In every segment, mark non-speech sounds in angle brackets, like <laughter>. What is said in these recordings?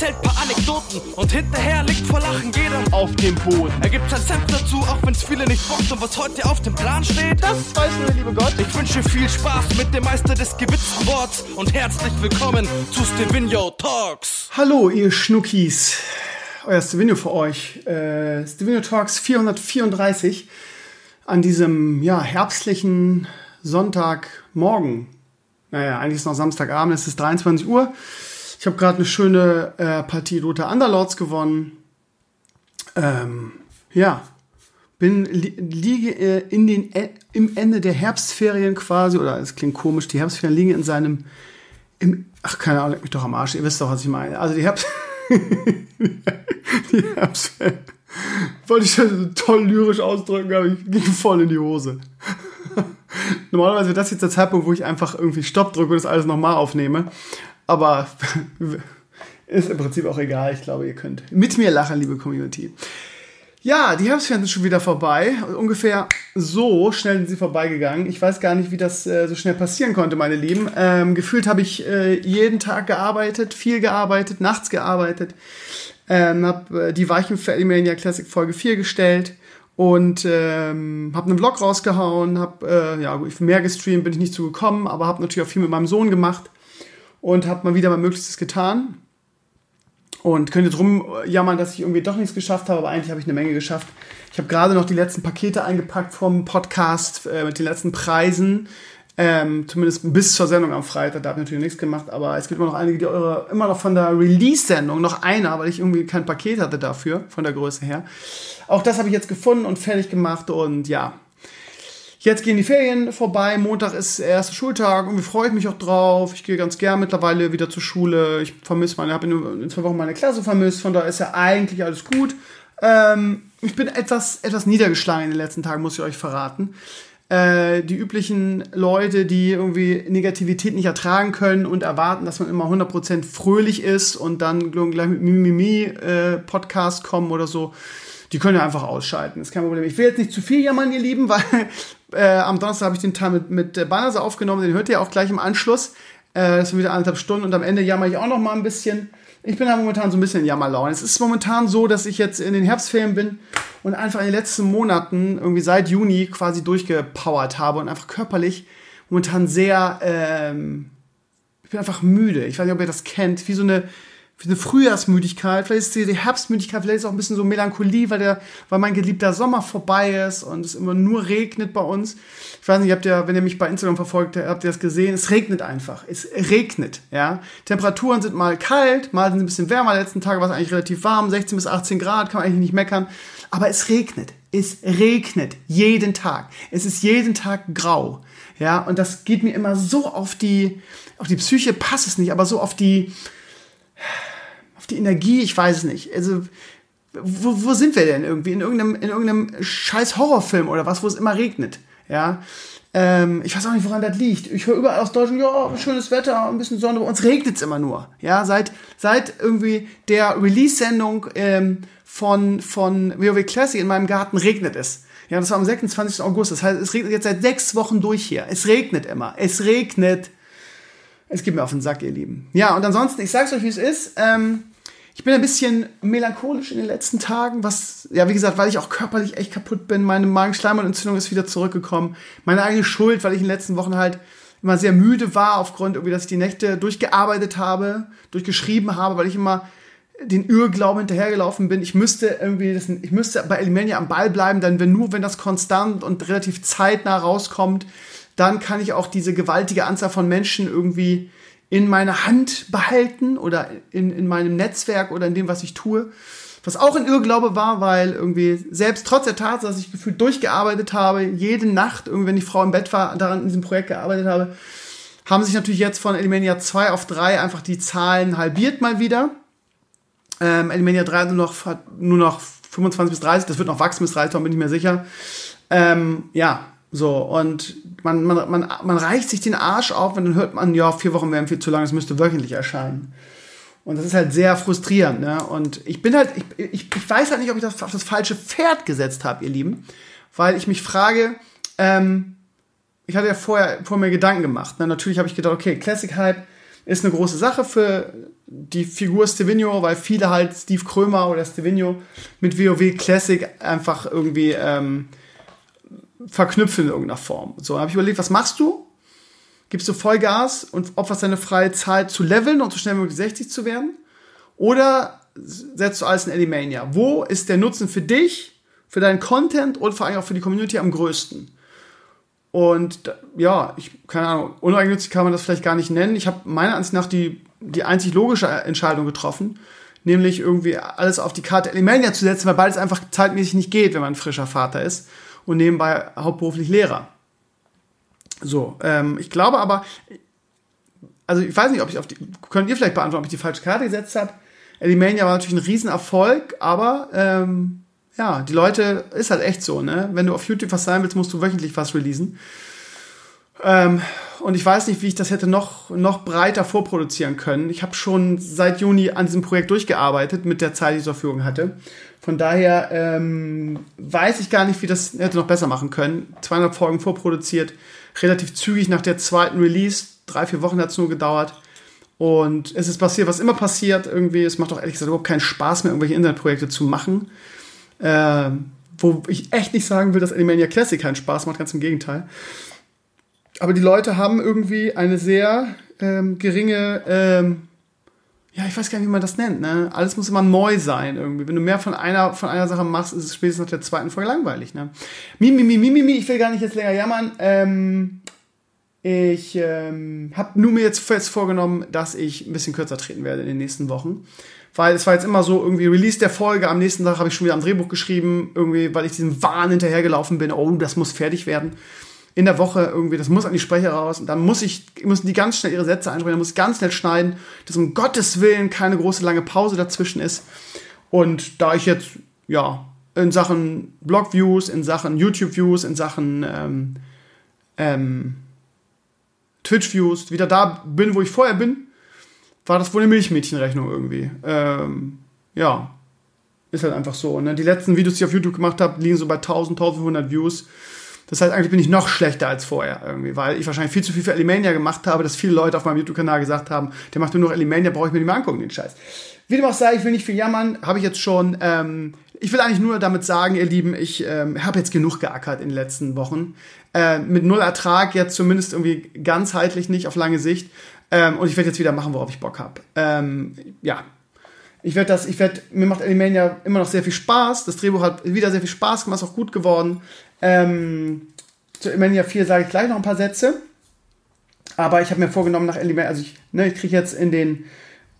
erzählt paar Anekdoten und hinterher liegt vor Lachen jeder auf dem Boden. Er gibt sein Senf dazu, auch wenn's viele nicht bockt und was heute auf dem Plan steht, das weiß nur der liebe Gott. Ich wünsche viel Spaß mit dem Meister des gewitzten Worts und herzlich willkommen zu Stevino Talks. Hallo, ihr Schnuckis. Euer Stevino für euch. Äh, Stevino Talks 434 an diesem ja, herbstlichen Sonntagmorgen. Naja, eigentlich ist es noch Samstagabend, es ist 23 Uhr. Ich habe gerade eine schöne äh, Partie Rote Underlords gewonnen. Ähm, ja, bin li liege äh, in den äh, im Ende der Herbstferien quasi oder es klingt komisch, die Herbstferien liegen in seinem im, ach keine Ahnung, mich doch am Arsch. Ihr wisst doch, was ich meine. Also die Herbst <laughs> die Herbstferien wollte ich das toll lyrisch ausdrücken, aber ich ging voll in die Hose. <laughs> Normalerweise wäre das jetzt der Zeitpunkt, wo ich einfach irgendwie Stopp drücke und das alles nochmal aufnehme. Aber <laughs> ist im Prinzip auch egal. Ich glaube, ihr könnt mit mir lachen, liebe Community. Ja, die Herbstferien sind schon wieder vorbei. Ungefähr so schnell sind sie vorbeigegangen. Ich weiß gar nicht, wie das äh, so schnell passieren konnte, meine Lieben. Ähm, gefühlt habe ich äh, jeden Tag gearbeitet, viel gearbeitet, nachts gearbeitet. Ähm, habe äh, die Weichen für Elimania Classic Folge 4 gestellt und ähm, habe einen Vlog rausgehauen, habe äh, ja mehr gestreamt, bin ich nicht zugekommen, aber habe natürlich auch viel mit meinem Sohn gemacht und habe mal wieder mein Möglichstes getan. Und könnte drum jammern, dass ich irgendwie doch nichts geschafft habe, aber eigentlich habe ich eine Menge geschafft. Ich habe gerade noch die letzten Pakete eingepackt vom Podcast äh, mit den letzten Preisen. Ähm, zumindest bis zur Sendung am Freitag, da habe ich natürlich nichts gemacht, aber es gibt immer noch einige, die eure, immer noch von der Release-Sendung, noch einer, weil ich irgendwie kein Paket hatte dafür, von der Größe her. Auch das habe ich jetzt gefunden und fertig gemacht und ja, Jetzt gehen die Ferien vorbei, Montag ist der erste Schultag und freue ich mich auch drauf. Ich gehe ganz gern mittlerweile wieder zur Schule. Ich vermisse meine, habe in, in zwei Wochen meine Klasse vermisst, von daher ist ja eigentlich alles gut. Ähm, ich bin etwas, etwas niedergeschlagen in den letzten Tagen, muss ich euch verraten. Äh, die üblichen Leute, die irgendwie Negativität nicht ertragen können und erwarten, dass man immer 100% fröhlich ist und dann gleich mit Mimimi äh, kommen oder so die können ja einfach ausschalten. ist kein Problem. Ich will jetzt nicht zu viel jammern, ihr Lieben, <laughs> weil äh, am Donnerstag habe ich den Teil mit, mit Bannerse aufgenommen, den hört ihr auch gleich im Anschluss. Äh, das sind wieder anderthalb Stunden und am Ende jammer ich auch noch mal ein bisschen. Ich bin da momentan so ein bisschen in Jammerlaune. Es ist momentan so, dass ich jetzt in den Herbstferien bin und einfach in den letzten Monaten, irgendwie seit Juni, quasi durchgepowert habe und einfach körperlich momentan sehr, ähm, ich bin einfach müde. Ich weiß nicht, ob ihr das kennt, wie so eine, eine Frühjahrsmüdigkeit, vielleicht ist es die Herbstmüdigkeit, vielleicht ist es auch ein bisschen so Melancholie, weil, der, weil mein geliebter Sommer vorbei ist und es immer nur regnet bei uns. Ich weiß nicht, habt ihr, wenn ihr mich bei Instagram verfolgt, habt ihr das gesehen? Es regnet einfach. Es regnet, ja. Temperaturen sind mal kalt, mal sind ein bisschen wärmer. Letzten Tage war es eigentlich relativ warm, 16 bis 18 Grad, kann man eigentlich nicht meckern. Aber es regnet. Es regnet jeden Tag. Es ist jeden Tag grau. Ja, und das geht mir immer so auf die, auf die Psyche passt es nicht, aber so auf die, die Energie, ich weiß es nicht. Also, wo, wo sind wir denn irgendwie? In irgendeinem, in irgendeinem scheiß Horrorfilm oder was, wo es immer regnet. Ja. Ähm, ich weiß auch nicht, woran das liegt. Ich höre überall aus Deutschland, ja, schönes Wetter, ein bisschen Sonne, bei uns regnet es immer nur. Ja, seit, seit irgendwie der Release-Sendung ähm, von, von WoW Classic in meinem Garten regnet es. Ja, das war am 26. August. Das heißt, es regnet jetzt seit sechs Wochen durch hier. Es regnet immer. Es regnet. Es geht mir auf den Sack, ihr Lieben. Ja, und ansonsten, ich sag's euch, wie es ist. Ähm, ich bin ein bisschen melancholisch in den letzten Tagen, was, ja, wie gesagt, weil ich auch körperlich echt kaputt bin. Meine Magenschleimhautentzündung ist wieder zurückgekommen. Meine eigene Schuld, weil ich in den letzten Wochen halt immer sehr müde war, aufgrund irgendwie, dass ich die Nächte durchgearbeitet habe, durchgeschrieben habe, weil ich immer den Irrglauben hinterhergelaufen bin. Ich müsste irgendwie, das, ich müsste bei Elimania am Ball bleiben, denn wenn nur, wenn das konstant und relativ zeitnah rauskommt, dann kann ich auch diese gewaltige Anzahl von Menschen irgendwie in meiner Hand behalten oder in, in meinem Netzwerk oder in dem, was ich tue. Was auch ein Irrglaube war, weil irgendwie selbst trotz der Tatsache, dass ich gefühlt durchgearbeitet habe, jede Nacht, irgendwie wenn die Frau im Bett war, daran in diesem Projekt gearbeitet habe, haben sich natürlich jetzt von Elimania 2 auf 3 einfach die Zahlen halbiert mal wieder. Ähm, Elimania 3 nur noch, hat nur noch 25 bis 30, das wird noch wachsen bis 30, bin ich mir sicher. Ähm, ja, so, und man, man, man, man reicht sich den Arsch auf und dann hört man, ja, vier Wochen wären viel zu lang, es müsste wöchentlich erscheinen. Und das ist halt sehr frustrierend. Ne? Und ich bin halt, ich, ich, ich weiß halt nicht, ob ich das auf das falsche Pferd gesetzt habe, ihr Lieben. Weil ich mich frage, ähm, ich hatte ja vorher vor mir Gedanken gemacht. Ne? Natürlich habe ich gedacht, okay, Classic Hype ist eine große Sache für die Figur Stevino, weil viele halt Steve Krömer oder Stevino mit WoW Classic einfach irgendwie ähm, verknüpfen in irgendeiner Form. So, habe ich überlegt, was machst du? Gibst du Vollgas und opferst deine freie Zeit zu leveln und so schnell wie möglich 60 zu werden? Oder setzt du alles in Elimania? Wo ist der Nutzen für dich, für deinen Content und vor allem auch für die Community am größten? Und ja, ich, keine Ahnung, uneigennützig kann man das vielleicht gar nicht nennen. Ich habe meiner Ansicht nach die, die einzig logische Entscheidung getroffen, nämlich irgendwie alles auf die Karte Elimania zu setzen, weil beides einfach zeitmäßig nicht geht, wenn man ein frischer Vater ist und nebenbei hauptberuflich Lehrer. So, ähm, ich glaube aber, also ich weiß nicht, ob ich auf die, könnt ihr vielleicht beantworten, ob ich die falsche Karte gesetzt habe. Elimania war natürlich ein Riesenerfolg, aber ähm, ja, die Leute, ist halt echt so, ne? Wenn du auf YouTube was sein willst, musst du wöchentlich was releasen. Ähm, und ich weiß nicht, wie ich das hätte noch, noch breiter vorproduzieren können. Ich habe schon seit Juni an diesem Projekt durchgearbeitet, mit der Zeit, die ich zur Verfügung hatte. Von daher ähm, weiß ich gar nicht, wie das hätte noch besser machen können. 200 Folgen vorproduziert, relativ zügig nach der zweiten Release. Drei, vier Wochen hat es nur gedauert. Und es ist passiert, was immer passiert. Irgendwie, es macht auch ehrlich gesagt überhaupt keinen Spaß mehr, irgendwelche Internetprojekte zu machen. Äh, wo ich echt nicht sagen will, dass Animania Classic keinen Spaß macht, ganz im Gegenteil. Aber die Leute haben irgendwie eine sehr ähm, geringe, ähm, ja, ich weiß gar nicht, wie man das nennt, ne? Alles muss immer neu sein irgendwie. Wenn du mehr von einer, von einer Sache machst, ist es spätestens nach der zweiten Folge langweilig, ne? Mimi, Mimi, Mimi, ich will gar nicht jetzt länger jammern. Ähm, ich ähm, habe nur mir jetzt fest vorgenommen, dass ich ein bisschen kürzer treten werde in den nächsten Wochen weil es war jetzt immer so irgendwie Release der Folge, am nächsten Tag habe ich schon wieder am Drehbuch geschrieben, irgendwie, weil ich diesem Wahn hinterhergelaufen bin, oh, das muss fertig werden. In der Woche irgendwie, das muss an die Sprecher raus und dann muss ich, müssen die ganz schnell ihre Sätze einsprechen, muss ich ganz schnell schneiden, dass um Gottes Willen keine große lange Pause dazwischen ist. Und da ich jetzt, ja, in Sachen Blog-Views, in Sachen YouTube-Views, in Sachen ähm, ähm, Twitch-Views wieder da bin, wo ich vorher bin, war das wohl eine Milchmädchenrechnung irgendwie. Ähm, ja, ist halt einfach so. Ne? Die letzten Videos, die ich auf YouTube gemacht habe, liegen so bei 1000, 1500 Views. Das heißt, eigentlich bin ich noch schlechter als vorher irgendwie, weil ich wahrscheinlich viel zu viel für Elimania gemacht habe, dass viele Leute auf meinem YouTube-Kanal gesagt haben, der macht nur noch Elimania, brauche ich mir nicht mehr angucken, den Scheiß. Wie dem auch sei, ich will nicht viel jammern, habe ich jetzt schon. Ähm, ich will eigentlich nur damit sagen, ihr Lieben, ich ähm, habe jetzt genug geackert in den letzten Wochen. Äh, mit null Ertrag, jetzt zumindest irgendwie ganzheitlich nicht auf lange Sicht. Ähm, und ich werde jetzt wieder machen, worauf ich Bock habe. Ähm, ja. Ich werde das, ich werde, mir macht Alimania immer noch sehr viel Spaß. Das Drehbuch hat wieder sehr viel Spaß gemacht, ist auch gut geworden. Ähm, zu Alimania 4 sage ich gleich noch ein paar Sätze. Aber ich habe mir vorgenommen, nach Alimania, also ich, ne, ich kriege jetzt in den,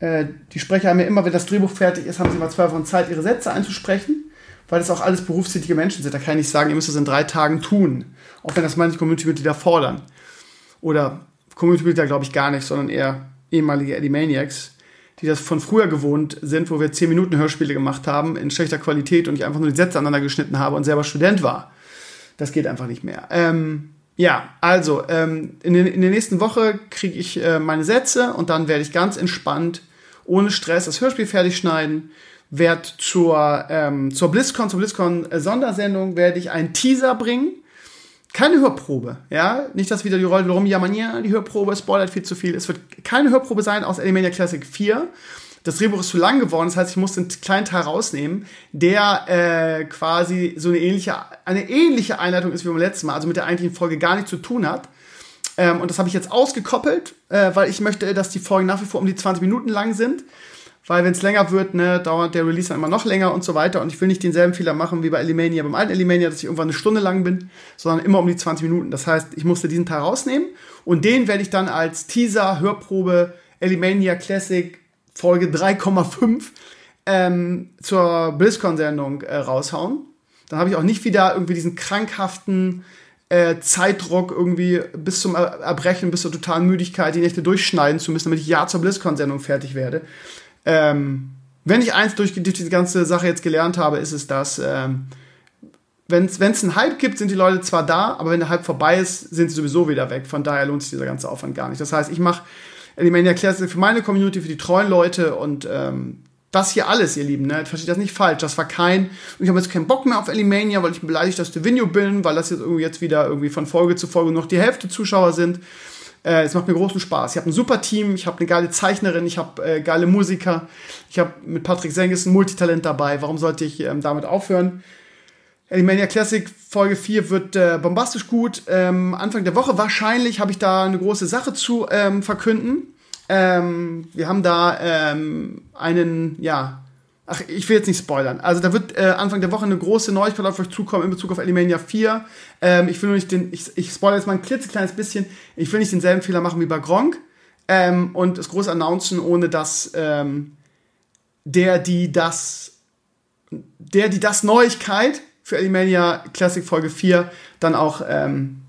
äh, die Sprecher haben mir immer, wenn das Drehbuch fertig ist, haben sie mal zwei Wochen Zeit, ihre Sätze einzusprechen weil das auch alles berufstätige Menschen sind. Da kann ich nicht sagen, ihr müsst das in drei Tagen tun. Auch wenn das manche Community-Mitglieder fordern. Oder Community-Mitglieder glaube ich gar nicht, sondern eher ehemalige Eddie-Maniacs, die das von früher gewohnt sind, wo wir 10 Minuten Hörspiele gemacht haben in schlechter Qualität und ich einfach nur die Sätze aneinander geschnitten habe und selber Student war. Das geht einfach nicht mehr. Ähm, ja, also ähm, in, den, in der nächsten Woche kriege ich äh, meine Sätze und dann werde ich ganz entspannt, ohne Stress, das Hörspiel fertig schneiden. Werde zur, ähm, zur BlizzCon, zur BlizzCon äh, Sondersendung, werde ich einen Teaser bringen keine Hörprobe, ja. Nicht, dass wieder die Rollen rumjammern, ja, die Hörprobe spoilert viel zu viel. Es wird keine Hörprobe sein aus Alimania Classic 4. Das Drehbuch ist zu lang geworden, das heißt, ich musste einen kleinen Teil rausnehmen, der äh, quasi so eine ähnliche, eine ähnliche Einleitung ist wie beim letzten Mal, also mit der eigentlichen Folge gar nichts zu tun hat. Ähm, und das habe ich jetzt ausgekoppelt, äh, weil ich möchte, dass die Folgen nach wie vor um die 20 Minuten lang sind weil wenn es länger wird, ne, dauert der Release dann immer noch länger und so weiter. Und ich will nicht denselben Fehler machen wie bei Elimania, beim alten Elimania, dass ich irgendwann eine Stunde lang bin, sondern immer um die 20 Minuten. Das heißt, ich musste diesen Teil rausnehmen und den werde ich dann als Teaser, Hörprobe, Elimania Classic Folge 3,5 ähm, zur BlizzCon-Sendung äh, raushauen. Dann habe ich auch nicht wieder irgendwie diesen krankhaften äh, Zeitdruck irgendwie bis zum Erbrechen, bis zur totalen Müdigkeit die Nächte durchschneiden zu müssen, damit ich ja zur BlizzCon-Sendung fertig werde. Ähm, wenn ich eins durch, durch diese ganze Sache jetzt gelernt habe, ist es, dass ähm, wenn es einen Hype gibt, sind die Leute zwar da, aber wenn der Hype vorbei ist, sind sie sowieso wieder weg. Von daher lohnt sich dieser ganze Aufwand gar nicht. Das heißt, ich mache Elimania Classic für meine Community, für die treuen Leute und ähm, das hier alles, ihr Lieben, ne? Versteht das nicht falsch. Das war kein, ich habe jetzt keinen Bock mehr auf Elimania, weil ich beleidigt aus Devinio bin, weil das jetzt irgendwie jetzt wieder irgendwie von Folge zu Folge noch die Hälfte Zuschauer sind. Äh, es macht mir großen Spaß. Ich habe ein super Team, ich habe eine geile Zeichnerin, ich habe äh, geile Musiker, ich habe mit Patrick Sengis ein Multitalent dabei. Warum sollte ich ähm, damit aufhören? Elimania Classic Folge 4 wird äh, bombastisch gut. Ähm, Anfang der Woche wahrscheinlich habe ich da eine große Sache zu ähm, verkünden. Ähm, wir haben da ähm, einen, ja, ach, ich will jetzt nicht spoilern. Also da wird äh, Anfang der Woche eine große Neuigkeit auf euch zukommen in Bezug auf Elimania 4. Ähm, ich will nur nicht den, ich, ich spoilere jetzt mal ein klitzekleines bisschen. Ich will nicht denselben Fehler machen wie bei Gronk ähm, und das groß announcen, ohne dass ähm, der, die das, der, die das Neuigkeit für Elimania Classic Folge 4 dann auch ähm,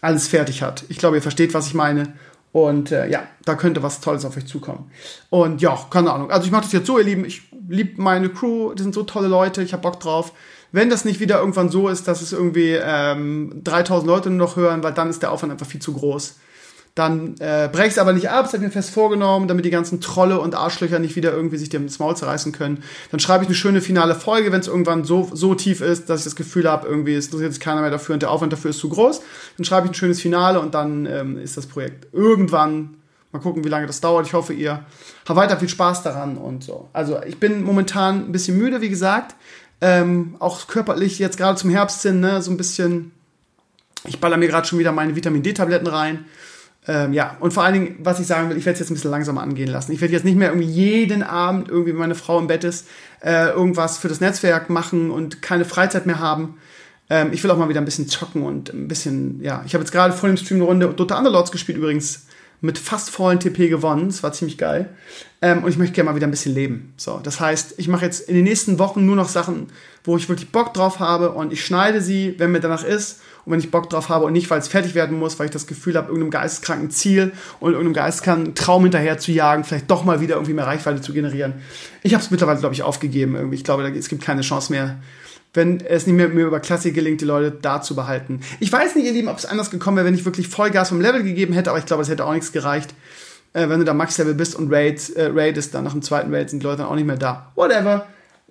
alles fertig hat. Ich glaube, ihr versteht, was ich meine. Und äh, ja, da könnte was Tolles auf euch zukommen. Und ja, keine Ahnung. Also ich mache das jetzt so, ihr Lieben. Ich liebe meine Crew. Die sind so tolle Leute. Ich habe Bock drauf. Wenn das nicht wieder irgendwann so ist, dass es irgendwie ähm, 3000 Leute nur noch hören, weil dann ist der Aufwand einfach viel zu groß. Dann äh, breche es aber nicht ab, das ich mir fest vorgenommen, damit die ganzen Trolle und Arschlöcher nicht wieder irgendwie sich dem Maul zerreißen können. Dann schreibe ich eine schöne finale Folge, wenn es irgendwann so, so tief ist, dass ich das Gefühl habe, irgendwie es interessiert sich keiner mehr dafür und der Aufwand dafür ist zu groß. Dann schreibe ich ein schönes Finale und dann ähm, ist das Projekt irgendwann Mal gucken, wie lange das dauert. Ich hoffe, ihr habt weiter viel Spaß daran und so. Also ich bin momentan ein bisschen müde, wie gesagt. Ähm, auch körperlich jetzt gerade zum Herbst hin, ne, so ein bisschen. Ich baller mir gerade schon wieder meine Vitamin D-Tabletten rein. Ähm, ja, und vor allen Dingen, was ich sagen will, ich werde es jetzt ein bisschen langsamer angehen lassen. Ich werde jetzt nicht mehr irgendwie jeden Abend, irgendwie, wenn meine Frau im Bett ist, äh, irgendwas für das Netzwerk machen und keine Freizeit mehr haben. Ähm, ich will auch mal wieder ein bisschen zocken und ein bisschen, ja, ich habe jetzt gerade vor dem Stream eine Runde Dota Underlords gespielt, übrigens mit fast vollen TP gewonnen. Das war ziemlich geil. Ähm, und ich möchte gerne mal wieder ein bisschen leben. So, das heißt, ich mache jetzt in den nächsten Wochen nur noch Sachen, wo ich wirklich Bock drauf habe und ich schneide sie, wenn mir danach ist und wenn ich Bock drauf habe und nicht, weil es fertig werden muss, weil ich das Gefühl habe, irgendeinem geisteskranken Ziel und irgendeinem geisteskranken Traum hinterher zu jagen, vielleicht doch mal wieder irgendwie mehr Reichweite zu generieren. Ich habe es mittlerweile, glaube ich, aufgegeben. Irgendwie. Ich glaube, es gibt keine Chance mehr, wenn es nicht mehr mir über Klassik gelingt, die Leute da zu behalten. Ich weiß nicht, ihr Lieben, ob es anders gekommen wäre, wenn ich wirklich Vollgas vom Level gegeben hätte, aber ich glaube, es hätte auch nichts gereicht. Äh, wenn du da Max-Level bist und Raid, äh, raidest, dann nach dem zweiten Raid sind die Leute dann auch nicht mehr da. Whatever.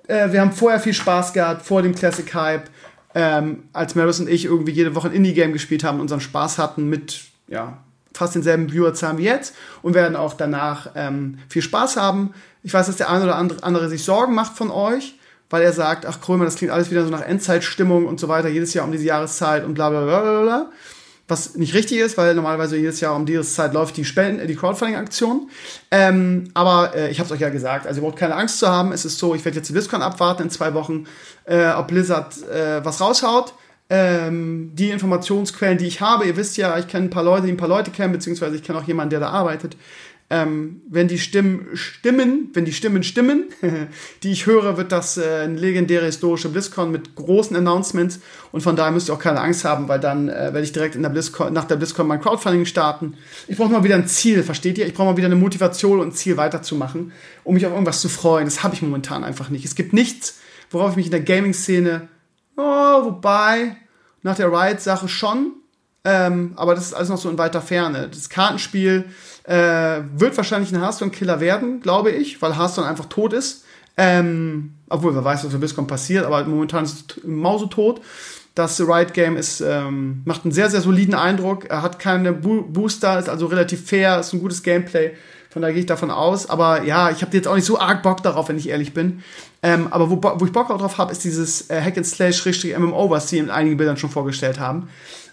Äh, wir haben vorher viel Spaß gehabt, vor dem Classic-Hype, ähm, als Maris und ich irgendwie jede Woche ein Indie-Game gespielt haben, unseren Spaß hatten mit, ja, fast denselben Viewerzahlen wie jetzt und werden auch danach ähm, viel Spaß haben. Ich weiß, dass der eine oder andere sich Sorgen macht von euch, weil er sagt, ach Krömer, das klingt alles wieder so nach Endzeitstimmung und so weiter, jedes Jahr um diese Jahreszeit und bla bla bla bla bla. Was nicht richtig ist, weil normalerweise jedes Jahr um diese Zeit läuft die, Spenden, die Crowdfunding-Aktion. Ähm, aber äh, ich habe es euch ja gesagt, also ihr braucht keine Angst zu haben. Es ist so, ich werde jetzt die BlizzCon abwarten in zwei Wochen, äh, ob Blizzard äh, was raushaut. Ähm, die Informationsquellen, die ich habe, ihr wisst ja, ich kenne ein paar Leute, die ein paar Leute kennen, beziehungsweise ich kenne auch jemanden, der da arbeitet ähm, wenn die Stimmen stimmen, wenn die Stimmen stimmen, <laughs> die ich höre, wird das äh, eine legendäre historische BlizzCon mit großen Announcements und von daher müsst ihr auch keine Angst haben, weil dann äh, werde ich direkt in der BlizzCon, nach der BlizzCon mein Crowdfunding starten. Ich brauche mal wieder ein Ziel, versteht ihr? Ich brauche mal wieder eine Motivation und ein Ziel weiterzumachen, um mich auf irgendwas zu freuen. Das habe ich momentan einfach nicht. Es gibt nichts, worauf ich mich in der Gaming-Szene, oh, wobei, nach der Riot-Sache schon, ähm, aber das ist alles noch so in weiter Ferne. Das Kartenspiel äh, wird wahrscheinlich ein Hearthstone-Killer werden, glaube ich, weil Hearthstone einfach tot ist. Ähm, obwohl, wer weiß, was für BlizzCon passiert, aber momentan ist es mausetot. Das Riot Game ist, ähm, macht einen sehr, sehr soliden Eindruck. Er hat keine Bo Booster, ist also relativ fair, ist ein gutes Gameplay. Von daher gehe ich davon aus. Aber ja, ich habe jetzt auch nicht so arg Bock darauf, wenn ich ehrlich bin. Ähm, aber wo, wo, ich Bock drauf habe, ist dieses äh, Hack and Slash MMO, was sie in einigen Bildern schon vorgestellt haben.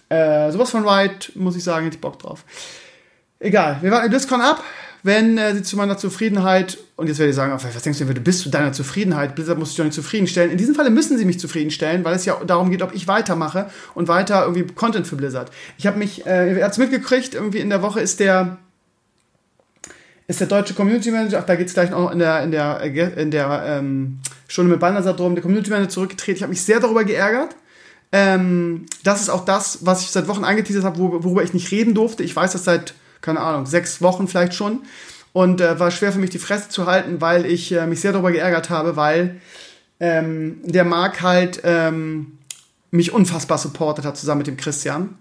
Äh, sowas von Riot, muss ich sagen, hätte ich Bock drauf. Egal, wir warten BlizzCon ab. Wenn äh, sie zu meiner Zufriedenheit, und jetzt werde ich sagen, was denkst du, du bist zu deiner Zufriedenheit? Blizzard muss sich doch nicht zufriedenstellen. In diesem Falle müssen sie mich zufriedenstellen, weil es ja darum geht, ob ich weitermache und weiter irgendwie Content für Blizzard. Ich habe mich, äh, ihr habt es mitgekriegt, irgendwie in der Woche ist der, ist der deutsche Community Manager, ach, da geht es gleich noch in der, in der, äh, in der ähm, Stunde mit Banner drum, der Community Manager zurückgetreten. Ich habe mich sehr darüber geärgert. Ähm, das ist auch das, was ich seit Wochen angeteasert habe, worüber ich nicht reden durfte. Ich weiß das seit keine Ahnung, sechs Wochen vielleicht schon. Und äh, war schwer für mich, die Fresse zu halten, weil ich äh, mich sehr darüber geärgert habe, weil ähm, der Marc halt ähm, mich unfassbar supportet hat, zusammen mit dem Christian.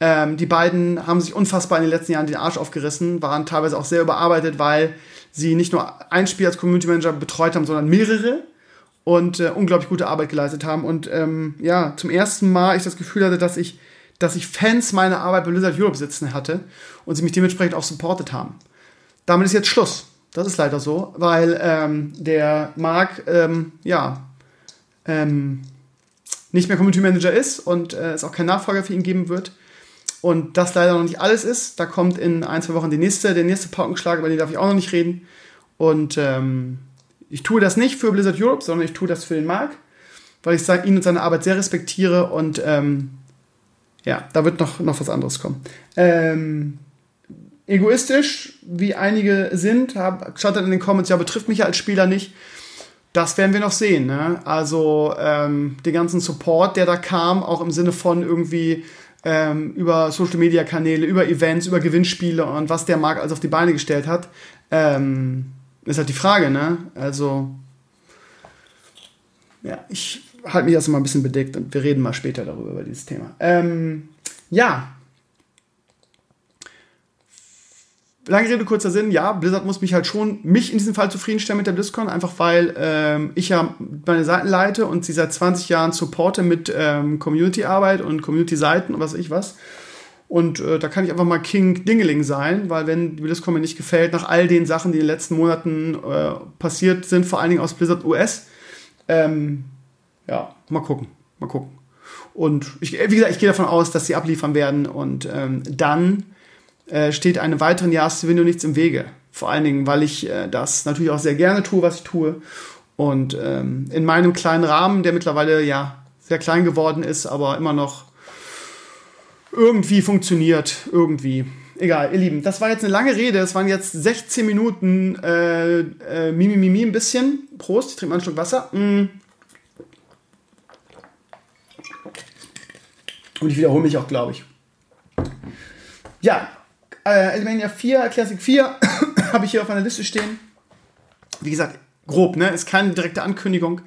Ähm, die beiden haben sich unfassbar in den letzten Jahren den Arsch aufgerissen, waren teilweise auch sehr überarbeitet, weil sie nicht nur ein Spiel als Community Manager betreut haben, sondern mehrere und äh, unglaublich gute Arbeit geleistet haben. Und ähm, ja, zum ersten Mal ich das Gefühl hatte, dass ich dass ich Fans meiner Arbeit bei Blizzard Europe sitzen hatte und sie mich dementsprechend auch supportet haben. Damit ist jetzt Schluss. Das ist leider so, weil ähm, der Marc, ähm, ja, ähm, nicht mehr Community Manager ist und äh, es auch keinen Nachfolger für ihn geben wird. Und das leider noch nicht alles ist. Da kommt in ein, zwei Wochen die nächste, der nächste Paukenschlag, über den darf ich auch noch nicht reden. Und ähm, ich tue das nicht für Blizzard Europe, sondern ich tue das für den Marc, weil ich ihn und seine Arbeit sehr respektiere und ähm, ja, da wird noch, noch was anderes kommen. Ähm, egoistisch, wie einige sind, hab, schaut dann in den Comments, ja, betrifft mich ja als Spieler nicht. Das werden wir noch sehen. Ne? Also ähm, den ganzen Support, der da kam, auch im Sinne von irgendwie ähm, über Social Media Kanäle, über Events, über Gewinnspiele und was der Markt also auf die Beine gestellt hat, ähm, ist halt die Frage. Ne? Also ja, ich halte mich erstmal ein bisschen bedeckt und wir reden mal später darüber, über dieses Thema. Ähm, ja, lange Rede, kurzer Sinn, ja, Blizzard muss mich halt schon, mich in diesem Fall zufriedenstellen mit der BlizzCon, einfach weil ähm, ich ja meine Seiten leite und sie seit 20 Jahren supporte mit ähm, Community-Arbeit und Community-Seiten und was weiß ich was. Und äh, da kann ich einfach mal King Dingeling sein, weil wenn die BlizzCon mir nicht gefällt, nach all den Sachen, die in den letzten Monaten äh, passiert sind, vor allen Dingen aus Blizzard US, ähm, ja, mal gucken, mal gucken. Und ich, wie gesagt, ich gehe davon aus, dass sie abliefern werden und ähm, dann äh, steht einem weiteren Jahresgewinn nichts im Wege. Vor allen Dingen, weil ich äh, das natürlich auch sehr gerne tue, was ich tue. Und ähm, in meinem kleinen Rahmen, der mittlerweile ja sehr klein geworden ist, aber immer noch irgendwie funktioniert, irgendwie. Egal, ihr Lieben, das war jetzt eine lange Rede. Es waren jetzt 16 Minuten äh, äh, Mimi Mimi ein bisschen. Prost, ich trinke mal einen Schluck Wasser. Mm. Und ich wiederhole mich auch, glaube ich. Ja, äh, Elimania 4, Classic 4 <coughs> habe ich hier auf meiner Liste stehen. Wie gesagt, grob, ne? Ist keine direkte Ankündigung.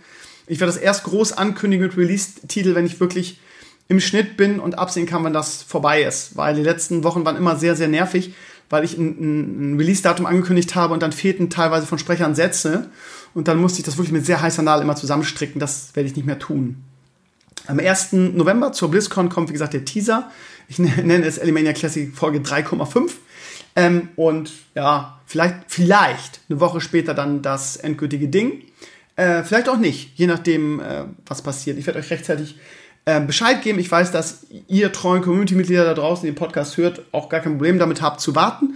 Ich werde das erst groß ankündigen mit Release-Titel, wenn ich wirklich im Schnitt bin und absehen kann, wann das vorbei ist. Weil die letzten Wochen waren immer sehr, sehr nervig, weil ich ein, ein Release-Datum angekündigt habe und dann fehlten teilweise von Sprechern Sätze. Und dann musste ich das wirklich mit sehr heißer Nadel immer zusammenstricken. Das werde ich nicht mehr tun. Am 1. November zur BlizzCon kommt, wie gesagt, der Teaser. Ich <laughs> nenne es Elimania Classic Folge 3,5. Ähm, und ja, vielleicht, vielleicht eine Woche später dann das endgültige Ding. Äh, vielleicht auch nicht, je nachdem, äh, was passiert. Ich werde euch rechtzeitig äh, Bescheid geben. Ich weiß, dass ihr treuen Community-Mitglieder da draußen, die den Podcast hört, auch gar kein Problem damit habt zu warten.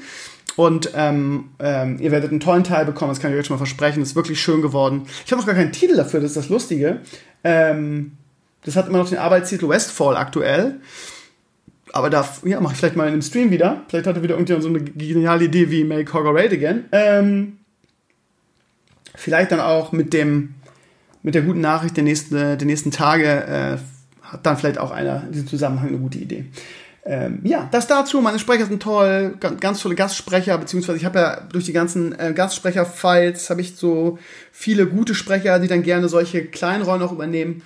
Und ähm, ähm, ihr werdet einen tollen Teil bekommen, das kann ich euch schon mal versprechen. Ist wirklich schön geworden. Ich habe noch gar keinen Titel dafür, das ist das Lustige. Ähm, das hat immer noch den Arbeitstitel Westfall aktuell. Aber da ja, mache ich vielleicht mal in einem Stream wieder. Vielleicht hat er wieder irgendjemand so eine geniale Idee wie Make Hogger Raid Again. Ähm, vielleicht dann auch mit dem mit der guten Nachricht der nächsten, der nächsten Tage äh, hat dann vielleicht auch einer in diesem Zusammenhang eine gute Idee. Ähm, ja, das dazu. Meine Sprecher sind toll, ganz, ganz tolle Gastsprecher, beziehungsweise ich habe ja durch die ganzen äh, Gastsprecher-Files habe ich so viele gute Sprecher, die dann gerne solche kleinen Rollen auch übernehmen.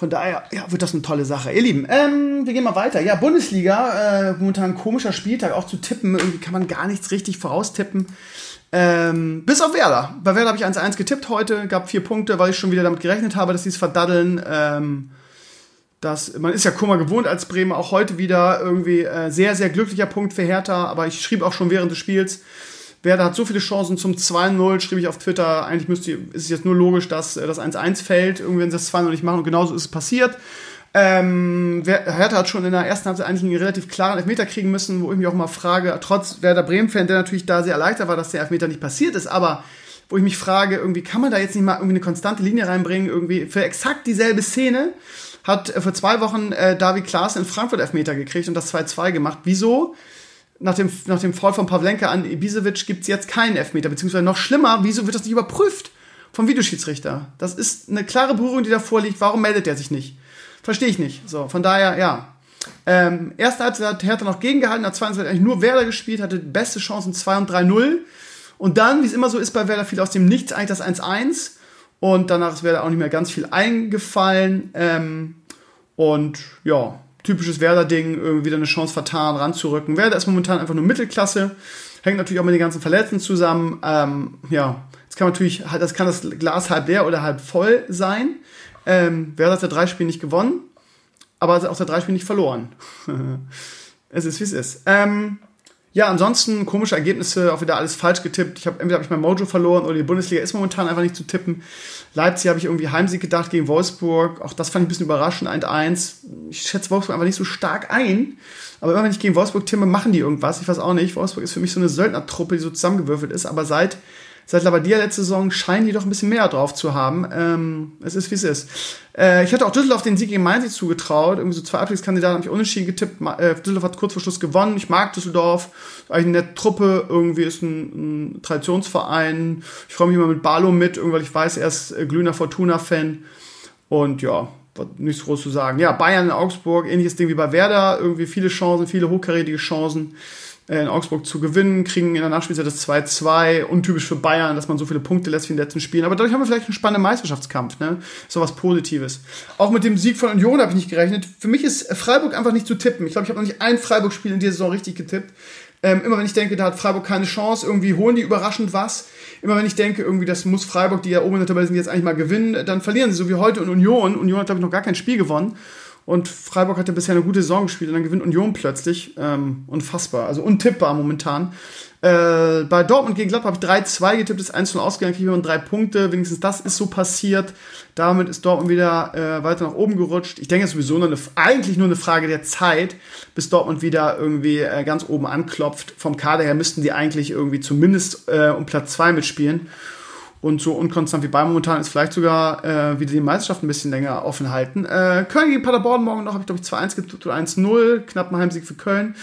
Von daher ja, wird das eine tolle Sache. Ihr Lieben, ähm, wir gehen mal weiter. Ja, Bundesliga, äh, momentan ein komischer Spieltag, auch zu tippen. Irgendwie kann man gar nichts richtig voraustippen. Ähm, bis auf Werder. Bei Werder habe ich 1-1 getippt heute, gab vier Punkte, weil ich schon wieder damit gerechnet habe, dass sie es verdaddeln. Ähm, das, man ist ja Kummer gewohnt als Bremer, auch heute wieder irgendwie äh, sehr, sehr glücklicher Punkt für Hertha, aber ich schrieb auch schon während des Spiels, Werder hat so viele Chancen zum 2-0, schrieb ich auf Twitter, eigentlich müsste, ist es jetzt nur logisch, dass äh, das 1-1 fällt, irgendwie wenn sie das 2-0 nicht machen und genauso ist es passiert. Ähm, Hertha hat schon in der ersten Halbzeit eigentlich einen relativ klaren Elfmeter kriegen müssen, wo ich mich auch mal frage, trotz Werder Bremen-Fan, der natürlich da sehr erleichtert war, dass der Elfmeter nicht passiert ist, aber wo ich mich frage, irgendwie kann man da jetzt nicht mal irgendwie eine konstante Linie reinbringen, irgendwie für exakt dieselbe Szene hat äh, vor zwei Wochen äh, David Klaas in Frankfurt Elfmeter gekriegt und das 2-2 gemacht. Wieso nach dem, nach dem Fall von Pavlenka an Ibisevic gibt es jetzt keinen Elfmeter, beziehungsweise noch schlimmer, wieso wird das nicht überprüft vom Videoschiedsrichter? Das ist eine klare Berührung, die da vorliegt. Warum meldet er sich nicht? Verstehe ich nicht. So, von daher, ja. Ähm, erste Halbzeit hat Hertha noch gegengehalten, hat zweite Halbzeit eigentlich nur Werder gespielt, hatte beste Chancen 2 und 3-0. Und dann, wie es immer so ist bei Werder, fiel aus dem Nichts eigentlich das 1-1. Und danach ist Werder auch nicht mehr ganz viel eingefallen. Ähm, und ja, typisches Werder-Ding, wieder eine Chance vertan, ranzurücken. Werder ist momentan einfach nur Mittelklasse, hängt natürlich auch mit den ganzen Verletzten zusammen. Ähm, ja, jetzt kann natürlich, das kann das Glas halb leer oder halb voll sein. Ähm, Werder hat ja drei Spiele nicht gewonnen. aber aus der drei Spielen nicht verloren. <laughs> es ist, wie es ist. Ähm, ja, ansonsten komische Ergebnisse, auch wieder alles falsch getippt. Ich habe entweder habe ich mein Mojo verloren oder die Bundesliga ist momentan einfach nicht zu tippen. Leipzig habe ich irgendwie Heimsieg gedacht gegen Wolfsburg. Auch das fand ich ein bisschen überraschend, 1-1. Ich schätze Wolfsburg einfach nicht so stark ein. Aber immer wenn ich gegen Wolfsburg tippe, machen die irgendwas. Ich weiß auch nicht. Wolfsburg ist für mich so eine Söldnertruppe, die so zusammengewürfelt ist. Aber seit Seit Labadia letzte Saison scheinen die doch ein bisschen mehr drauf zu haben. Ähm, es ist, wie es ist. Äh, ich hatte auch Düsseldorf den Sieg gegen Mainz zugetraut. Irgendwie so zwei Abstiegskandidaten habe ich unentschieden getippt. Äh, Düsseldorf hat kurz vor Schluss gewonnen. Ich mag Düsseldorf. Eigentlich eine nette Truppe. Irgendwie ist ein, ein Traditionsverein. Ich freue mich immer mit Barlow mit, weil ich weiß, er ist äh, glühender Fortuna-Fan. Und ja, nichts groß zu sagen. Ja, Bayern in Augsburg, ähnliches Ding wie bei Werder. Irgendwie viele Chancen, viele hochkarätige Chancen. Äh, in Augsburg zu gewinnen, kriegen in der Nachspielzeit das 2-2. Untypisch für Bayern, dass man so viele Punkte lässt wie in den letzten Spielen. Aber dadurch haben wir vielleicht einen spannenden Meisterschaftskampf. Ne? So was Positives. Auch mit dem Sieg von Union habe ich nicht gerechnet. Für mich ist Freiburg einfach nicht zu tippen. Ich glaube, ich habe noch nicht ein Freiburg-Spiel in dieser Saison richtig getippt. Ähm, immer wenn ich denke, da hat Freiburg keine Chance, irgendwie holen die überraschend was. Immer wenn ich denke, irgendwie, das muss Freiburg, die ja oben in der Tabelle sind, jetzt eigentlich mal gewinnen, dann verlieren sie so wie heute und Union. Union hat, glaube ich, noch gar kein Spiel gewonnen. Und Freiburg hatte bisher eine gute Saison gespielt und dann gewinnt Union plötzlich. Ähm, unfassbar, also untippbar momentan. Äh, bei Dortmund gegen Gladbach habe ich 3-2 getippt, ist 1 0 ausgegangen, kriege ich drei Punkte. Wenigstens das ist so passiert. Damit ist Dortmund wieder äh, weiter nach oben gerutscht. Ich denke, es ist sowieso nur eine, eigentlich nur eine Frage der Zeit, bis Dortmund wieder irgendwie äh, ganz oben anklopft. Vom Kader her müssten die eigentlich irgendwie zumindest äh, um Platz 2 mitspielen. Und so unkonstant wie bei momentan ist vielleicht sogar äh, wieder die Meisterschaft ein bisschen länger offen halten. Äh, Köln gegen Paderborn morgen noch, habe ich glaube ich 2-1 getippt oder 1-0, knapp ein Heimsieg für Köln.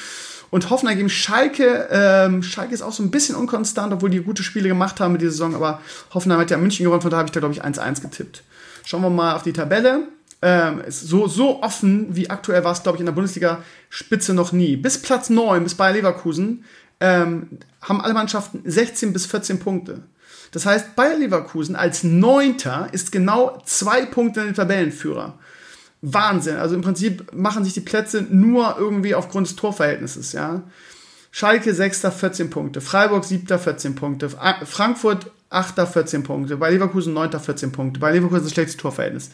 Und Hoffenheim gegen Schalke. Ähm, Schalke ist auch so ein bisschen unkonstant, obwohl die gute Spiele gemacht haben mit dieser Saison. Aber Hoffenheim hat ja München gewonnen, von da habe ich da glaube ich 1-1 getippt. Schauen wir mal auf die Tabelle. Ähm, ist so, so offen wie aktuell war es, glaube ich, in der Bundesliga-Spitze noch nie. Bis Platz 9, bis Bayer Leverkusen, ähm, haben alle Mannschaften 16 bis 14 Punkte. Das heißt, Bayer Leverkusen als Neunter ist genau zwei Punkte in den Tabellenführer. Wahnsinn. Also im Prinzip machen sich die Plätze nur irgendwie aufgrund des Torverhältnisses, ja. Schalke 6. 14 Punkte, Freiburg 7. 14 Punkte, Frankfurt 8. 14 Punkte, bei Leverkusen 9. 14 Punkte, bei Leverkusen das schlechteste Torverhältnis.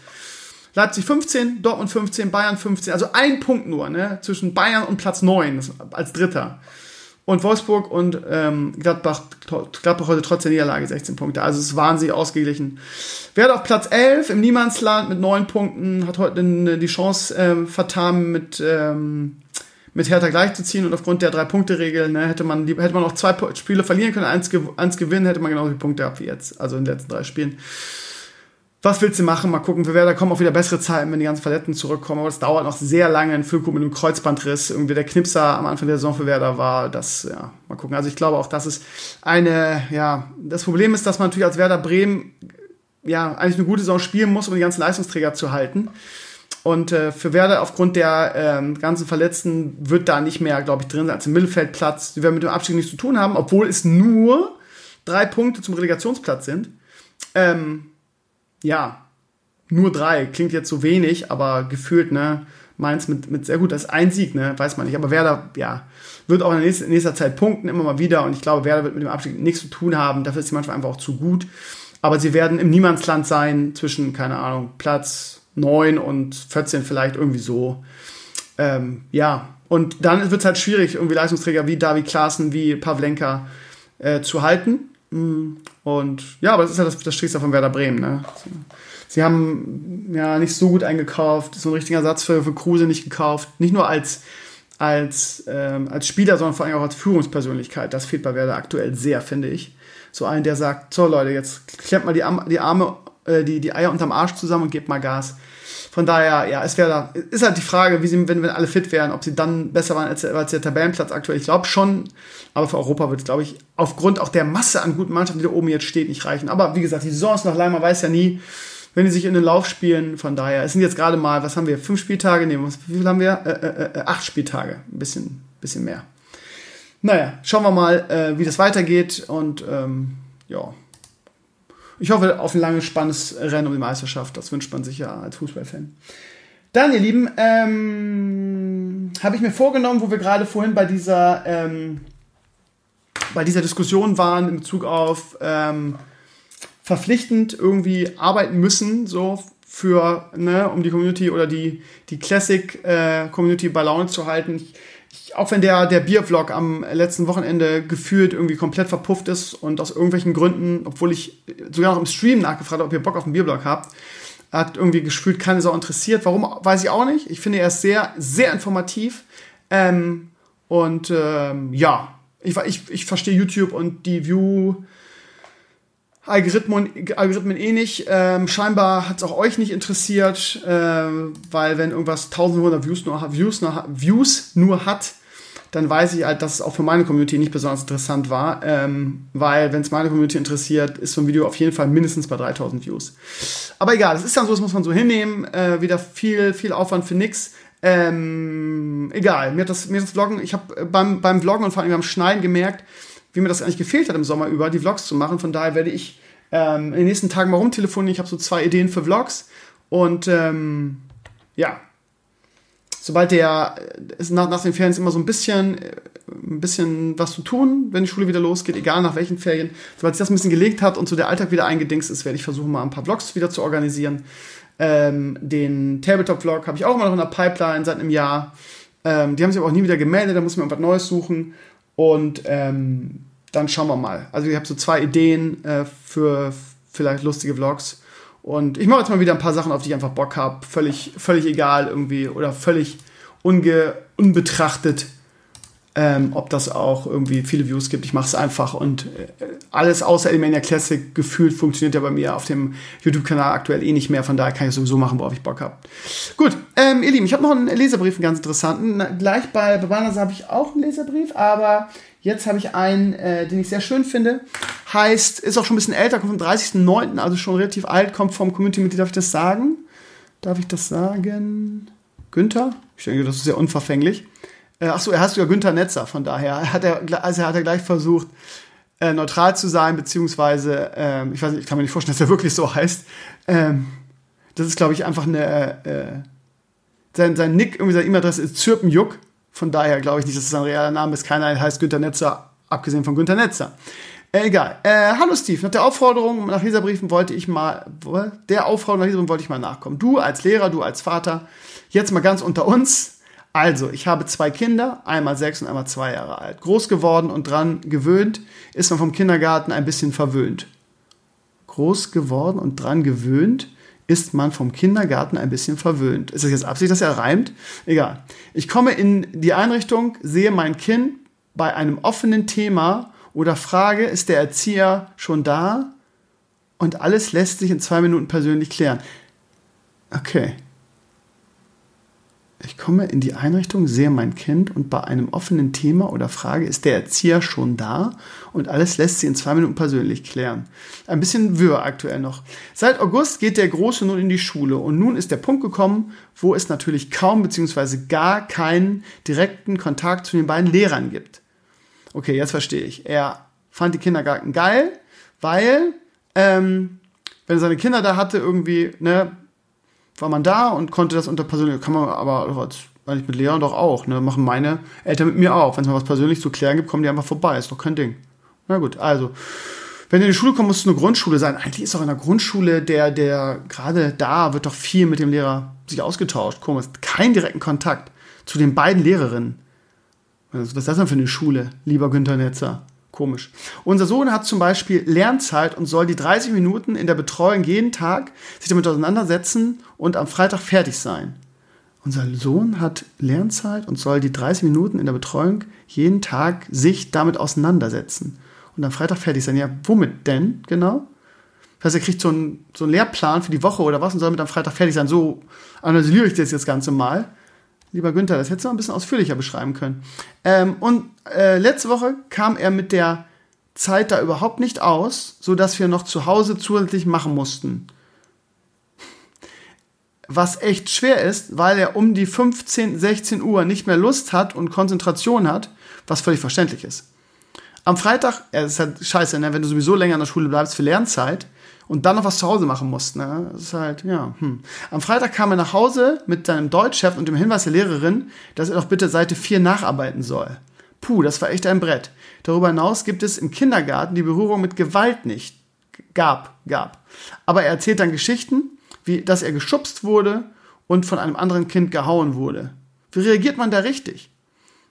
Leipzig 15, Dortmund 15, Bayern 15, also ein Punkt nur, ne, zwischen Bayern und Platz 9 als Dritter. Und Wolfsburg und ähm, Gladbach, Gladbach heute trotz der Niederlage 16 Punkte. Also es ist wahnsinnig ausgeglichen. Werder auf Platz 11 im Niemandsland mit 9 Punkten, hat heute die Chance ähm, vertan, mit, ähm, mit Hertha gleichzuziehen. Und aufgrund der Drei-Punkte-Regel ne, hätte, man, hätte man auch zwei Spiele verlieren können, eins, eins gewinnen, hätte man genauso viele Punkte gehabt wie jetzt. Also in den letzten drei Spielen was willst du machen? Mal gucken, für Werder kommen auch wieder bessere Zeiten, wenn die ganzen Verletzten zurückkommen. Aber es dauert noch sehr lange. Ein Füllkrug mit einem Kreuzbandriss, irgendwie der Knipser am Anfang der Saison für Werder war. Das, ja, mal gucken. Also ich glaube auch, das ist eine, ja, das Problem ist, dass man natürlich als Werder Bremen ja eigentlich eine gute Saison spielen muss, um die ganzen Leistungsträger zu halten. Und äh, für Werder aufgrund der ähm, ganzen Verletzten wird da nicht mehr, glaube ich, drin sein als im Mittelfeldplatz. Sie werden mit dem Abstieg nichts zu tun haben, obwohl es nur drei Punkte zum Relegationsplatz sind. Ähm, ja, nur drei. Klingt jetzt so wenig, aber gefühlt, ne, Mainz mit, mit sehr gut, das ist ein Sieg, ne, weiß man nicht. Aber Werder, ja, wird auch in nächster, in nächster Zeit punkten, immer mal wieder. Und ich glaube, Werder wird mit dem Abstieg nichts zu tun haben. Dafür ist sie manchmal einfach auch zu gut. Aber sie werden im Niemandsland sein, zwischen, keine Ahnung, Platz 9 und 14 vielleicht irgendwie so. Ähm, ja, und dann wird es halt schwierig, irgendwie Leistungsträger wie David Klaassen, wie Pavlenka äh, zu halten. Mm. Und ja, aber das ist ja das, das Schicksal von Werder Bremen. Ne? Sie haben ja nicht so gut eingekauft, so einen richtigen Ersatz für, für Kruse nicht gekauft. Nicht nur als, als, ähm, als Spieler, sondern vor allem auch als Führungspersönlichkeit. Das fehlt bei Werder aktuell sehr, finde ich. So einen, der sagt, so Leute, jetzt klemmt mal die, die Arme, äh, die, die Eier unterm Arsch zusammen und gebt mal Gas. Von daher, ja, es wäre ist halt die Frage, wie sie, wenn, wenn alle fit wären, ob sie dann besser waren als, als der Tabellenplatz aktuell. Ich glaube schon, aber für Europa wird es, glaube ich, aufgrund auch der Masse an guten Mannschaften, die da oben jetzt steht, nicht reichen. Aber wie gesagt, die Saison ist noch lang, man weiß ja nie, wenn die sich in den Lauf spielen. Von daher, es sind jetzt gerade mal, was haben wir, fünf Spieltage? Nee, wie viel haben wir? Äh, äh, äh, acht Spieltage. Ein bisschen, bisschen mehr. Naja, schauen wir mal, äh, wie das weitergeht und ähm, ja ich hoffe auf ein langes, spannendes Rennen um die Meisterschaft. Das wünscht man sich ja als Fußballfan. Dann, ihr Lieben, ähm, habe ich mir vorgenommen, wo wir gerade vorhin bei dieser, ähm, bei dieser Diskussion waren in Bezug auf ähm, verpflichtend irgendwie arbeiten müssen, so für, ne, um die Community oder die, die Classic-Community äh, bei Laune zu halten. Ich, auch wenn der, der Biervlog am letzten Wochenende gefühlt irgendwie komplett verpufft ist und aus irgendwelchen Gründen, obwohl ich sogar noch im Stream nachgefragt habe, ob ihr Bock auf einen Biervlog habt, hat irgendwie gefühlt keine Sau interessiert. Warum, weiß ich auch nicht. Ich finde, er ist sehr, sehr informativ. Ähm, und ähm, ja, ich, ich, ich verstehe YouTube und die View. Algorithmen, Algorithmen eh nicht. Ähm, scheinbar hat es auch euch nicht interessiert, äh, weil wenn irgendwas 1500 Views nur, Views, nur, Views nur hat, dann weiß ich halt, dass es auch für meine Community nicht besonders interessant war, ähm, weil wenn es meine Community interessiert, ist so ein Video auf jeden Fall mindestens bei 3000 Views. Aber egal, das ist dann so, das muss man so hinnehmen. Äh, wieder viel, viel Aufwand für nix. Ähm, egal, mir hat das, mir hat das Vloggen, ich habe äh, beim, beim Vloggen und vor allem beim Schneiden gemerkt, wie mir das eigentlich gefehlt hat im Sommer über, die Vlogs zu machen. Von daher werde ich ähm, in den nächsten Tagen mal rumtelefonieren. Ich habe so zwei Ideen für Vlogs. Und ähm, ja, sobald der ist nach, nach den Ferien ist immer so ein bisschen, äh, ein bisschen was zu tun, wenn die Schule wieder losgeht, egal nach welchen Ferien. Sobald sich das ein bisschen gelegt hat und so der Alltag wieder eingedingst ist, werde ich versuchen, mal ein paar Vlogs wieder zu organisieren. Ähm, den Tabletop-Vlog habe ich auch immer noch in der Pipeline seit einem Jahr. Ähm, die haben sich aber auch nie wieder gemeldet, da muss man was Neues suchen. Und ähm, dann schauen wir mal. Also ich habe so zwei Ideen äh, für vielleicht lustige Vlogs. Und ich mache jetzt mal wieder ein paar Sachen, auf die ich einfach Bock habe. Völlig, völlig egal irgendwie oder völlig unge unbetrachtet, ähm, ob das auch irgendwie viele Views gibt. Ich mache es einfach und äh, alles außer Elemania Classic gefühlt funktioniert ja bei mir auf dem YouTube-Kanal aktuell eh nicht mehr. Von daher kann ich sowieso machen, worauf ich Bock habe. Gut, ähm, ihr Lieben, ich habe noch einen Leserbrief, einen ganz interessanten. Na, gleich bei Bewahrers habe ich auch einen Leserbrief, aber Jetzt habe ich einen, äh, den ich sehr schön finde. Heißt, ist auch schon ein bisschen älter, kommt vom 30.09., also schon relativ alt, kommt vom Community-Mitglied. Darf ich das sagen? Darf ich das sagen? Günther? Ich denke, das ist sehr unverfänglich. Äh, achso, er heißt ja Günther Netzer, von daher hat er, also hat er gleich versucht, äh, neutral zu sein, beziehungsweise, ähm, ich weiß nicht, ich kann mir nicht vorstellen, dass er wirklich so heißt. Ähm, das ist, glaube ich, einfach eine, äh, sein, sein Nick, irgendwie seine E-Mail-Adresse ist Zürpenjuck. Von daher glaube ich nicht, dass es ein realer Name ist. Keiner heißt Günter Netzer, abgesehen von Günter Netzer. Äh, egal. Äh, hallo Steve, nach der Aufforderung nach Leserbriefen wollte ich mal, der Aufforderung nach Leserbriefen wollte ich mal nachkommen. Du als Lehrer, du als Vater, jetzt mal ganz unter uns. Also, ich habe zwei Kinder, einmal sechs und einmal zwei Jahre alt. Groß geworden und dran gewöhnt, ist man vom Kindergarten ein bisschen verwöhnt. Groß geworden und dran gewöhnt, ist man vom Kindergarten ein bisschen verwöhnt. Ist das jetzt Absicht, dass er reimt? Egal. Ich komme in die Einrichtung, sehe mein Kind bei einem offenen Thema oder frage, ist der Erzieher schon da? Und alles lässt sich in zwei Minuten persönlich klären. Okay. Ich komme in die Einrichtung, sehe mein Kind und bei einem offenen Thema oder Frage ist der Erzieher schon da und alles lässt sie in zwei Minuten persönlich klären. Ein bisschen wirr aktuell noch. Seit August geht der Große nun in die Schule und nun ist der Punkt gekommen, wo es natürlich kaum bzw. gar keinen direkten Kontakt zu den beiden Lehrern gibt. Okay, jetzt verstehe ich. Er fand die Kindergarten geil, weil ähm, wenn er seine Kinder da hatte, irgendwie, ne, war man da und konnte das unter persönlich, kann man aber eigentlich mit Lehrern doch auch, ne? Machen meine Eltern mit mir auch. Wenn es mal was persönlich zu klären gibt, kommen die einfach vorbei. Ist doch kein Ding. Na gut, also. Wenn du in die Schule kommst, muss es eine Grundschule sein. Eigentlich ist auch in der Grundschule der, der, gerade da wird doch viel mit dem Lehrer sich ausgetauscht. Komisch. Kein direkten Kontakt zu den beiden Lehrerinnen. Was ist das denn für eine Schule, lieber Günther Netzer? Komisch. Unser Sohn hat zum Beispiel Lernzeit und soll die 30 Minuten in der Betreuung jeden Tag sich damit auseinandersetzen und am Freitag fertig sein. Unser Sohn hat Lernzeit und soll die 30 Minuten in der Betreuung jeden Tag sich damit auseinandersetzen und am Freitag fertig sein. Ja, womit denn genau? Das heißt, er kriegt so einen, so einen Lehrplan für die Woche oder was und soll mit am Freitag fertig sein. So analysiere ich das jetzt Ganze mal. Lieber Günther, das hättest du mal ein bisschen ausführlicher beschreiben können. Ähm, und äh, letzte Woche kam er mit der Zeit da überhaupt nicht aus, sodass wir noch zu Hause zusätzlich machen mussten. Was echt schwer ist, weil er um die 15, 16 Uhr nicht mehr Lust hat und Konzentration hat, was völlig verständlich ist. Am Freitag, ja, das ist halt scheiße, ne? wenn du sowieso länger in der Schule bleibst für Lernzeit, und dann noch was zu Hause machen musst. Ne? Das ist halt, ja. Hm. Am Freitag kam er nach Hause mit seinem Deutschchef und dem Hinweis der Lehrerin, dass er doch bitte Seite 4 nacharbeiten soll. Puh, das war echt ein Brett. Darüber hinaus gibt es im Kindergarten die Berührung mit Gewalt nicht. Gab, gab. Aber er erzählt dann Geschichten, wie, dass er geschubst wurde und von einem anderen Kind gehauen wurde. Wie reagiert man da richtig?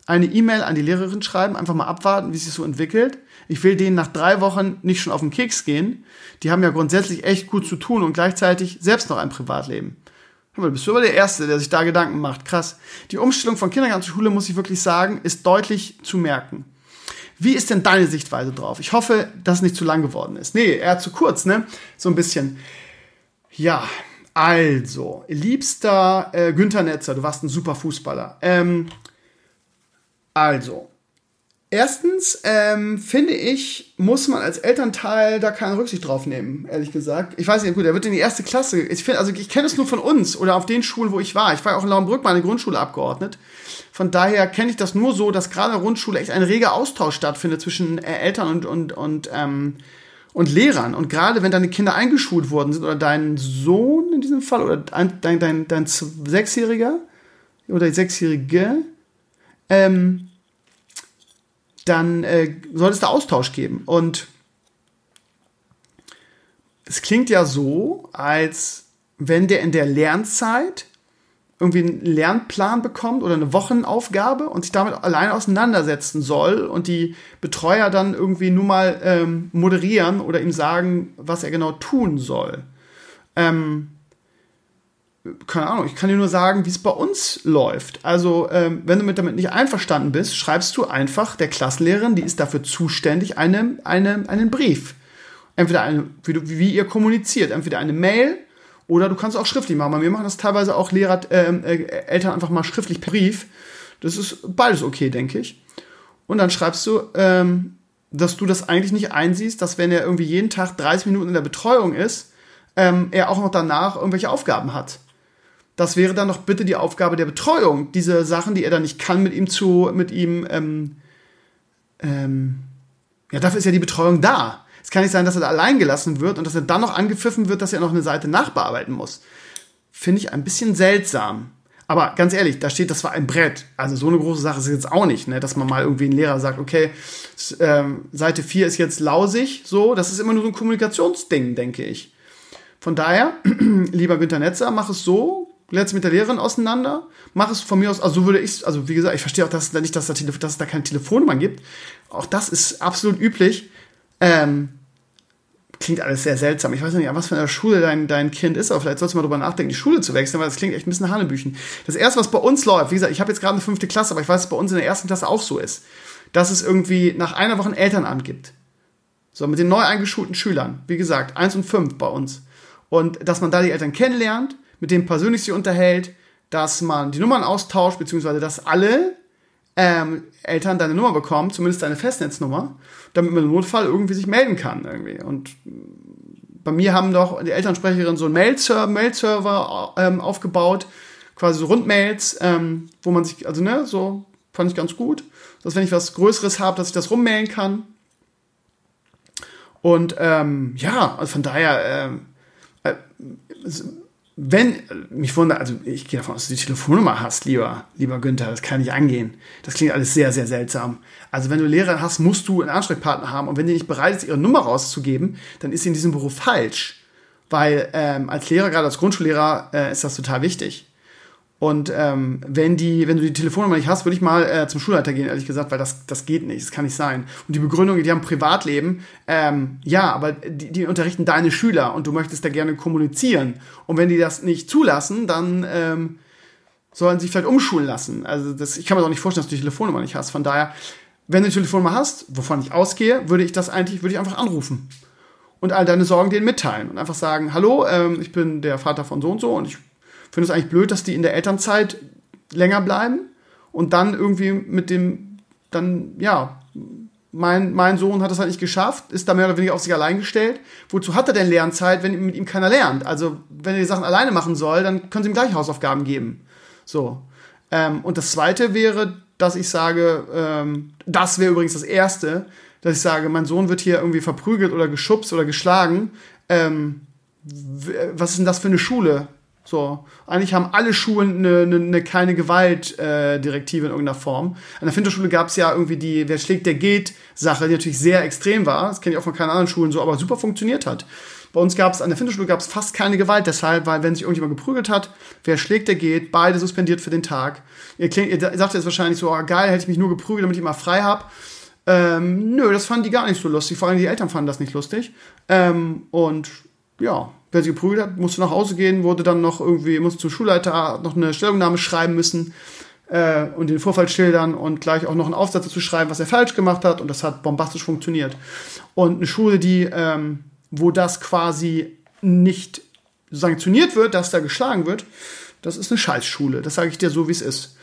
Eine E-Mail an die Lehrerin schreiben, einfach mal abwarten, wie sich so entwickelt. Ich will denen nach drei Wochen nicht schon auf den Keks gehen. Die haben ja grundsätzlich echt gut zu tun und gleichzeitig selbst noch ein Privatleben. Aber bist du aber der Erste, der sich da Gedanken macht. Krass. Die Umstellung von Kindergarten zu Schule, muss ich wirklich sagen, ist deutlich zu merken. Wie ist denn deine Sichtweise drauf? Ich hoffe, dass es nicht zu lang geworden ist. Nee, eher zu kurz, ne? So ein bisschen. Ja, also, liebster äh, Günther Netzer, du warst ein super Fußballer. Ähm, also, erstens ähm, finde ich, muss man als Elternteil da keine Rücksicht drauf nehmen, ehrlich gesagt. Ich weiß nicht, gut, er wird in die erste Klasse. Ich finde, also ich kenne es nur von uns oder auf den Schulen, wo ich war. Ich war auch in Lauenbrück mal eine Grundschule abgeordnet. Von daher kenne ich das nur so, dass gerade in der Grundschule echt ein reger Austausch stattfindet zwischen äh, Eltern und, und, und, ähm, und Lehrern. Und gerade wenn deine Kinder eingeschult worden sind oder dein Sohn in diesem Fall oder dein, dein, dein, dein Sechsjähriger oder Sechsjährige, ähm, dann äh, soll es da Austausch geben. Und es klingt ja so, als wenn der in der Lernzeit irgendwie einen Lernplan bekommt oder eine Wochenaufgabe und sich damit alleine auseinandersetzen soll und die Betreuer dann irgendwie nur mal ähm, moderieren oder ihm sagen, was er genau tun soll. Ähm, keine Ahnung, ich kann dir nur sagen, wie es bei uns läuft. Also, ähm, wenn du mit damit nicht einverstanden bist, schreibst du einfach der Klassenlehrerin, die ist dafür zuständig, eine, eine, einen Brief. Entweder eine, wie, wie ihr kommuniziert, entweder eine Mail oder du kannst auch schriftlich machen. Bei mir machen das teilweise auch Lehrer, äh, äh, Eltern einfach mal schriftlich per Brief. Das ist beides okay, denke ich. Und dann schreibst du, ähm, dass du das eigentlich nicht einsiehst, dass wenn er irgendwie jeden Tag 30 Minuten in der Betreuung ist, ähm, er auch noch danach irgendwelche Aufgaben hat. Das wäre dann doch bitte die Aufgabe der Betreuung, diese Sachen, die er dann nicht kann, mit ihm zu, mit ihm, ähm, ähm, ja, dafür ist ja die Betreuung da. Es kann nicht sein, dass er da allein gelassen wird und dass er dann noch angepfiffen wird, dass er noch eine Seite nachbearbeiten muss. Finde ich ein bisschen seltsam. Aber ganz ehrlich, da steht, das war ein Brett. Also so eine große Sache ist jetzt auch nicht, ne? dass man mal irgendwie ein Lehrer sagt, okay, ähm, Seite 4 ist jetzt lausig, so. Das ist immer nur so ein Kommunikationsding, denke ich. Von daher, <clears throat> lieber Günter Netzer, mach es so, setz mit der Lehrerin auseinander, mach es von mir aus, also so würde ich, also wie gesagt, ich verstehe auch dass, nicht, dass, da, dass es da keine Telefonnummer gibt. Auch das ist absolut üblich. Ähm, klingt alles sehr seltsam. Ich weiß nicht, an was für einer Schule dein, dein Kind ist, aber vielleicht sollst du mal drüber nachdenken, die Schule zu wechseln, weil das klingt echt ein bisschen Hanebüchen. Das erste, was bei uns läuft, wie gesagt, ich habe jetzt gerade eine fünfte Klasse, aber ich weiß, dass bei uns in der ersten Klasse auch so ist, dass es irgendwie nach einer Woche ein Elternamt gibt. So, mit den neu eingeschulten Schülern. Wie gesagt, eins und fünf bei uns. Und dass man da die Eltern kennenlernt, mit denen persönlich sich unterhält, dass man die Nummern austauscht, beziehungsweise dass alle ähm, Eltern deine Nummer bekommen, zumindest deine Festnetznummer, damit man im Notfall irgendwie sich melden kann irgendwie. Und bei mir haben doch die Elternsprecherin so einen Mail-Server Mail ähm, aufgebaut, quasi so Rundmails, ähm, wo man sich, also ne, so fand ich ganz gut, dass wenn ich was Größeres habe, dass ich das rummailen kann. Und ähm, ja, also von daher, ähm, äh, wenn, mich wundert, also ich gehe davon aus, dass du die Telefonnummer hast, lieber, lieber Günther, das kann nicht angehen. Das klingt alles sehr, sehr seltsam. Also wenn du Lehrer hast, musst du einen Ansprechpartner haben und wenn die nicht bereit ist, ihre Nummer rauszugeben, dann ist sie in diesem Beruf falsch. Weil ähm, als Lehrer, gerade als Grundschullehrer, äh, ist das total wichtig. Und ähm, wenn, die, wenn du die Telefonnummer nicht hast, würde ich mal äh, zum Schulleiter gehen, ehrlich gesagt, weil das, das geht nicht, das kann nicht sein. Und die Begründung, die haben Privatleben, ähm, ja, aber die, die unterrichten deine Schüler und du möchtest da gerne kommunizieren. Und wenn die das nicht zulassen, dann ähm, sollen sie sich vielleicht umschulen lassen. Also das, ich kann mir doch nicht vorstellen, dass du die Telefonnummer nicht hast. Von daher, wenn du die Telefonnummer hast, wovon ich ausgehe, würde ich das eigentlich, würde ich einfach anrufen und all deine Sorgen denen mitteilen und einfach sagen, hallo, ähm, ich bin der Vater von so und so und ich finde es eigentlich blöd, dass die in der Elternzeit länger bleiben und dann irgendwie mit dem, dann, ja, mein, mein Sohn hat das halt nicht geschafft, ist da mehr oder weniger auf sich allein gestellt. Wozu hat er denn Lernzeit, wenn mit ihm keiner lernt? Also, wenn er die Sachen alleine machen soll, dann können sie ihm gleich Hausaufgaben geben. So. Ähm, und das zweite wäre, dass ich sage, ähm, das wäre übrigens das erste, dass ich sage, mein Sohn wird hier irgendwie verprügelt oder geschubst oder geschlagen. Ähm, was ist denn das für eine Schule? So, eigentlich haben alle Schulen eine, eine, eine keine Gewalt-Direktive äh, in irgendeiner Form. An der Finterschule gab es ja irgendwie die Wer schlägt, der geht Sache, die natürlich sehr extrem war. Das kenne ich auch von keinen anderen Schulen so, aber super funktioniert hat. Bei uns gab es an der Finderschule gab es fast keine Gewalt, deshalb, weil wenn sich irgendjemand geprügelt hat, wer schlägt, der geht, beide suspendiert für den Tag. Ihr, klingt, ihr sagt jetzt wahrscheinlich so, oh, geil, hätte ich mich nur geprügelt, damit ich mal frei habe. Ähm, nö, das fanden die gar nicht so lustig. Vor allem die Eltern fanden das nicht lustig. Ähm, und ja, wer sich geprügelt hat, musste nach Hause gehen, wurde dann noch irgendwie, musste zum Schulleiter noch eine Stellungnahme schreiben müssen äh, und den Vorfall schildern und gleich auch noch einen Aufsatz dazu schreiben, was er falsch gemacht hat. Und das hat bombastisch funktioniert. Und eine Schule, die, ähm, wo das quasi nicht sanktioniert wird, dass da geschlagen wird, das ist eine Scheißschule. Das sage ich dir so, wie es ist.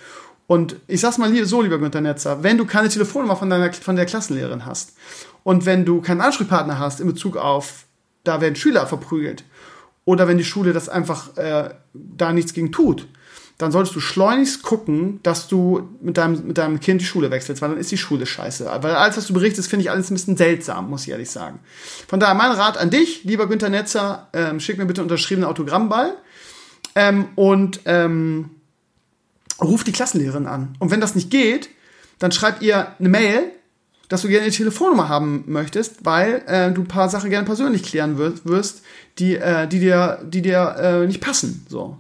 Und ich sag's mal so, lieber Günther Netzer, wenn du keine Telefonnummer von, deiner, von der Klassenlehrerin hast und wenn du keinen Ansprechpartner hast in Bezug auf, da werden Schüler verprügelt oder wenn die Schule das einfach äh, da nichts gegen tut, dann solltest du schleunigst gucken, dass du mit deinem, mit deinem Kind die Schule wechselst, weil dann ist die Schule scheiße. Weil alles, was du berichtest, finde ich alles ein bisschen seltsam, muss ich ehrlich sagen. Von daher mein Rat an dich, lieber Günther Netzer, ähm, schick mir bitte unterschriebenen Autogrammball ähm, und ähm, ruf die Klassenlehrerin an. Und wenn das nicht geht, dann schreib ihr eine Mail, dass du gerne die Telefonnummer haben möchtest, weil äh, du ein paar Sachen gerne persönlich klären wirst, die, äh, die dir, die dir äh, nicht passen. So.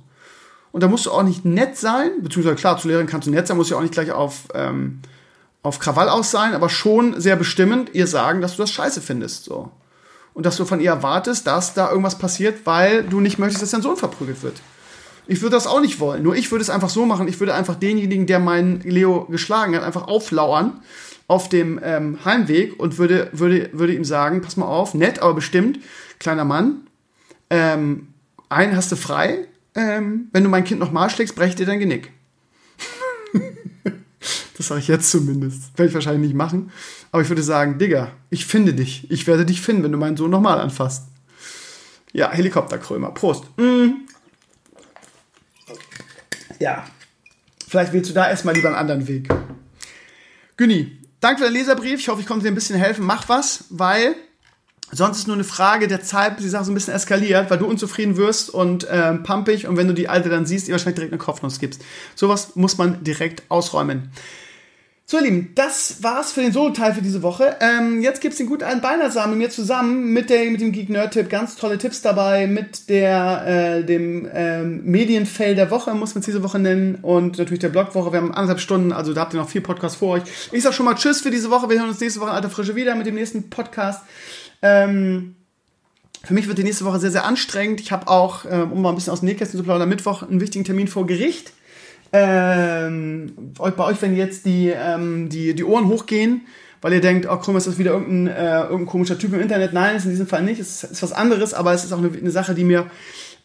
Und da musst du auch nicht nett sein, beziehungsweise klar, zu Lehrerin kannst du nett sein, musst du auch nicht gleich auf, ähm, auf Krawall aus sein, aber schon sehr bestimmend ihr sagen, dass du das scheiße findest. So. Und dass du von ihr erwartest, dass da irgendwas passiert, weil du nicht möchtest, dass dein Sohn verprügelt wird. Ich würde das auch nicht wollen. Nur ich würde es einfach so machen. Ich würde einfach denjenigen, der meinen Leo geschlagen hat, einfach auflauern auf dem ähm, Heimweg und würde, würde, würde ihm sagen, pass mal auf, nett, aber bestimmt, kleiner Mann, ähm, einen hast du frei, ähm, wenn du mein Kind nochmal schlägst, breche ich dir dein Genick. <laughs> das sage ich jetzt zumindest. Werde ich wahrscheinlich nicht machen. Aber ich würde sagen, Digga, ich finde dich. Ich werde dich finden, wenn du meinen Sohn nochmal anfasst. Ja, Helikopterkrömer. Prost. Mm. Ja. Vielleicht willst du da erstmal lieber einen anderen Weg. Günni, danke für den Leserbrief. Ich hoffe, ich konnte dir ein bisschen helfen. Mach was, weil Sonst ist nur eine Frage der Zeit, bis die Sache so ein bisschen eskaliert, weil du unzufrieden wirst und äh, pumpig und wenn du die alte dann siehst, ihr wahrscheinlich direkt eine Kopfnuss gibst. Sowas muss man direkt ausräumen. So, ihr Lieben, das war's für den Solo-Teil für diese Woche. Ähm, jetzt gibt's den guten alten Beinersamen mit mir zusammen mit, der, mit dem Geek-Nerd-Tipp. Ganz tolle Tipps dabei mit der, äh, dem ähm, Medienfell der Woche, muss man es diese Woche nennen. Und natürlich der Blogwoche. Wir haben anderthalb Stunden, also da habt ihr noch vier Podcasts vor euch. Ich sag schon mal Tschüss für diese Woche. Wir hören uns nächste Woche in alter Frische wieder mit dem nächsten Podcast. Ähm, für mich wird die nächste Woche sehr, sehr anstrengend. Ich habe auch, ähm, um mal ein bisschen aus dem Nähkästchen zu plaudern, Mittwoch einen wichtigen Termin vor Gericht. Ähm, bei euch, wenn jetzt die, ähm, die, die Ohren hochgehen, weil ihr denkt, oh komm, ist das wieder irgendein, äh, irgendein komischer Typ im Internet. Nein, ist in diesem Fall nicht. Es ist, ist was anderes, aber es ist auch eine, eine Sache, die mir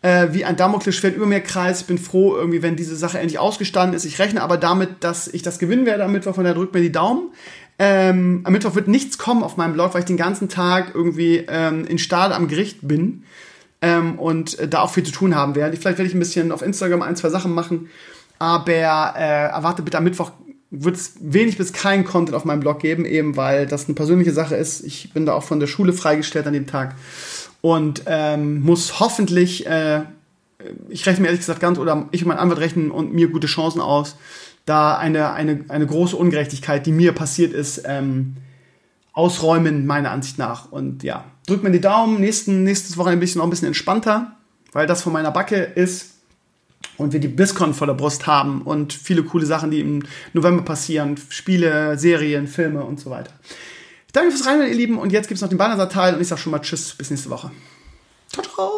äh, wie ein Damoklesschwert über mir kreist. Ich bin froh, irgendwie, wenn diese Sache endlich ausgestanden ist. Ich rechne aber damit, dass ich das gewinnen werde am Mittwoch, von daher drückt mir die Daumen. Ähm, am Mittwoch wird nichts kommen auf meinem Blog, weil ich den ganzen Tag irgendwie ähm, in Stade am Gericht bin ähm, und äh, da auch viel zu tun haben werde. Vielleicht werde ich ein bisschen auf Instagram ein, zwei Sachen machen, aber äh, erwarte bitte am Mittwoch wird es wenig bis keinen Content auf meinem Blog geben, eben weil das eine persönliche Sache ist. Ich bin da auch von der Schule freigestellt an dem Tag und ähm, muss hoffentlich, äh, ich rechne mir ehrlich gesagt ganz, oder ich und mein Anwalt rechnen und mir gute Chancen aus, da eine, eine, eine große Ungerechtigkeit, die mir passiert ist, ähm, ausräumen, meiner Ansicht nach. Und ja, drückt mir die Daumen. Nächsten, nächstes Woche ein bisschen noch ein bisschen entspannter, weil das von meiner Backe ist und wir die BISCON vor der Brust haben und viele coole Sachen, die im November passieren. Spiele, Serien, Filme und so weiter. Danke fürs Reinhören, ihr Lieben. Und jetzt gibt es noch den Bannersaal und ich sage schon mal Tschüss, bis nächste Woche. Ciao, ciao.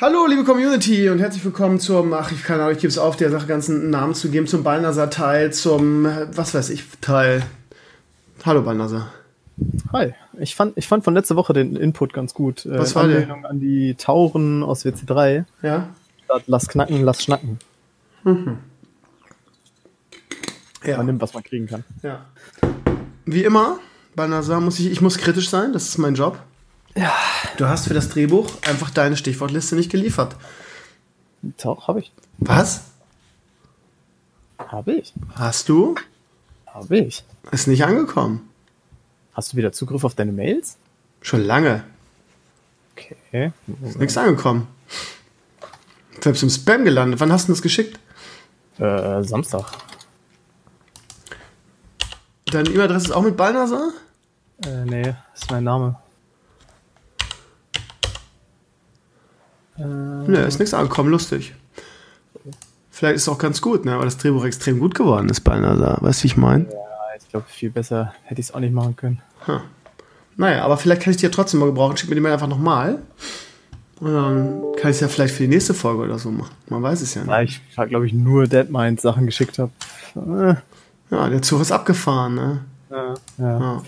Hallo, liebe Community und herzlich willkommen zum, ach, ich kann ich gebe es auf, der Sache ganzen Namen zu geben, zum Balnasar-Teil, zum, was weiß ich, Teil. Hallo, Balnasar. Hi. Ich fand, ich fand von letzter Woche den Input ganz gut. Äh, was äh, war der? an die Tauren aus WC3. Ja. Lass knacken, lass schnacken. Mhm. Ja. Man nimmt, was man kriegen kann. Ja. Wie immer, Balnasar muss ich, ich muss kritisch sein, das ist mein Job. Ja. Du hast für das Drehbuch einfach deine Stichwortliste nicht geliefert. Doch, habe ich. Was? Habe ich. Hast du? Habe ich. Ist nicht angekommen. Hast du wieder Zugriff auf deine Mails? Schon lange. Okay. Ist nichts angekommen. Selbst im Spam gelandet. Wann hast du das geschickt? Äh, Samstag. Deine E-Mail-Adresse ist auch mit Balnasar? Äh, nee, ist mein Name. Äh, ne, ist nichts angekommen, lustig. Vielleicht ist es auch ganz gut, ne? weil das Drehbuch extrem gut geworden ist bei NASA. Weißt du, wie ich meine? Ja, ich glaube, viel besser hätte ich es auch nicht machen können. Huh. Naja, aber vielleicht kann ich die ja trotzdem mal gebrauchen. Schick mir die Mail einfach nochmal. Und dann kann ich es ja vielleicht für die nächste Folge oder so machen. Man weiß es ja nicht. Ja, ich habe, glaube ich, nur Deadmind Sachen geschickt habe. Ja, der Zug ist abgefahren, ne? Ja. ja. ja.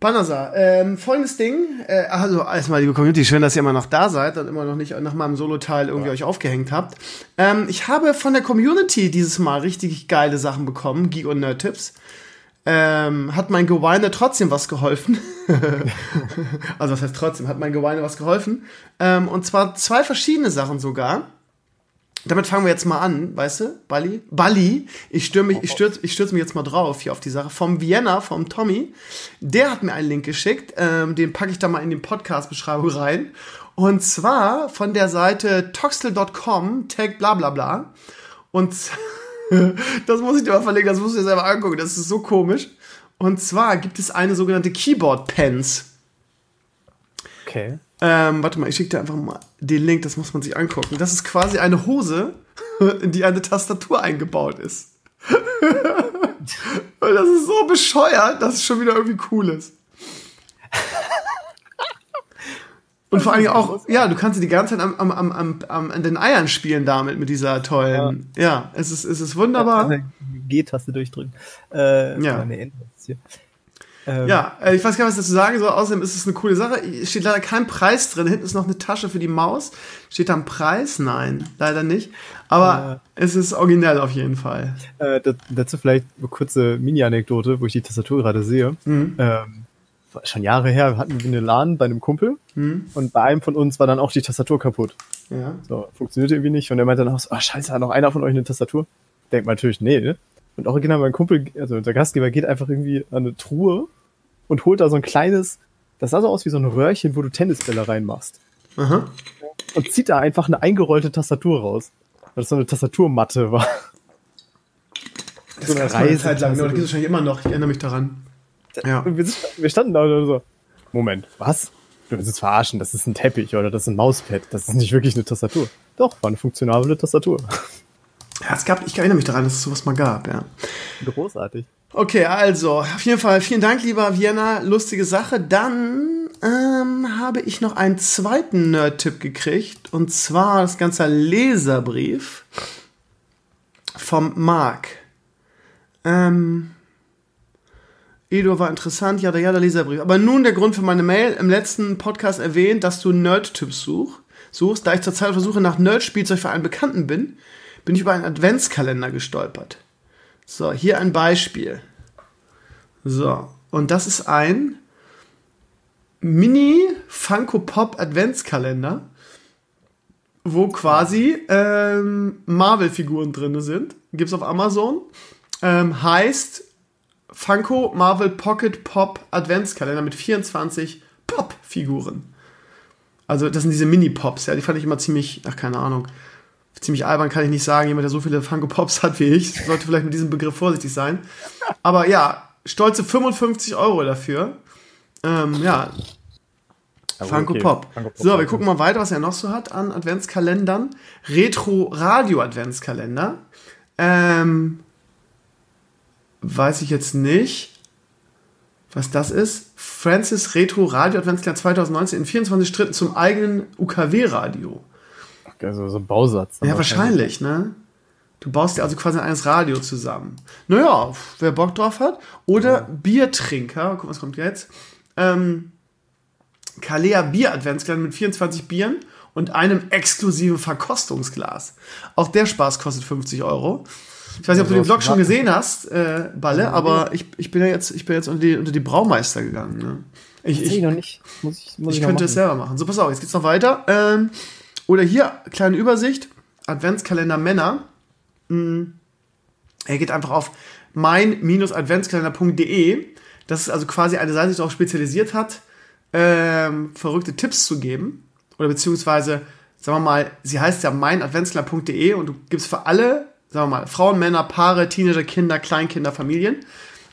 Banasa, ähm, folgendes Ding. Äh, also erstmal, liebe Community, schön, dass ihr immer noch da seid und immer noch nicht nach meinem Solo-Teil irgendwie ja. euch aufgehängt habt. Ähm, ich habe von der Community dieses Mal richtig geile Sachen bekommen, Geek und Nerd-Tipps. Ähm, hat mein Geweine trotzdem was geholfen. <laughs> also was heißt trotzdem, hat mein Geweine was geholfen. Ähm, und zwar zwei verschiedene Sachen sogar. Damit fangen wir jetzt mal an, weißt du, Bali? Bali, ich, stür mich, ich, stürze, ich stürze mich jetzt mal drauf hier auf die Sache. Vom Vienna, vom Tommy, der hat mir einen Link geschickt, ähm, den packe ich da mal in die Podcast-Beschreibung rein. Und zwar von der Seite toxel.com, tag bla bla bla. Und <laughs> das muss ich dir mal verlegen, das musst du dir selber angucken, das ist so komisch. Und zwar gibt es eine sogenannte Keyboard Pens. Okay. Ähm, warte mal, ich schicke dir einfach mal den Link, das muss man sich angucken. Das ist quasi eine Hose, <laughs> in die eine Tastatur eingebaut ist. <laughs> Das ist so bescheuert, dass es schon wieder irgendwie cool ist. Und vor allen Dingen auch, ja, du kannst die ganze Zeit am, am, am, am, am, an den Eiern spielen damit, mit dieser tollen. Ja, ja es, ist, es ist wunderbar. G-Taste durchdrücken. Äh, ja. Ähm, ja, äh, ich weiß gar nicht, was dazu sagen soll. Außerdem ist es eine coole Sache. Es steht leider kein Preis drin. Hinten ist noch eine Tasche für die Maus. Steht da ein Preis? Nein, leider nicht. Aber äh, es ist originell auf jeden Fall. Äh, dazu vielleicht eine kurze Mini-Anekdote, wo ich die Tastatur gerade sehe. Mhm. Ähm, schon Jahre her hatten wir eine LAN bei einem Kumpel hm. und bei einem von uns war dann auch die Tastatur kaputt. Ja. So, funktionierte irgendwie nicht und er meinte dann auch so, oh, scheiße, hat noch einer von euch eine Tastatur? Denkt man natürlich, nee. Ne? Und original mein Kumpel, also unser Gastgeber geht einfach irgendwie an eine Truhe und holt da so ein kleines, das sah so aus wie so ein Röhrchen, wo du Tennisbälle reinmachst. Aha. Und zieht da einfach eine eingerollte Tastatur raus. Weil das so eine Tastaturmatte war. Das so eine Reise. Zeit lang, genau, das gibt es wahrscheinlich immer noch, ich erinnere mich daran. Ja. Wir, wir, standen da und so, Moment, was? Du willst uns verarschen, das ist ein Teppich oder das ist ein Mauspad, das ist nicht wirklich eine Tastatur. Doch, war eine funktionable Tastatur. Ja, es gab, ich erinnere mich daran, dass es sowas mal gab, ja. Großartig. Okay, also, auf jeden Fall, vielen Dank, lieber Vienna, lustige Sache. Dann ähm, habe ich noch einen zweiten Nerd-Tipp gekriegt, und zwar das ganze Leserbrief vom Marc. Ähm, Edo war interessant, ja, der Leserbrief. Aber nun der Grund für meine Mail. Im letzten Podcast erwähnt, dass du Nerd-Tipps such, suchst. Da ich zurzeit versuche nach Nerd-Spielzeug für einen Bekannten bin, bin ich über einen Adventskalender gestolpert. So, hier ein Beispiel. So, und das ist ein Mini Funko Pop Adventskalender, wo quasi ähm, Marvel-Figuren drin sind. Gibt's auf Amazon. Ähm, heißt Funko Marvel Pocket Pop Adventskalender mit 24 Pop-Figuren. Also das sind diese Mini-Pops, ja, die fand ich immer ziemlich, ach keine Ahnung, ziemlich albern kann ich nicht sagen. Jemand, der so viele Funko Pops hat wie ich, sollte vielleicht mit diesem Begriff vorsichtig sein. Aber ja, stolze 55 Euro dafür. Ähm, ja, Funko, okay. Pop. Funko Pop. So, wir gucken mal weiter, was er noch so hat an Adventskalendern. Retro Radio Adventskalender. Ähm, weiß ich jetzt nicht, was das ist. Francis Retro Radio Adventskalender 2019 in 24 Schritten zum eigenen UKW-Radio. Also so ein Bausatz. Ja, wahrscheinlich, ne? Du baust dir also quasi ein eines Radio zusammen. Naja, wer Bock drauf hat. Oder ja. Biertrinker, guck, was kommt jetzt? Ähm, Kalea Bier Adventskalender mit 24 Bieren und einem exklusiven Verkostungsglas. Auch der Spaß kostet 50 Euro. Ich weiß nicht, ob du den Vlog schon gesehen hast, äh, Balle, aber ich, ich bin ja jetzt, ich bin jetzt unter die, unter die Braumeister gegangen. Ne? Ich, ich, noch nicht. Muss ich, muss ich, ich könnte es selber machen. So, pass auf, jetzt geht's noch weiter. Ähm, oder hier, kleine Übersicht. Adventskalender Männer. Hm. Er geht einfach auf mein-adventskalender.de. Das ist also quasi eine Seite, die sich darauf spezialisiert hat, ähm, verrückte Tipps zu geben. Oder beziehungsweise, sagen wir mal, sie heißt ja meinadventskalender.de und du gibst für alle sagen wir mal, Frauen, Männer, Paare, Teenager, Kinder, Kleinkinder, Familien.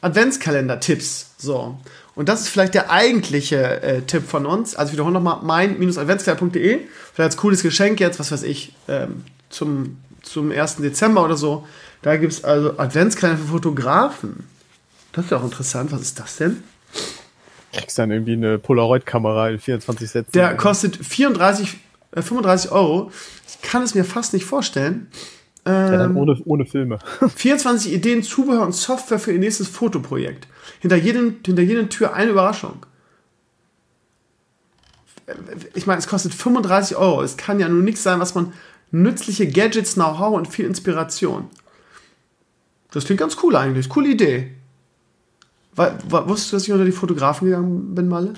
Adventskalender-Tipps. So. Und das ist vielleicht der eigentliche äh, Tipp von uns. Also wiederhole nochmal mein-adventskleider.de. Vielleicht als cooles Geschenk jetzt, was weiß ich, ähm, zum, zum 1. Dezember oder so. Da gibt es also Adventskleider für Fotografen. Das ist ja auch interessant. Was ist das denn? Kriegst dann irgendwie eine Polaroid-Kamera in 24 Sätzen. Der kostet 34, äh, 35 Euro. Ich kann es mir fast nicht vorstellen. Ja, dann ähm, ohne, ohne Filme. <laughs> 24 Ideen, Zubehör und Software für ihr nächstes Fotoprojekt. Hinter, jedem, hinter jeder Tür eine Überraschung. Ich meine, es kostet 35 Euro. Es kann ja nur nichts sein, was man nützliche Gadgets, Know-how und viel Inspiration. Das klingt ganz cool eigentlich. Coole Idee. Wusstest du, dass ich unter die Fotografen gegangen bin, Malle?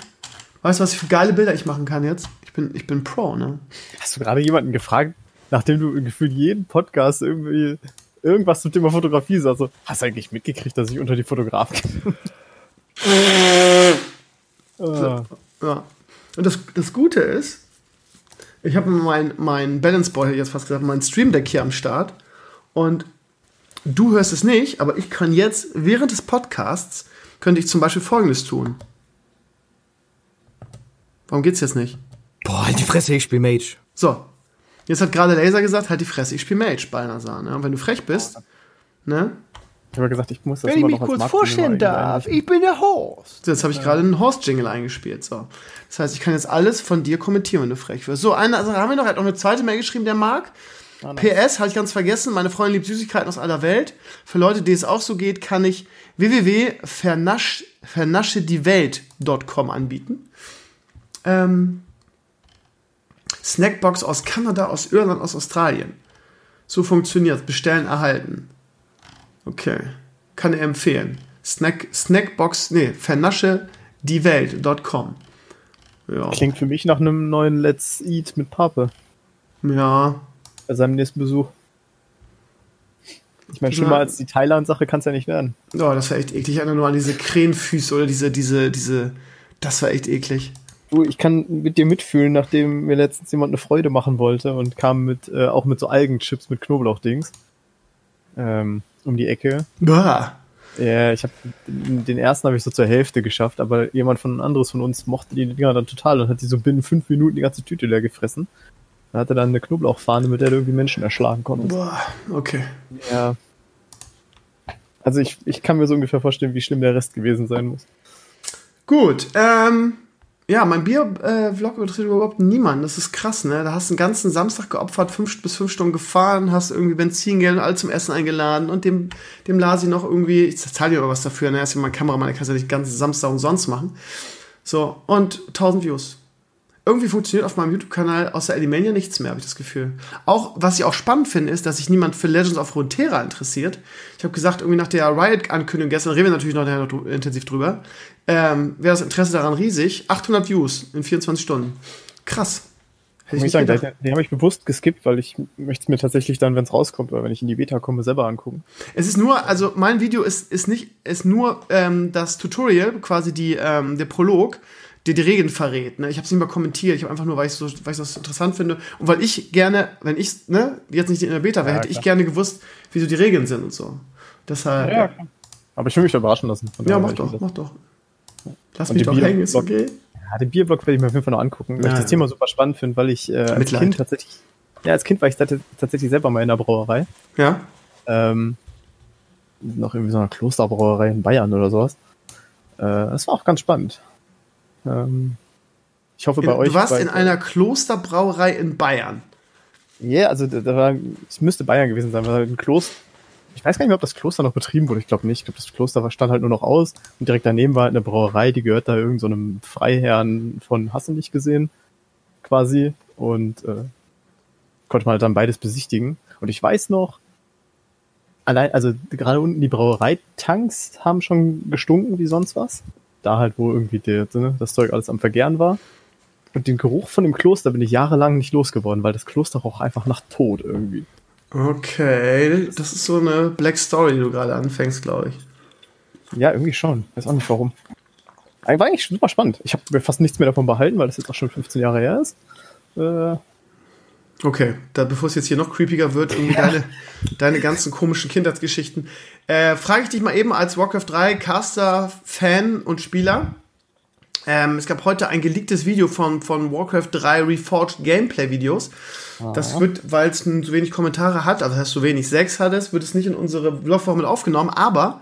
Weißt du, was für geile Bilder ich machen kann jetzt? Ich bin, ich bin Pro, ne? Hast du gerade jemanden gefragt, nachdem du gefühlt jeden Podcast irgendwie irgendwas zum Thema Fotografie sagst? So, hast du eigentlich mitgekriegt, dass ich unter die Fotografen gehe? <laughs> ah. Ja. Und das, das Gute ist, ich habe mein, mein Balance Boy jetzt fast gesagt, mein Stream Deck hier am Start. Und du hörst es nicht, aber ich kann jetzt während des Podcasts könnte ich zum Beispiel Folgendes tun. Warum geht's jetzt nicht? Boah, halt die Fresse, ich spiel Mage. So. Jetzt hat gerade Laser gesagt, halt die Fresse, ich spiel Mage, Balnasar. Ne? Und wenn du frech bist, ne? Ich habe gesagt, ich muss das Wenn ich mich kurz vorstellen darf, ich bin der Host. Jetzt habe ich gerade einen Host-Jingle eingespielt. So. Das heißt, ich kann jetzt alles von dir kommentieren, wenn du frech wirst. So, eine, also haben wir noch, er hat noch eine zweite Mail geschrieben, der Marc. Ah, PS, habe ich ganz vergessen, meine Freundin liebt Süßigkeiten aus aller Welt. Für Leute, die es auch so geht, kann ich www.vernaschediewelt.com anbieten. Ähm, Snackbox aus Kanada, aus Irland, aus Australien. So funktioniert Bestellen, erhalten. Okay. Kann er empfehlen. Snack, Snackbox, nee, vernaschediewelt.com. Ja. Klingt für mich nach einem neuen Let's Eat mit Pape. Ja, bei seinem nächsten Besuch. Ich meine, schlimmer ja. als die Thailand-Sache kann es ja nicht werden. Ja, das war echt eklig. Einer nur an diese Krähenfüße oder diese, diese, diese. Das war echt eklig. Du, ich kann mit dir mitfühlen, nachdem mir letztens jemand eine Freude machen wollte und kam mit, äh, auch mit so Algenchips mit Knoblauchdings ähm, um die Ecke. Bah. Ja, ich habe den ersten habe ich so zur Hälfte geschafft, aber jemand von anderes von uns mochte die Dinger dann total und hat die so binnen fünf Minuten die ganze Tüte leer gefressen. Er hatte dann eine Knoblauchfahne, mit der du irgendwie Menschen erschlagen konntest. Boah, okay. Ja. Also ich, ich kann mir so ungefähr vorstellen, wie schlimm der Rest gewesen sein muss. Gut, ähm, ja, mein Bier-Vlog äh, betrifft überhaupt niemanden. Das ist krass, ne? Da hast du einen ganzen Samstag geopfert, fünf bis fünf Stunden gefahren, hast irgendwie Benzingeld und all zum Essen eingeladen und dem, dem Lasi noch irgendwie, ich zahle dir aber was dafür, ne? Er ist ja mein Kameramann, der kann ja nicht den ganzen Samstag umsonst machen. So, und 1000 Views irgendwie funktioniert auf meinem YouTube-Kanal außer Elimania nichts mehr, habe ich das Gefühl. Auch, was ich auch spannend finde, ist, dass sich niemand für Legends of Runeterra interessiert. Ich habe gesagt, irgendwie nach der Riot-Ankündigung gestern, reden wir natürlich noch, noch intensiv drüber, ähm, wäre das Interesse daran riesig. 800 Views in 24 Stunden. Krass. Hätte ich sagen, den, den habe ich bewusst geskippt, weil ich möchte es mir tatsächlich dann, wenn es rauskommt oder wenn ich in die Beta komme, selber angucken. Es ist nur, also mein Video ist, ist nicht, ist nur ähm, das Tutorial, quasi die, ähm, der Prolog dir die Regeln verrät. Ne? Ich habe es nicht mal kommentiert, ich habe einfach nur, weil ich, so, weil ich das interessant finde und weil ich gerne, wenn ich ne, jetzt nicht in der Beta wäre, ja, hätte ich gerne gewusst, wie so die Regeln sind und so. Deshalb. Ja, klar. Aber ich will mich überraschen lassen. Ja, mach doch, mach doch. Lass und mich doch hängen, ist okay. Ja, den Bierblock werde ich mir auf jeden Fall noch angucken, weil ja, ich das Thema super spannend finde, weil ich äh, als Kind tatsächlich, ja, als Kind war ich tatsächlich selber mal in der Brauerei. Ja. Ähm, noch irgendwie so eine Klosterbrauerei in Bayern oder sowas. Äh, das war auch ganz spannend. Ähm, ich hoffe bei in, euch. Du warst in einer Klosterbrauerei in Bayern. Ja, yeah, also da war, es müsste Bayern gewesen sein, weil ein Kloster. Ich weiß gar nicht mehr, ob das Kloster noch betrieben wurde. Ich glaube nicht. Ich glaube, das Kloster stand halt nur noch aus. Und direkt daneben war halt eine Brauerei, die gehört da irgendeinem so Freiherrn von Hasse nicht gesehen. Quasi. Und äh, konnte man halt dann beides besichtigen. Und ich weiß noch, allein, also gerade unten die Brauereitanks haben schon gestunken wie sonst was da halt, wo irgendwie der, ne, das Zeug alles am Vergären war. Und den Geruch von dem Kloster bin ich jahrelang nicht losgeworden, weil das Kloster roch einfach nach Tod irgendwie. Okay, das ist so eine Black Story, die du gerade anfängst, glaube ich. Ja, irgendwie schon. Weiß auch nicht warum. War eigentlich super spannend. Ich habe mir fast nichts mehr davon behalten, weil das jetzt auch schon 15 Jahre her ist. Äh, Okay, da, bevor es jetzt hier noch creepiger wird, irgendwie <laughs> ja. deine, deine ganzen komischen Kindheitsgeschichten, äh, frage ich dich mal eben als Warcraft 3 Caster, Fan und Spieler. Ähm, es gab heute ein geleaktes Video von, von Warcraft 3 Reforged Gameplay-Videos. Das wird, weil es so wenig Kommentare hat, also heißt so wenig sechs hat es, wird es nicht in unsere Blogwoche mit aufgenommen, aber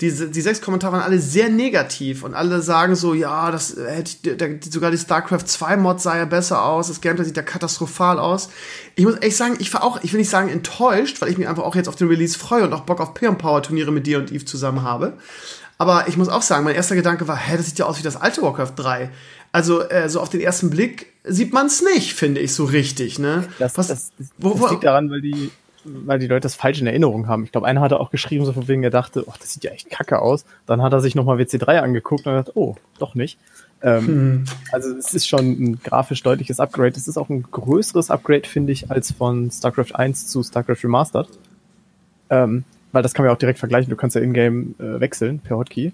diese, die sechs Kommentare waren alle sehr negativ und alle sagen so, ja, das hätte, der, sogar die StarCraft 2 Mod sah ja besser aus, das Gameplay sieht ja katastrophal aus. Ich muss echt sagen, ich war auch, ich will nicht sagen enttäuscht, weil ich mich einfach auch jetzt auf den Release freue und auch Bock auf Peer Power Turniere mit dir und Eve zusammen habe. Aber ich muss auch sagen, mein erster Gedanke war, hä, das sieht ja aus wie das alte Warcraft 3. Also äh, so auf den ersten Blick sieht man es nicht, finde ich, so richtig. Ne? Das, Was, das, das, wo, wo, das liegt daran, weil die, weil die Leute das falsch in Erinnerung haben. Ich glaube, einer hatte auch geschrieben, so von wegen, er dachte, oh, das sieht ja echt kacke aus. Dann hat er sich nochmal WC3 angeguckt und hat oh, doch nicht. Ähm, hm. Also es ist schon ein grafisch deutliches Upgrade. Es ist auch ein größeres Upgrade, finde ich, als von StarCraft 1 zu StarCraft Remastered. Ähm, weil das kann man ja auch direkt vergleichen. Du kannst ja in-game äh, wechseln per Hotkey.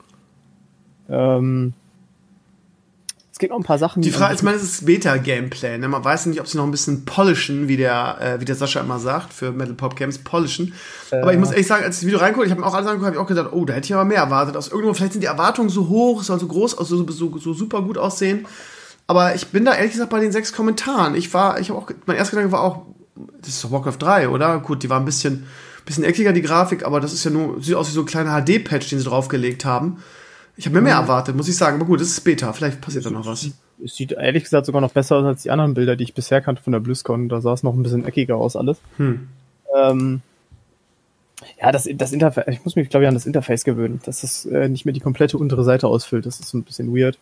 Ähm, es gibt noch ein paar Sachen. Die Frage ist, meine, es ist Beta-Gameplay. Ne? Man weiß nicht, ob sie noch ein bisschen polischen, wie der, äh, wie der Sascha immer sagt, für Metal Pop Games, polischen. Äh. Aber ich muss ehrlich sagen, als ich das Video reingucke, ich habe mir auch alles angeguckt, habe ich auch gedacht, oh, da hätte ich aber mehr erwartet. Aus irgendwo, vielleicht sind die Erwartungen so hoch, es soll so groß, so, so, so super gut aussehen. Aber ich bin da ehrlich gesagt bei den sechs Kommentaren. Ich war, ich habe auch, mein erster Gedanke war auch, das ist doch Warcraft 3, oder? Gut, die war ein bisschen, bisschen eckiger, die Grafik, aber das ist ja nur, sieht aus wie so ein kleiner HD-Patch, den sie draufgelegt haben. Ich habe mir mehr erwartet, muss ich sagen. Aber gut, es ist Beta. Vielleicht passiert da noch was. Es sieht ehrlich gesagt sogar noch besser aus als die anderen Bilder, die ich bisher kannte von der BlizzCon. Da sah es noch ein bisschen eckiger aus alles. Hm. Ähm, ja, das, das Interface, ich muss mich, glaube ich, an das Interface gewöhnen, dass es äh, nicht mehr die komplette untere Seite ausfüllt. Das ist so ein bisschen weird.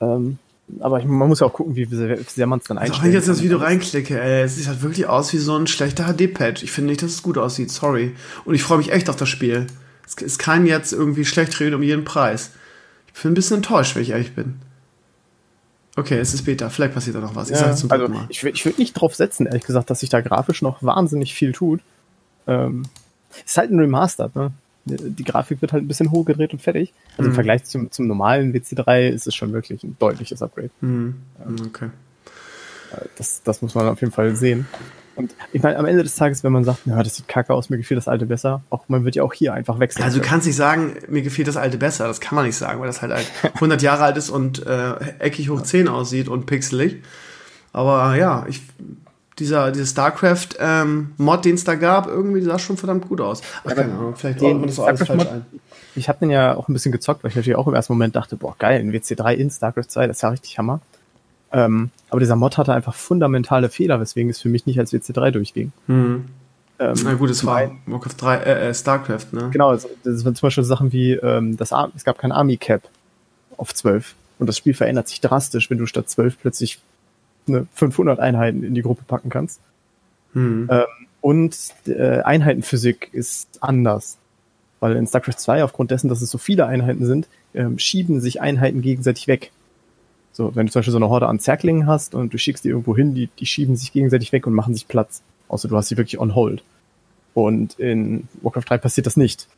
Ähm, aber ich, man muss ja auch gucken, wie sehr, sehr man es dann einstellt. Also, wenn ich jetzt das Video reinklicke, ey, es sieht halt wirklich aus wie so ein schlechter HD-Patch. Ich finde nicht, dass es gut aussieht, sorry. Und ich freue mich echt auf das Spiel. Es ist kein jetzt irgendwie schlecht reden um jeden Preis. Ich bin ein bisschen enttäuscht, wenn ich ehrlich bin. Okay, es ist Beta. Vielleicht passiert da noch was. Ich ja, zum also Mal. Ich, ich würde nicht drauf setzen, ehrlich gesagt, dass sich da grafisch noch wahnsinnig viel tut. Ähm, ist halt ein Remaster, ne? Die Grafik wird halt ein bisschen hochgedreht und fertig. Also mhm. im Vergleich zum, zum normalen WC3 ist es schon wirklich ein deutliches Upgrade. Mhm. Ähm, okay. Das, das muss man auf jeden Fall sehen. Und ich meine, am Ende des Tages, wenn man sagt, ja, das sieht kacke aus, mir gefiel das alte besser, auch man wird ja auch hier einfach wechseln. Also du kannst nicht sagen, mir gefiel das alte besser, das kann man nicht sagen, weil das halt, 100 <laughs> Jahre alt ist und äh, eckig hoch 10 aussieht und pixelig. Aber ja, ich, dieser, dieser StarCraft ähm, den es da gab, irgendwie sah schon verdammt gut aus. Ach, keine Ahnung, vielleicht ordnet man das so alles falsch ein. Ich habe den ja auch ein bisschen gezockt, weil ich natürlich auch im ersten Moment dachte, boah, geil, ein WC3 in StarCraft 2, das ist ja richtig Hammer. Ähm, aber dieser Mod hatte einfach fundamentale Fehler, weswegen es für mich nicht als WC3 durchging. Hm. Ähm, Na gut, es war Warcraft 3, äh, äh, StarCraft, ne? Genau, das, das waren zum Beispiel Sachen wie, ähm, das Ar es gab kein Army Cap auf 12. Und das Spiel verändert sich drastisch, wenn du statt 12 plötzlich eine 500 Einheiten in die Gruppe packen kannst. Hm. Ähm, und äh, Einheitenphysik ist anders. Weil in StarCraft 2, aufgrund dessen, dass es so viele Einheiten sind, ähm, schieben sich Einheiten gegenseitig weg. So, wenn du zum Beispiel so eine Horde an Zerklingen hast und du schickst die irgendwo hin, die, die schieben sich gegenseitig weg und machen sich Platz. Außer du hast sie wirklich on hold. Und in Warcraft 3 passiert das nicht.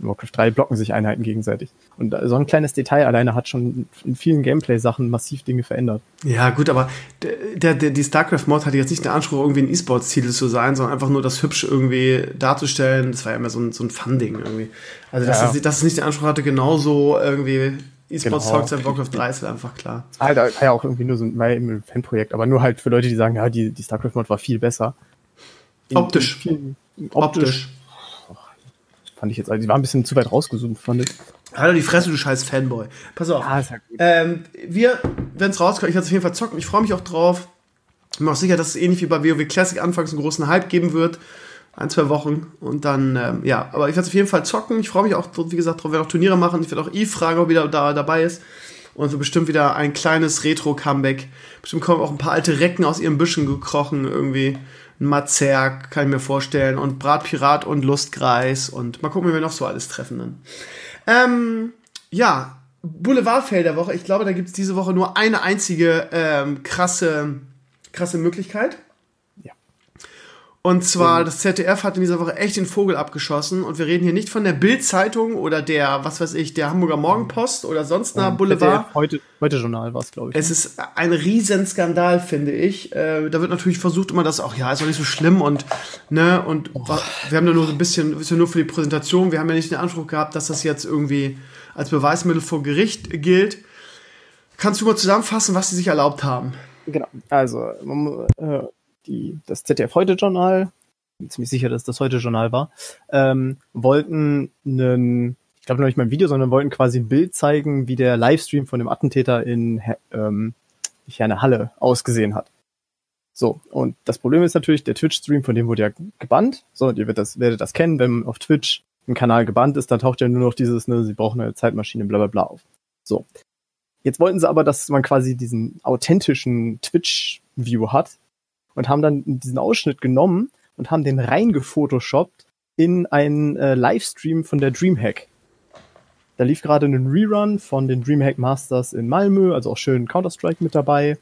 In Warcraft 3 blocken sich Einheiten gegenseitig. Und so ein kleines Detail alleine hat schon in vielen Gameplay-Sachen massiv Dinge verändert. Ja, gut, aber der, der, die StarCraft-Mod hatte jetzt nicht den Anspruch, irgendwie ein E-Sports-Titel zu sein, sondern einfach nur das hübsch irgendwie darzustellen. Das war ja immer so ein, so ein Fun-Ding irgendwie. Also, dass, ja. es, dass es nicht den Anspruch hatte, genauso irgendwie E-Sports genau. Talks and Warcraft 3 ist halt einfach klar. Halt, war ja auch irgendwie nur so ein, Fanprojekt, aber nur halt für Leute, die sagen, ja, die, die StarCraft-Mod war viel besser. In, optisch. In vielen, optisch. Fand ich jetzt, also die war ein bisschen zu weit rausgezoomt, fand ich. Hallo die Fresse, du scheiß Fanboy. Pass auf. Ah, ist ja gut. Ähm, wir, wenn es rauskommt, ich werde es auf jeden Fall zocken. Ich freue mich auch drauf. Ich bin mir auch sicher, dass es ähnlich wie bei WoW Classic anfangs einen großen Hype geben wird ein, zwei Wochen und dann, ähm, ja, aber ich werde auf jeden Fall zocken. Ich freue mich auch, wie gesagt, drauf, werde auch Turniere machen. Ich werde auch Eve fragen, ob er wieder da dabei ist. Und so bestimmt wieder ein kleines Retro-Comeback. Bestimmt kommen auch ein paar alte Recken aus ihren Büschen gekrochen, irgendwie. Ein Mazerk, kann ich mir vorstellen. Und Bratpirat und Lustgreis. Und mal gucken, wie wir noch so alles treffen dann. Ähm, ja, Boulevardfeld der Woche. Ich glaube, da gibt es diese Woche nur eine einzige ähm, krasse, krasse Möglichkeit. Und zwar, das ZDF hat in dieser Woche echt den Vogel abgeschossen. Und wir reden hier nicht von der Bild-Zeitung oder der, was weiß ich, der Hamburger Morgenpost oder sonst einer Boulevard. ZDF heute, heute Journal war es, glaube ich. Es ne? ist ein Riesenskandal, finde ich. Äh, da wird natürlich versucht immer das auch, ja, ist doch nicht so schlimm und, ne, und oh. wir haben da nur so ein bisschen, ist ja nur für die Präsentation. Wir haben ja nicht den Anspruch gehabt, dass das jetzt irgendwie als Beweismittel vor Gericht gilt. Kannst du mal zusammenfassen, was sie sich erlaubt haben? Genau, also äh, die, das ZDF Heute-Journal, bin ziemlich sicher, dass das Heute-Journal war, ähm, wollten einen, ich glaube noch nicht mal ein Video, sondern wollten quasi ein Bild zeigen, wie der Livestream von dem Attentäter in ähm, Herne Halle ausgesehen hat. So, und das Problem ist natürlich, der Twitch-Stream, von dem wurde ja gebannt. So, und ihr werdet das, werdet das kennen, wenn auf Twitch ein Kanal gebannt ist, dann taucht ja nur noch dieses, ne, sie brauchen eine Zeitmaschine, bla bla bla auf. So. Jetzt wollten sie aber, dass man quasi diesen authentischen Twitch-View hat und haben dann diesen Ausschnitt genommen und haben den reingefotoshoppt in einen äh, Livestream von der Dreamhack. Da lief gerade ein Rerun von den Dreamhack Masters in Malmö, also auch schön Counter-Strike mit dabei.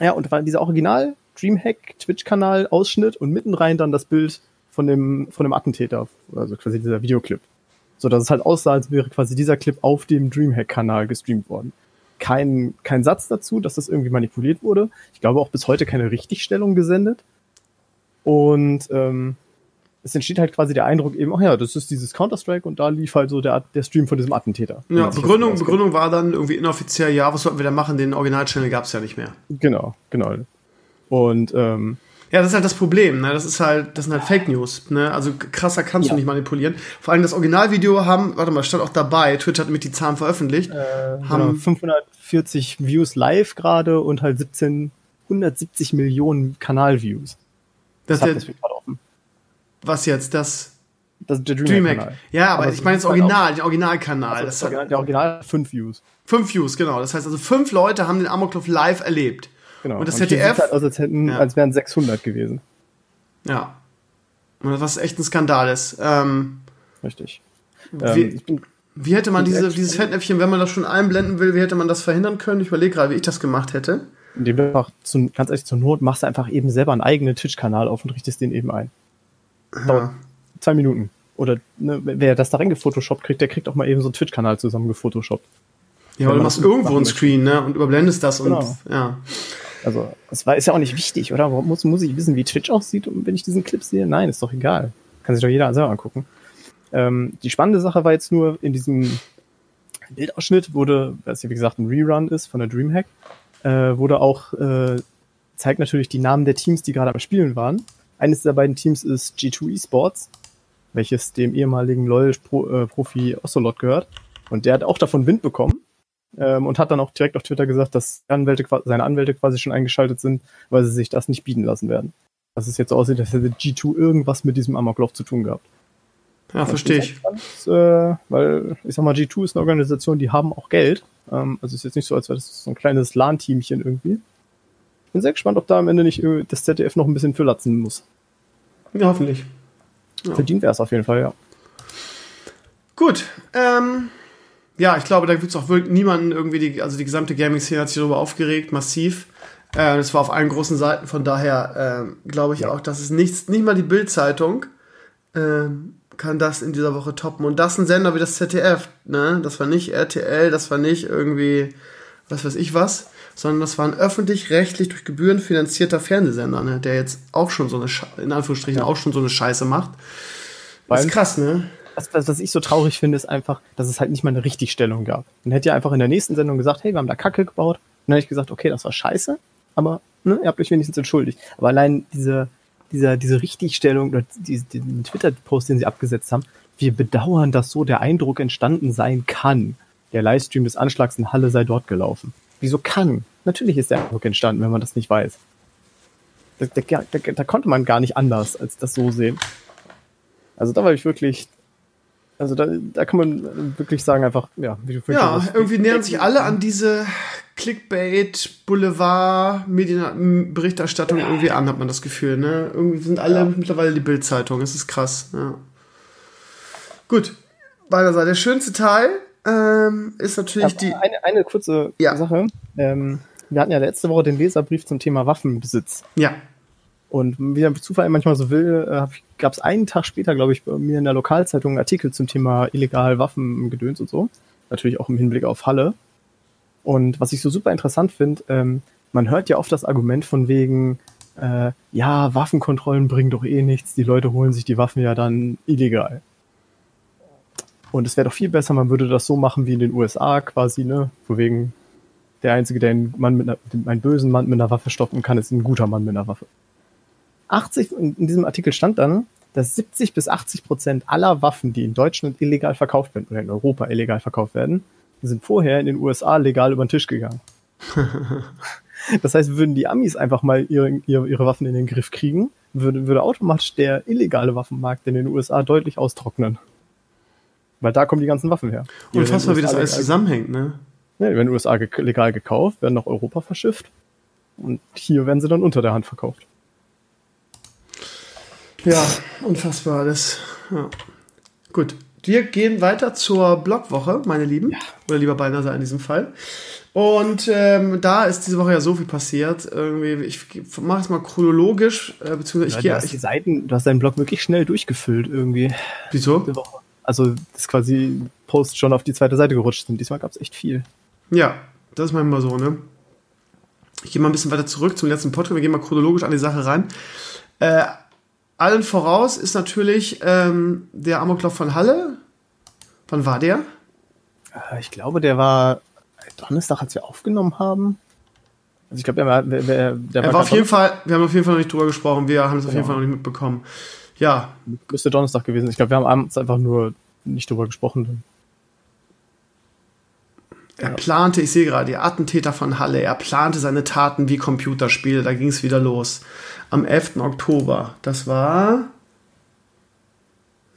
Ja, und war dieser Original Dreamhack Twitch-Kanal Ausschnitt und mitten rein dann das Bild von dem, von dem Attentäter, also quasi dieser Videoclip. So dass es halt aussah, als wäre quasi dieser Clip auf dem Dreamhack-Kanal gestreamt worden. Kein, kein Satz dazu, dass das irgendwie manipuliert wurde. Ich glaube auch bis heute keine Richtigstellung gesendet. Und ähm, es entsteht halt quasi der Eindruck eben, ach ja, das ist dieses Counter-Strike und da lief halt so der, der Stream von diesem Attentäter. Ja, Begründung, Begründung war dann irgendwie inoffiziell, ja, was sollten wir da machen? Den Original-Channel gab es ja nicht mehr. Genau, genau. Und ähm, ja, das ist halt das Problem, ne? Das ist halt, das sind halt Fake News, ne? Also krasser kannst ja. du nicht manipulieren. Vor allem das Originalvideo haben, warte mal, stand auch dabei, Twitch hat mit die Zahlen veröffentlicht. Äh, haben genau, 540 Views live gerade und halt 17, 170 Millionen Kanalviews. Das, das, der, was jetzt? Das. Das der Dreamhack. Dreamhack. Ja, aber, aber ich meine das Original, den Originalkanal. Also das Original, der Original fünf Views. Fünf Views, genau. Das heißt also, fünf Leute haben den Amoklauf live erlebt. Genau. Und das und ZDF. Halt aus, als, hätten, ja. als wären 600 gewesen. Ja. Und was echt ein Skandal ist. Ähm, Richtig. Wie, ähm, wie hätte man diese, dieses Fettnäpfchen, wenn man das schon einblenden will, wie hätte man das verhindern können? Ich überlege gerade, wie ich das gemacht hätte. Indem du einfach, zu, ganz ehrlich, zur Not machst du einfach eben selber einen eigenen Twitch-Kanal auf und richtest den eben ein. Dauert zwei Minuten. Oder ne, wer das da reingefotoshoppt kriegt, der kriegt auch mal eben so einen Twitch-Kanal zusammen gefotoshoppt. Ja, oder du machst irgendwo einen Screen, ne? Und überblendest das genau. und ja. Also, das war, ist ja auch nicht wichtig, oder? Warum muss, muss ich wissen, wie Twitch aussieht, wenn ich diesen Clip sehe? Nein, ist doch egal. Kann sich doch jeder selber angucken. Ähm, die spannende Sache war jetzt nur, in diesem Bildausschnitt wurde, was ja wie gesagt ein Rerun ist von der Dreamhack, äh, wurde auch, äh, zeigt natürlich die Namen der Teams, die gerade am Spielen waren. Eines der beiden Teams ist G2 Esports, welches dem ehemaligen LoL-Profi äh, Ocelot gehört. Und der hat auch davon Wind bekommen ähm, und hat dann auch direkt auf Twitter gesagt, dass Anwälte, seine Anwälte quasi schon eingeschaltet sind, weil sie sich das nicht bieten lassen werden. Dass es jetzt so aussieht, als hätte G2 irgendwas mit diesem Amoklauf zu tun gehabt. Ja, verstehe ich. Äh, weil, ich sag mal, G2 ist eine Organisation, die haben auch Geld. Ähm, also ist jetzt nicht so, als wäre das so ein kleines LAN-Teamchen irgendwie bin sehr gespannt, ob da am Ende nicht das ZDF noch ein bisschen für latzen muss. Ja, hoffentlich. Ja. Verdient wäre es auf jeden Fall, ja. Gut. Ähm, ja, ich glaube, da gibt es auch wirklich niemanden irgendwie, die, also die gesamte Gaming-Szene hat sich darüber aufgeregt, massiv. Äh, das war auf allen großen Seiten, von daher äh, glaube ich ja. auch, dass es nichts, nicht mal die Bild-Zeitung äh, kann das in dieser Woche toppen. Und das ein Sender wie das ZDF, ne? Das war nicht RTL, das war nicht irgendwie, was weiß ich was sondern das war ein öffentlich-rechtlich durch Gebühren finanzierter Fernsehsender, ne, der jetzt auch schon so eine, Sche in Anführungsstrichen, ja. auch schon so eine Scheiße macht. Das ist krass, ne? Was, was, was ich so traurig finde, ist einfach, dass es halt nicht mal eine Richtigstellung gab. Man hätte ja einfach in der nächsten Sendung gesagt, hey, wir haben da Kacke gebaut. Und dann hätte ich gesagt, okay, das war scheiße, aber ne, ihr habt euch wenigstens entschuldigt. Aber allein diese, dieser, diese Richtigstellung oder die, den Twitter-Post, den sie abgesetzt haben, wir bedauern, dass so der Eindruck entstanden sein kann. Der Livestream des Anschlags in Halle sei dort gelaufen. Wieso kann? Natürlich ist der Eindruck entstanden, wenn man das nicht weiß. Da, da, da, da, konnte man gar nicht anders, als das so sehen. Also da war ich wirklich, also da, da kann man wirklich sagen einfach, ja, wie du Ja, irgendwie nähern sich alle an diese Clickbait, Boulevard, Medienberichterstattung ja. irgendwie an, hat man das Gefühl, ne? Irgendwie sind alle ja. mittlerweile die Bildzeitung, es ist krass, ja. Gut, beiderseits. Der schönste Teil ähm, ist natürlich die. Eine, eine kurze ja. Sache. Ähm, wir hatten ja letzte Woche den Leserbrief zum Thema Waffenbesitz. Ja. Und wie der Zufall manchmal so will, äh, gab es einen Tag später, glaube ich, bei mir in der Lokalzeitung einen Artikel zum Thema illegal Waffengedöns und so. Natürlich auch im Hinblick auf Halle. Und was ich so super interessant finde, ähm, man hört ja oft das Argument von wegen, äh, ja, Waffenkontrollen bringen doch eh nichts, die Leute holen sich die Waffen ja dann illegal. Und es wäre doch viel besser, man würde das so machen wie in den USA quasi, ne, von wegen der Einzige, der einen, Mann mit einer, einen bösen Mann mit einer Waffe stoppen kann, ist ein guter Mann mit einer Waffe. 80, in diesem Artikel stand dann, dass 70 bis 80 Prozent aller Waffen, die in Deutschland illegal verkauft werden oder in Europa illegal verkauft werden, sind vorher in den USA legal über den Tisch gegangen. <laughs> das heißt, würden die Amis einfach mal ihre, ihre, ihre Waffen in den Griff kriegen, würde, würde automatisch der illegale Waffenmarkt in den USA deutlich austrocknen. Weil da kommen die ganzen Waffen her. Unfassbar, wie das alles zusammenhängt, ne? Ja, die werden in den USA legal gekauft, werden nach Europa verschifft und hier werden sie dann unter der Hand verkauft. Ja, unfassbar. Das, ja. Gut, wir gehen weiter zur Blogwoche, meine Lieben. Ja. Oder lieber Balnasar in diesem Fall. Und ähm, da ist diese Woche ja so viel passiert. Irgendwie, ich mache es mal chronologisch, äh, beziehungsweise ich gehe. Die Seiten, du hast deinen Blog wirklich schnell durchgefüllt irgendwie. Wieso? Also, das quasi Post schon auf die zweite Seite gerutscht sind. Diesmal gab es echt viel. Ja, das ist manchmal so, ne? Ich gehe mal ein bisschen weiter zurück zum letzten Podcast. Wir gehen mal chronologisch an die Sache ran. Äh, allen voraus ist natürlich ähm, der Amoklauf von Halle. Wann war der? Äh, ich glaube, der war Donnerstag, als wir aufgenommen haben. Also ich glaube, der war, der, der, der war, war auf jeden Fall, wir haben auf jeden Fall noch nicht drüber gesprochen, wir haben es auf jeden. Fall noch nicht mitbekommen. Ja. Müsste Donnerstag gewesen. Ich glaube, wir haben abends einfach nur nicht drüber gesprochen. Er plante, ich sehe gerade, die Attentäter von Halle, er plante seine Taten wie Computerspiele, da ging es wieder los. Am 11. Oktober, das war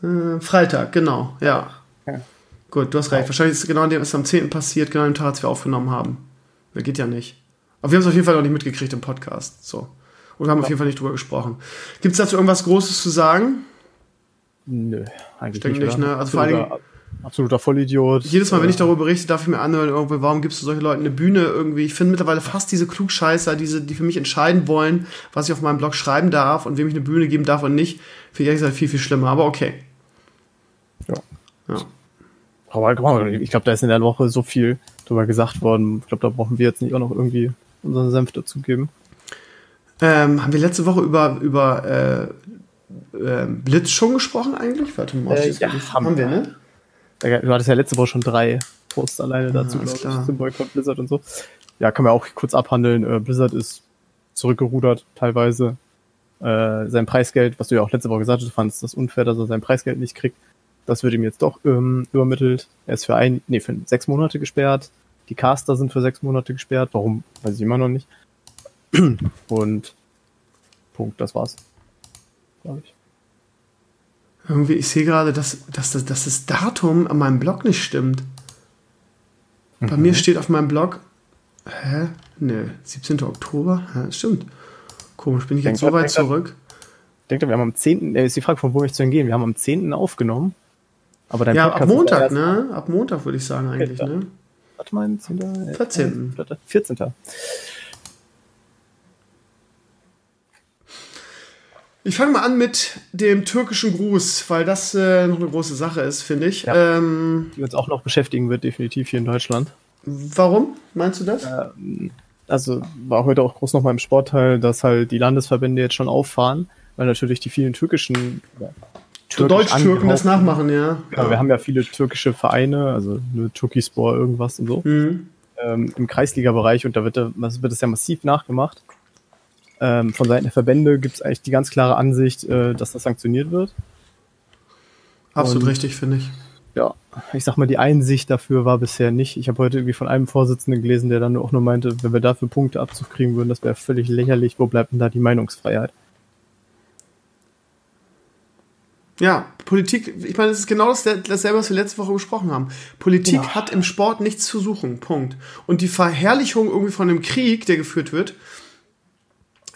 äh, Freitag, genau, ja. ja. Gut, du hast recht. Wahrscheinlich ist es genau dem, was am 10. passiert, genau dem Tag, als wir aufgenommen haben. Das geht ja nicht. Aber wir haben es auf jeden Fall noch nicht mitgekriegt im Podcast. So. Und wir haben ja. auf jeden Fall nicht drüber gesprochen. Gibt es dazu irgendwas Großes zu sagen? Nö, eigentlich ich denke nicht. Ne? Also vor allen Dingen absoluter Vollidiot. Jedes Mal, wenn ich darüber berichte, darf ich mir anhören, irgendwie, warum gibst du solche Leuten eine Bühne irgendwie. Ich finde mittlerweile fast diese Klugscheißer, diese, die für mich entscheiden wollen, was ich auf meinem Blog schreiben darf und wem ich eine Bühne geben darf und nicht, finde ich ehrlich gesagt viel, viel schlimmer. Aber okay. Ja. ja. Aber ich glaube, da ist in der Woche so viel drüber gesagt worden. Ich glaube, da brauchen wir jetzt nicht auch noch irgendwie unseren Senf dazugeben. Ähm, haben wir letzte Woche über, über äh, äh, Blitz schon gesprochen eigentlich? Warte mal, äh, ja, haben, haben wir, ne? Du hattest ja letzte Woche schon drei Posts alleine dazu, ja, glaube ich, zum Boykott Blizzard und so. Ja, kann man auch kurz abhandeln. Äh, Blizzard ist zurückgerudert, teilweise. Äh, sein Preisgeld, was du ja auch letzte Woche gesagt hast, du fandest das unfair, dass er sein Preisgeld nicht kriegt. Das wird ihm jetzt doch ähm, übermittelt. Er ist für ein, nee, für sechs Monate gesperrt. Die Caster sind für sechs Monate gesperrt. Warum? Weiß ich immer noch nicht. <clears throat> Und Punkt, das war's. Glaube ich. Irgendwie, ich sehe gerade, dass, dass, dass, dass das Datum an meinem Blog nicht stimmt. Mhm. Bei mir steht auf meinem Blog, hä? Ne, 17. Oktober? Hä, stimmt. Komisch, bin ich jetzt so weit zurück? Ich denke, wir haben am 10. Äh, ist die Frage, von wo ich zu gehen. Wir haben am 10. aufgenommen. Aber dein ja, Podcast ab Montag, ne? Ab Montag würde ich sagen eigentlich, ne? Warte mal, 10. 14. 14. Ich fange mal an mit dem türkischen Gruß, weil das äh, noch eine große Sache ist, finde ich. Ja, ähm, die uns auch noch beschäftigen wird, definitiv hier in Deutschland. Warum meinst du das? Ähm, also war heute auch groß nochmal im Sportteil, dass halt die Landesverbände jetzt schon auffahren, weil natürlich die vielen türkischen ja, Deutsch-Türken das nachmachen, ja. ja. Wir haben ja viele türkische Vereine, also eine Türkispor, irgendwas und so. Mhm. Ähm, Im Kreisliga-Bereich und da wird, das wird das ja massiv nachgemacht. Ähm, von Seiten der Verbände gibt es eigentlich die ganz klare Ansicht, äh, dass das sanktioniert wird. Absolut Und, richtig, finde ich. Ja, ich sag mal, die Einsicht dafür war bisher nicht. Ich habe heute irgendwie von einem Vorsitzenden gelesen, der dann auch nur meinte, wenn wir dafür Punkte Abzug kriegen würden, das wäre völlig lächerlich. Wo bleibt denn da die Meinungsfreiheit? Ja, Politik, ich meine, das ist genau das, dasselbe, was wir letzte Woche besprochen haben. Politik ja. hat im Sport nichts zu suchen. Punkt. Und die Verherrlichung irgendwie von dem Krieg, der geführt wird,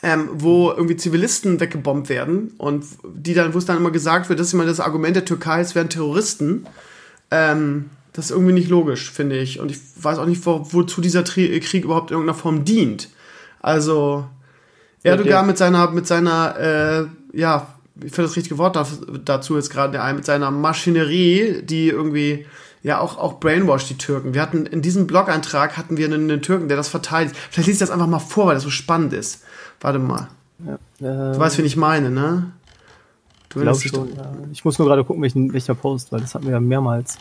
ähm, wo irgendwie Zivilisten weggebombt werden und die dann, wo es dann immer gesagt wird, das ist immer das Argument der Türkei, es wären Terroristen. Ähm, das ist irgendwie nicht logisch, finde ich. Und ich weiß auch nicht, wo, wozu dieser Tri Krieg überhaupt in irgendeiner Form dient. Also Erdogan okay. mit seiner, mit seiner, äh, ja, ich finde das richtige Wort dazu jetzt gerade mit seiner Maschinerie, die irgendwie ja auch, auch brainwash die Türken. Wir hatten in diesem Blog-Eintrag hatten wir einen, einen Türken, der das verteidigt. Vielleicht liest ich das einfach mal vor, weil das so spannend ist. Warte mal. Ja, äh, du weißt, wen ich meine, ne? Du glaub schon, ja. Ich muss nur gerade gucken, welchen, welcher Post, weil das hatten wir ja mehrmals.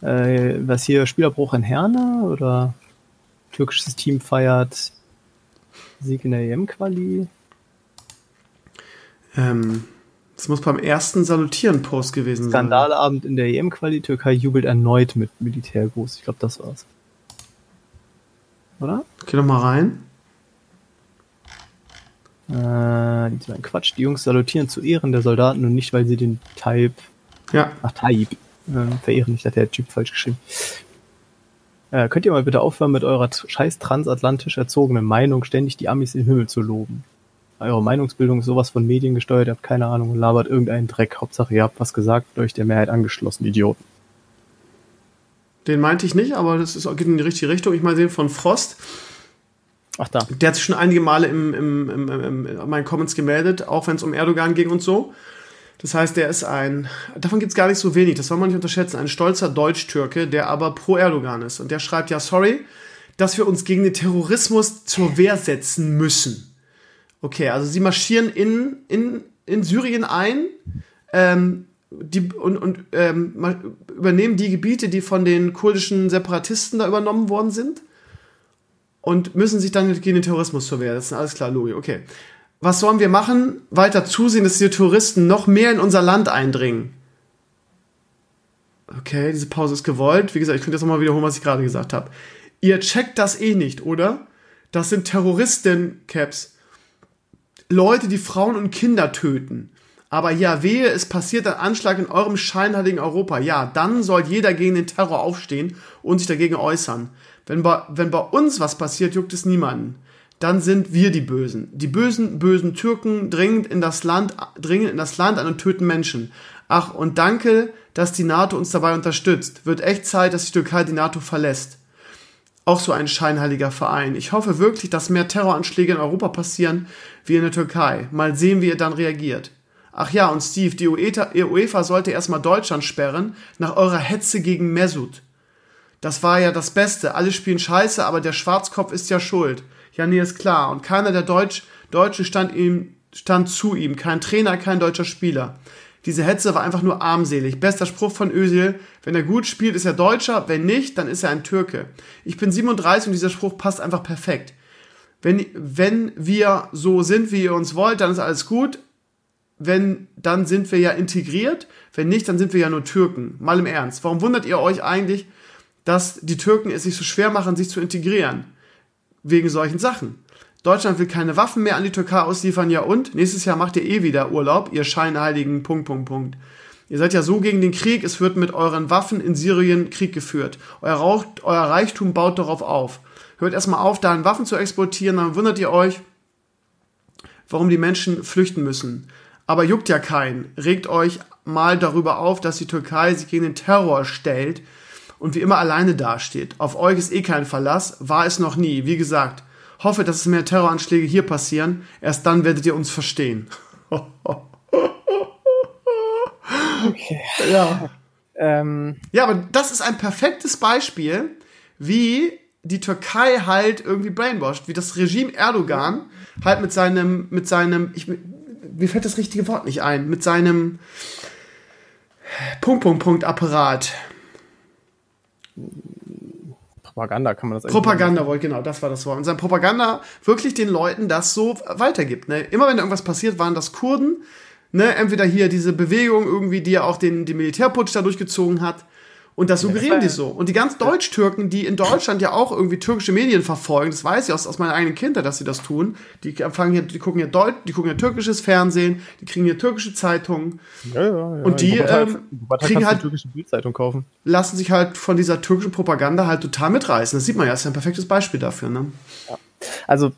Äh, was hier, Spielerbruch in Herne oder? türkisches Team feiert Sieg in der EM-Quali. Ähm, das muss beim ersten Salutieren-Post gewesen sein. Skandalabend in der EM-Quali. Türkei jubelt erneut mit Militärgruß. Ich glaube, das war's. Oder? Geh doch mal rein. Äh, die sind Quatsch. Die Jungs salutieren zu Ehren der Soldaten und nicht, weil sie den Type. Ja. Ach, Type. Äh, verehren nicht, hat der Typ falsch geschrieben. Äh, könnt ihr mal bitte aufhören, mit eurer scheiß transatlantisch erzogenen Meinung ständig die Amis im Himmel zu loben? Eure Meinungsbildung ist sowas von Medien gesteuert, ihr habt keine Ahnung und labert irgendeinen Dreck. Hauptsache, ihr habt was gesagt, euch der Mehrheit angeschlossen, Idioten. Den meinte ich nicht, aber das ist, geht in die richtige Richtung. Ich meine den von Frost. Ach da. Der hat sich schon einige Male im, im, im, im, in meinen Comments gemeldet, auch wenn es um Erdogan ging und so. Das heißt, der ist ein, davon gibt es gar nicht so wenig, das soll man nicht unterschätzen, ein stolzer Deutsch-Türke, der aber pro Erdogan ist. Und der schreibt ja, sorry, dass wir uns gegen den Terrorismus zur Wehr setzen müssen. Okay, also sie marschieren in, in, in Syrien ein ähm, die, und, und ähm, übernehmen die Gebiete, die von den kurdischen Separatisten da übernommen worden sind und müssen sich dann gegen den Terrorismus zur Wehr setzen. Alles klar, Logi, okay was sollen wir machen? Weiter zusehen, dass die Touristen noch mehr in unser Land eindringen. Okay, diese Pause ist gewollt. Wie gesagt, ich könnte jetzt nochmal wiederholen, was ich gerade gesagt habe. Ihr checkt das eh nicht, oder? Das sind Terroristen, Caps. Leute, die Frauen und Kinder töten. Aber ja, wehe, es passiert ein Anschlag in eurem scheinheiligen Europa. Ja, dann soll jeder gegen den Terror aufstehen und sich dagegen äußern. Wenn bei, wenn bei uns was passiert, juckt es niemanden dann sind wir die Bösen. Die bösen, bösen Türken dringen in das Land, dringen in das Land an und töten Menschen. Ach, und danke, dass die NATO uns dabei unterstützt. Wird echt Zeit, dass die Türkei die NATO verlässt. Auch so ein scheinheiliger Verein. Ich hoffe wirklich, dass mehr Terroranschläge in Europa passieren wie in der Türkei. Mal sehen, wie ihr dann reagiert. Ach ja, und Steve, die UEFA sollte erstmal Deutschland sperren, nach eurer Hetze gegen Mesut. Das war ja das Beste. Alle spielen scheiße, aber der Schwarzkopf ist ja schuld. Ja, nee, ist klar. Und keiner der Deutsch, Deutschen stand ihm, stand zu ihm. Kein Trainer, kein deutscher Spieler. Diese Hetze war einfach nur armselig. Bester Spruch von Özil. Wenn er gut spielt, ist er Deutscher. Wenn nicht, dann ist er ein Türke. Ich bin 37 und dieser Spruch passt einfach perfekt. Wenn, wenn wir so sind, wie ihr uns wollt, dann ist alles gut. Wenn, dann sind wir ja integriert. Wenn nicht, dann sind wir ja nur Türken. Mal im Ernst. Warum wundert ihr euch eigentlich, dass die Türken es sich so schwer machen, sich zu integrieren? wegen solchen Sachen. Deutschland will keine Waffen mehr an die Türkei ausliefern, ja und? Nächstes Jahr macht ihr eh wieder Urlaub, ihr scheinheiligen Punkt, Punkt, Punkt. Ihr seid ja so gegen den Krieg, es wird mit euren Waffen in Syrien Krieg geführt. Euer, Rauch, euer Reichtum baut darauf auf. Hört erstmal auf, da Waffen zu exportieren, dann wundert ihr euch, warum die Menschen flüchten müssen. Aber juckt ja keinen. Regt euch mal darüber auf, dass die Türkei sich gegen den Terror stellt und wie immer alleine dasteht. Auf euch ist eh kein Verlass, war es noch nie. Wie gesagt, hoffe, dass es mehr Terroranschläge hier passieren. Erst dann werdet ihr uns verstehen. okay. Ja. Ähm. Ja, aber das ist ein perfektes Beispiel, wie die Türkei halt irgendwie brainwashed, wie das Regime Erdogan halt mit seinem, mit seinem, ich, mir fällt das richtige Wort nicht ein, mit seinem Punkt, Punkt, Punkt Apparat Propaganda kann man das Propaganda, wollte genau, das war das Wort. Und sein Propaganda wirklich den Leuten das so weitergibt. Ne? Immer wenn irgendwas passiert, waren das Kurden. Ne? Entweder hier diese Bewegung irgendwie, die ja auch den, den Militärputsch da durchgezogen hat. Und das suggerieren ja, die so. Und die ganz Deutsch-Türken, die in Deutschland ja auch irgendwie türkische Medien verfolgen, das weiß ich aus, aus meiner eigenen Kindheit, dass sie das tun. Die fangen hier, die gucken hier Deutsch, die gucken hier türkisches Fernsehen, die kriegen hier türkische Zeitungen. Ja, ja, ja. Und die ähm, kriegen halt türkische Bildzeitung kaufen. Lassen sich halt von dieser türkischen Propaganda halt total mitreißen. Das sieht man ja, das ist ja ein perfektes Beispiel dafür. Ne? Ja. Also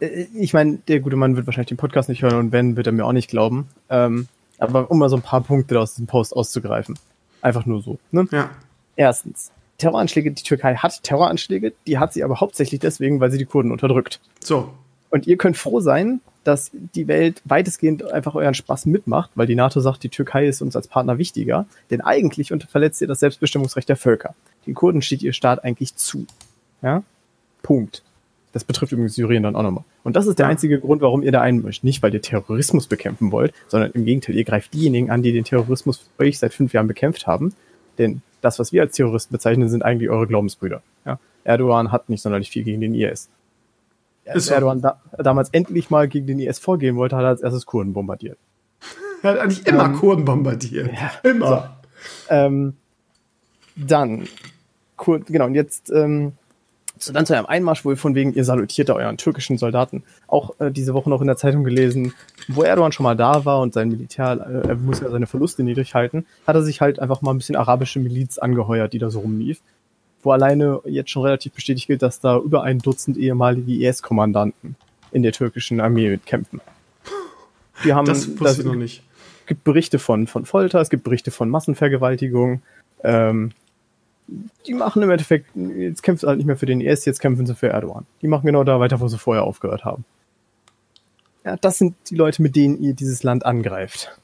äh, ich meine, der gute Mann wird wahrscheinlich den Podcast nicht hören und wenn, wird er mir auch nicht glauben. Ähm, aber um mal so ein paar Punkte aus diesem Post auszugreifen. Einfach nur so. Ne? Ja. Erstens, Terroranschläge, die Türkei hat Terroranschläge, die hat sie aber hauptsächlich deswegen, weil sie die Kurden unterdrückt. So. Und ihr könnt froh sein, dass die Welt weitestgehend einfach euren Spaß mitmacht, weil die NATO sagt, die Türkei ist uns als Partner wichtiger. Denn eigentlich verletzt ihr das Selbstbestimmungsrecht der Völker. Den Kurden steht ihr Staat eigentlich zu. Ja? Punkt. Das betrifft übrigens Syrien dann auch nochmal. Und das ist der einzige Grund, warum ihr da einmischt. Nicht, weil ihr Terrorismus bekämpfen wollt, sondern im Gegenteil, ihr greift diejenigen an, die den Terrorismus euch seit fünf Jahren bekämpft haben. Denn das, was wir als Terroristen bezeichnen, sind eigentlich eure Glaubensbrüder. Ja? Erdogan hat nicht sonderlich viel gegen den IS. Als so. Erdogan da, damals endlich mal gegen den IS vorgehen wollte, hat er als erstes Kurden bombardiert. Er hat eigentlich immer ähm, Kurden bombardiert. Ja, immer. So. Ähm, dann, Kur genau, und jetzt ähm, so dann zu einem Einmarsch, wo von wegen, ihr salutiert da euren türkischen Soldaten. Auch äh, diese Woche noch in der Zeitung gelesen, wo Erdogan schon mal da war und sein Militär, äh, er muss ja seine Verluste niedrig halten, hat er sich halt einfach mal ein bisschen arabische Miliz angeheuert, die da so rumlief. Wo alleine jetzt schon relativ bestätigt wird, dass da über ein Dutzend ehemalige IS-Kommandanten in der türkischen Armee mitkämpfen. Die haben, das wusste das, ich noch nicht. Es gibt Berichte von, von Folter, es gibt Berichte von Massenvergewaltigung. Ähm, die machen im Endeffekt, jetzt kämpfen sie halt nicht mehr für den IS, jetzt kämpfen sie für Erdogan. Die machen genau da weiter, wo sie vorher aufgehört haben. Ja, das sind die Leute, mit denen ihr dieses Land angreift.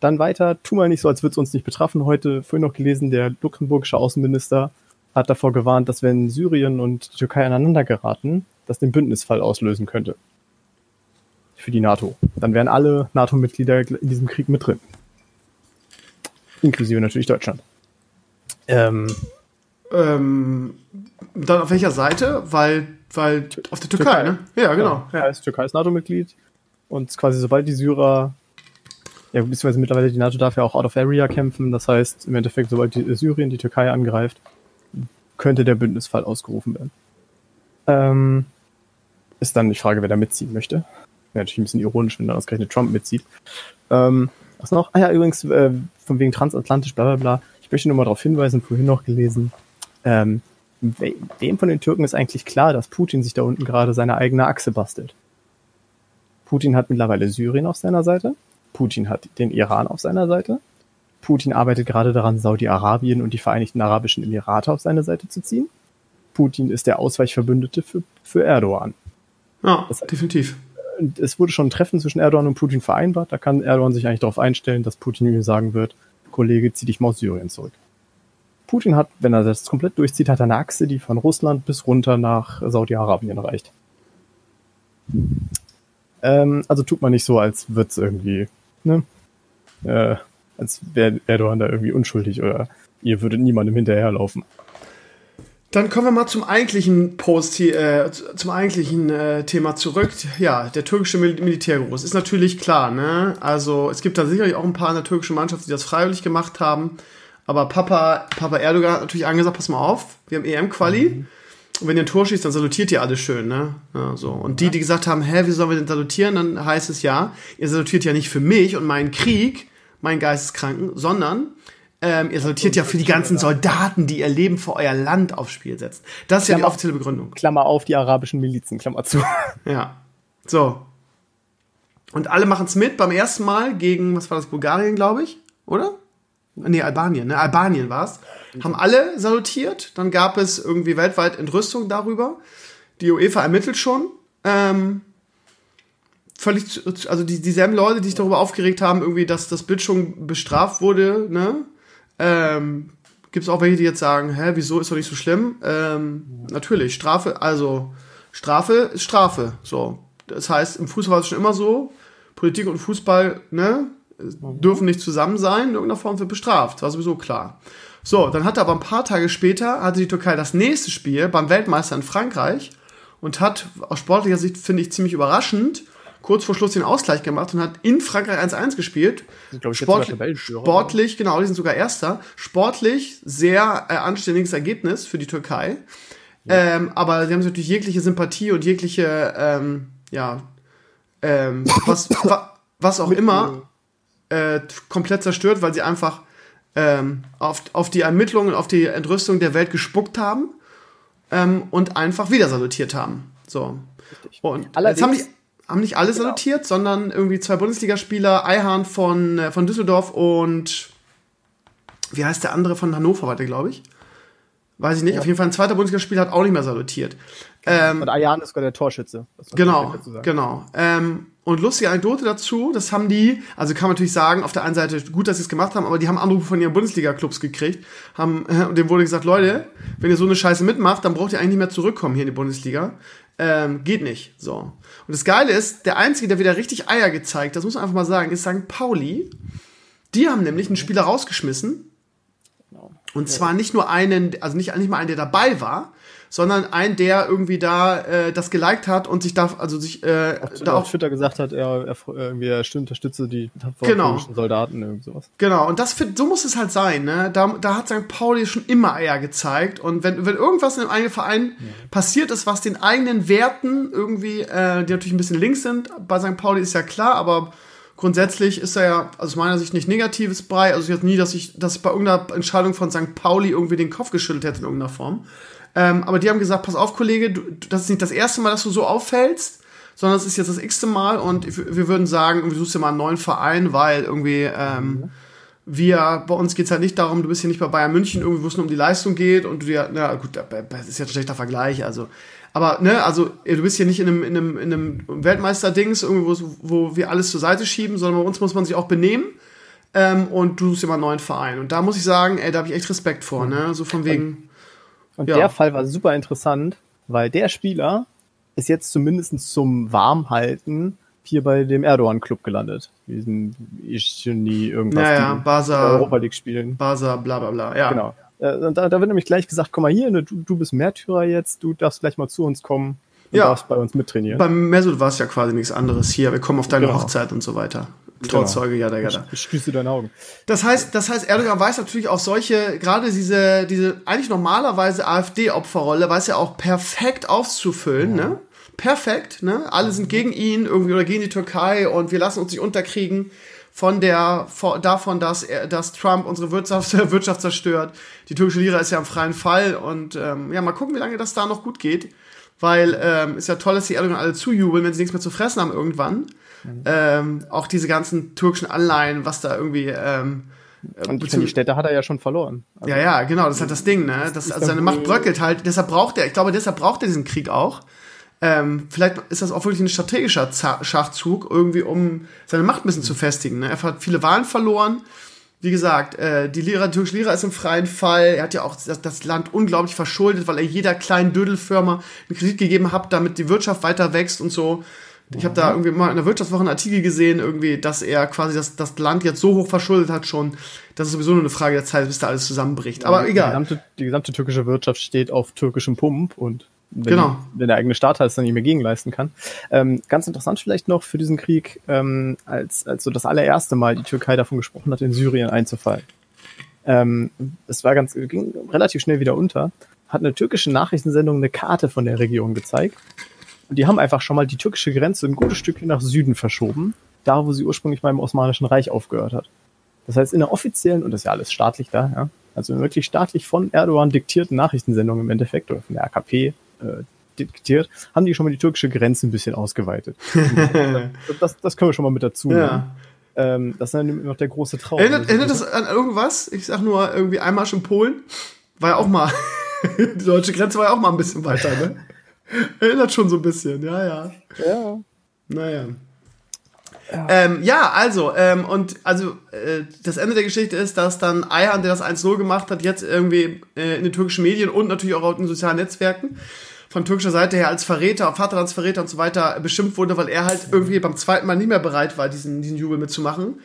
Dann weiter, tu mal nicht so, als würde es uns nicht betrafen. Heute vorhin noch gelesen, der luxemburgische Außenminister hat davor gewarnt, dass wenn Syrien und die Türkei aneinander geraten, das den Bündnisfall auslösen könnte. Für die NATO. Dann wären alle NATO-Mitglieder in diesem Krieg mit drin. Inklusive natürlich Deutschland. Ähm, ähm, dann auf welcher Seite? Weil, weil auf der Türkei, Türkei. ne? Ja, genau. Ja, ja ist Türkei ist NATO-Mitglied. Und quasi sobald die Syrer, ja, beziehungsweise mittlerweile die NATO darf ja auch out of area kämpfen. Das heißt, im Endeffekt, sobald die Syrien die Türkei angreift, könnte der Bündnisfall ausgerufen werden. Ähm, ist dann die Frage, wer da mitziehen möchte. Wäre natürlich ein bisschen ironisch, wenn dann ausgerechnet Trump mitzieht. Ähm, was noch? Ah ja, übrigens, äh, von wegen transatlantisch, bla bla bla. Ich möchte nur mal darauf hinweisen, vorhin noch gelesen, ähm, wem von den Türken ist eigentlich klar, dass Putin sich da unten gerade seine eigene Achse bastelt? Putin hat mittlerweile Syrien auf seiner Seite. Putin hat den Iran auf seiner Seite. Putin arbeitet gerade daran, Saudi-Arabien und die Vereinigten Arabischen Emirate auf seine Seite zu ziehen. Putin ist der Ausweichverbündete für, für Erdogan. Ja, das heißt, definitiv. Es wurde schon ein Treffen zwischen Erdogan und Putin vereinbart. Da kann Erdogan sich eigentlich darauf einstellen, dass Putin ihm sagen wird, Kollege, zieh dich mal aus Syrien zurück. Putin hat, wenn er das komplett durchzieht, hat eine Achse, die von Russland bis runter nach Saudi-Arabien reicht. Ähm, also tut man nicht so, als würde es irgendwie, ne? Äh, als wäre Erdogan da irgendwie unschuldig oder ihr würdet niemandem hinterherlaufen. Dann kommen wir mal zum eigentlichen Post hier, äh, zum eigentlichen äh, Thema zurück. Ja, der türkische Mil Militärgruß ist natürlich klar, ne? Also es gibt da sicherlich auch ein paar in der türkischen Mannschaft, die das freiwillig gemacht haben. Aber Papa, Papa Erdogan hat natürlich angesagt, pass mal auf, wir haben EM-Quali. Mhm. Und wenn ihr ein Tor schießt, dann salutiert ihr alles schön, ne? Ja, so. Und die, die gesagt haben, hä, wie sollen wir denn salutieren? Dann heißt es ja, ihr salutiert ja nicht für mich und meinen Krieg, meinen Geisteskranken, sondern ähm, ihr salutiert ja für die ganzen Soldaten, die ihr Leben für euer Land aufs Spiel setzen. Das ist Klammer, ja die offizielle Begründung. Klammer auf, die arabischen Milizen, Klammer zu. <laughs> Ja. So. Und alle machen es mit beim ersten Mal gegen, was war das, Bulgarien, glaube ich, oder? Nee, Albanien, ne? Albanien war es. Haben alle salutiert. Dann gab es irgendwie weltweit Entrüstung darüber. Die UEFA ermittelt schon. Ähm, völlig, also die, dieselben Leute, die sich darüber aufgeregt haben, irgendwie, dass das Bild schon bestraft wurde, ne? Ähm, Gibt es auch welche, die jetzt sagen, hä, wieso ist doch nicht so schlimm? Ähm. Natürlich, Strafe, also Strafe ist Strafe. So. Das heißt, im Fußball war es schon immer so, Politik und Fußball, ne, dürfen nicht zusammen sein, in irgendeiner Form wird bestraft. War sowieso klar. So, dann hatte aber ein paar Tage später, hatte die Türkei das nächste Spiel beim Weltmeister in Frankreich und hat aus sportlicher Sicht, finde ich, ziemlich überraschend, kurz vor Schluss den Ausgleich gemacht und hat in Frankreich 1-1 gespielt. Ich, Sport, sportlich, genau, die sind sogar Erster. Sportlich sehr äh, anständiges Ergebnis für die Türkei. Ja. Ähm, aber sie haben natürlich jegliche Sympathie und jegliche, ähm, ja, ähm, <laughs> was, wa, was auch immer, äh, komplett zerstört, weil sie einfach ähm, auf, auf die Ermittlungen, auf die Entrüstung der Welt gespuckt haben ähm, und einfach wieder salutiert haben. So. Und Allerdings, jetzt haben die haben nicht alle genau. salutiert, sondern irgendwie zwei Bundesligaspieler, Eihahn von, äh, von Düsseldorf und wie heißt der andere von Hannover, war der, glaube ich. Weiß ich nicht. Ja. Auf jeden Fall ein zweiter Bundesligaspieler hat auch nicht mehr salutiert. Ähm, und Ayan ist sogar der Torschütze. Genau, genau. Ähm, und lustige Anekdote dazu, das haben die, also kann man natürlich sagen, auf der einen Seite gut, dass sie es gemacht haben, aber die haben Anrufe von ihren Bundesliga-Clubs gekriegt, haben, <laughs> und dem wurde gesagt, Leute, wenn ihr so eine Scheiße mitmacht, dann braucht ihr eigentlich nicht mehr zurückkommen hier in die Bundesliga. Ähm, geht nicht. So. Und das Geile ist, der Einzige, der wieder richtig Eier gezeigt, das muss man einfach mal sagen, ist St. Pauli. Die haben nämlich einen Spieler rausgeschmissen. Genau. Und zwar nicht nur einen, also nicht, nicht mal einen, der dabei war, sondern ein, der irgendwie da äh, das geliked hat und sich da, also sich äh, auf, da auf Twitter gesagt hat, er, er irgendwie er unterstütze die genau. Soldaten irgendwie sowas. Genau, und das so muss es halt sein, ne? Da, da hat St. Pauli schon immer Eier gezeigt. Und wenn, wenn irgendwas in einem eigenen Verein mhm. passiert ist, was den eigenen Werten irgendwie, äh, die natürlich ein bisschen links sind, bei St. Pauli ist ja klar, aber grundsätzlich ist er ja aus meiner Sicht nicht negatives Brei. Also ich hatte nie, dass ich, dass ich bei irgendeiner Entscheidung von St. Pauli irgendwie den Kopf geschüttelt hätte in irgendeiner Form. Ähm, aber die haben gesagt, pass auf, Kollege, du, das ist nicht das erste Mal, dass du so auffällst, sondern es ist jetzt das x-te Mal und wir würden sagen, du suchst dir mal einen neuen Verein, weil irgendwie ähm, wir, bei uns geht es halt nicht darum, du bist hier nicht bei Bayern München, irgendwie, wo es nur um die Leistung geht und du dir, na gut, das ist jetzt ein schlechter Vergleich, also aber, ne, also du bist hier nicht in einem, in einem, in einem Weltmeister-Dings, wo, wo wir alles zur Seite schieben, sondern bei uns muss man sich auch benehmen. Ähm, und du suchst immer einen neuen Verein. Und da muss ich sagen, ey, da habe ich echt Respekt vor, ne? So von wegen. Und ja. der Fall war super interessant, weil der Spieler ist jetzt zumindest zum Warmhalten hier bei dem Erdogan Club gelandet. Diesen nie irgendwas. Naja, Basa. Europa League spielen. Basa, bla bla bla. Ja. Genau. Äh, da, da wird nämlich gleich gesagt, komm mal hier, ne, du, du bist Märtyrer jetzt, du darfst gleich mal zu uns kommen. Du ja. darfst bei uns mittrainieren. Beim Mesut war es ja quasi nichts anderes hier. Wir kommen auf deine genau. Hochzeit und so weiter. Trauzeuge, genau. ja, ja, ja. Ich schließe deine Augen. Das heißt, das heißt, Erdogan weiß natürlich auch solche, gerade diese, diese eigentlich normalerweise AfD-Opferrolle, weiß er auch perfekt auszufüllen, ja. ne? Perfekt, ne? Alle sind gegen ihn irgendwie oder gegen die Türkei und wir lassen uns nicht unterkriegen von der, davon, dass, er, dass Trump unsere Wirtschaft, <laughs> Wirtschaft zerstört. Die türkische Lira ist ja im freien Fall und ähm, ja, mal gucken, wie lange das da noch gut geht. Weil ähm, ist ja toll, dass die Erdogan alle zujubeln, wenn sie nichts mehr zu fressen haben irgendwann. Mhm. Ähm, auch diese ganzen türkischen Anleihen, was da irgendwie. Ähm, und die Städte hat er ja schon verloren. Also ja, ja, genau, das ist halt das Ding, ne? Das, also seine Macht bröckelt halt. Deshalb braucht er, ich glaube, deshalb braucht er diesen Krieg auch. Ähm, vielleicht ist das auch wirklich ein strategischer Schachzug, irgendwie, um seine Macht ein bisschen zu festigen. Ne? Er hat viele Wahlen verloren. Wie gesagt, äh, die Lira, die türkische Lira ist im freien Fall. Er hat ja auch das, das Land unglaublich verschuldet, weil er jeder kleinen Dödelfirma einen Kredit gegeben hat, damit die Wirtschaft weiter wächst und so. Ich habe da irgendwie mal in der Wirtschaftswoche einen Artikel gesehen, irgendwie, dass er quasi das, das Land jetzt so hoch verschuldet hat schon, dass es sowieso nur eine Frage der Zeit, bis da alles zusammenbricht. Aber egal. Die gesamte, die gesamte türkische Wirtschaft steht auf türkischem Pump und wenn, genau. wenn der eigene Staat halt es dann nicht mehr gegenleisten kann. Ähm, ganz interessant vielleicht noch für diesen Krieg, ähm, als, als so das allererste Mal die Türkei davon gesprochen hat, in Syrien einzufallen. Ähm, es war ganz, ging relativ schnell wieder unter, hat eine türkische Nachrichtensendung eine Karte von der Region gezeigt und die haben einfach schon mal die türkische Grenze ein gutes Stückchen nach Süden verschoben, da wo sie ursprünglich mal im Osmanischen Reich aufgehört hat. Das heißt, in der offiziellen, und das ist ja alles staatlich da, ja, also wirklich staatlich von Erdogan diktierten Nachrichtensendungen im Endeffekt, oder von der AKP äh, diktiert, haben die schon mal die türkische Grenze ein bisschen ausgeweitet. <laughs> das, das können wir schon mal mit dazu ja. Ähm, das ist dann noch der große Traum. Erinnert, erinnert das an irgendwas? Ich sag nur irgendwie Einmarsch in Polen. War ja auch mal, <laughs> die deutsche Grenze war ja auch mal ein bisschen weiter, ne? Erinnert schon so ein bisschen, ja, ja. Ja. Naja. Ja. Ähm, ja, also, ähm, und also äh, das Ende der Geschichte ist, dass dann Ayhan, der das 1-0 gemacht hat, jetzt irgendwie äh, in den türkischen Medien und natürlich auch auf den sozialen Netzwerken von türkischer Seite her als Verräter, Vaterlandsverräter und so weiter beschimpft wurde, weil er halt irgendwie beim zweiten Mal nicht mehr bereit war, diesen, diesen Jubel mitzumachen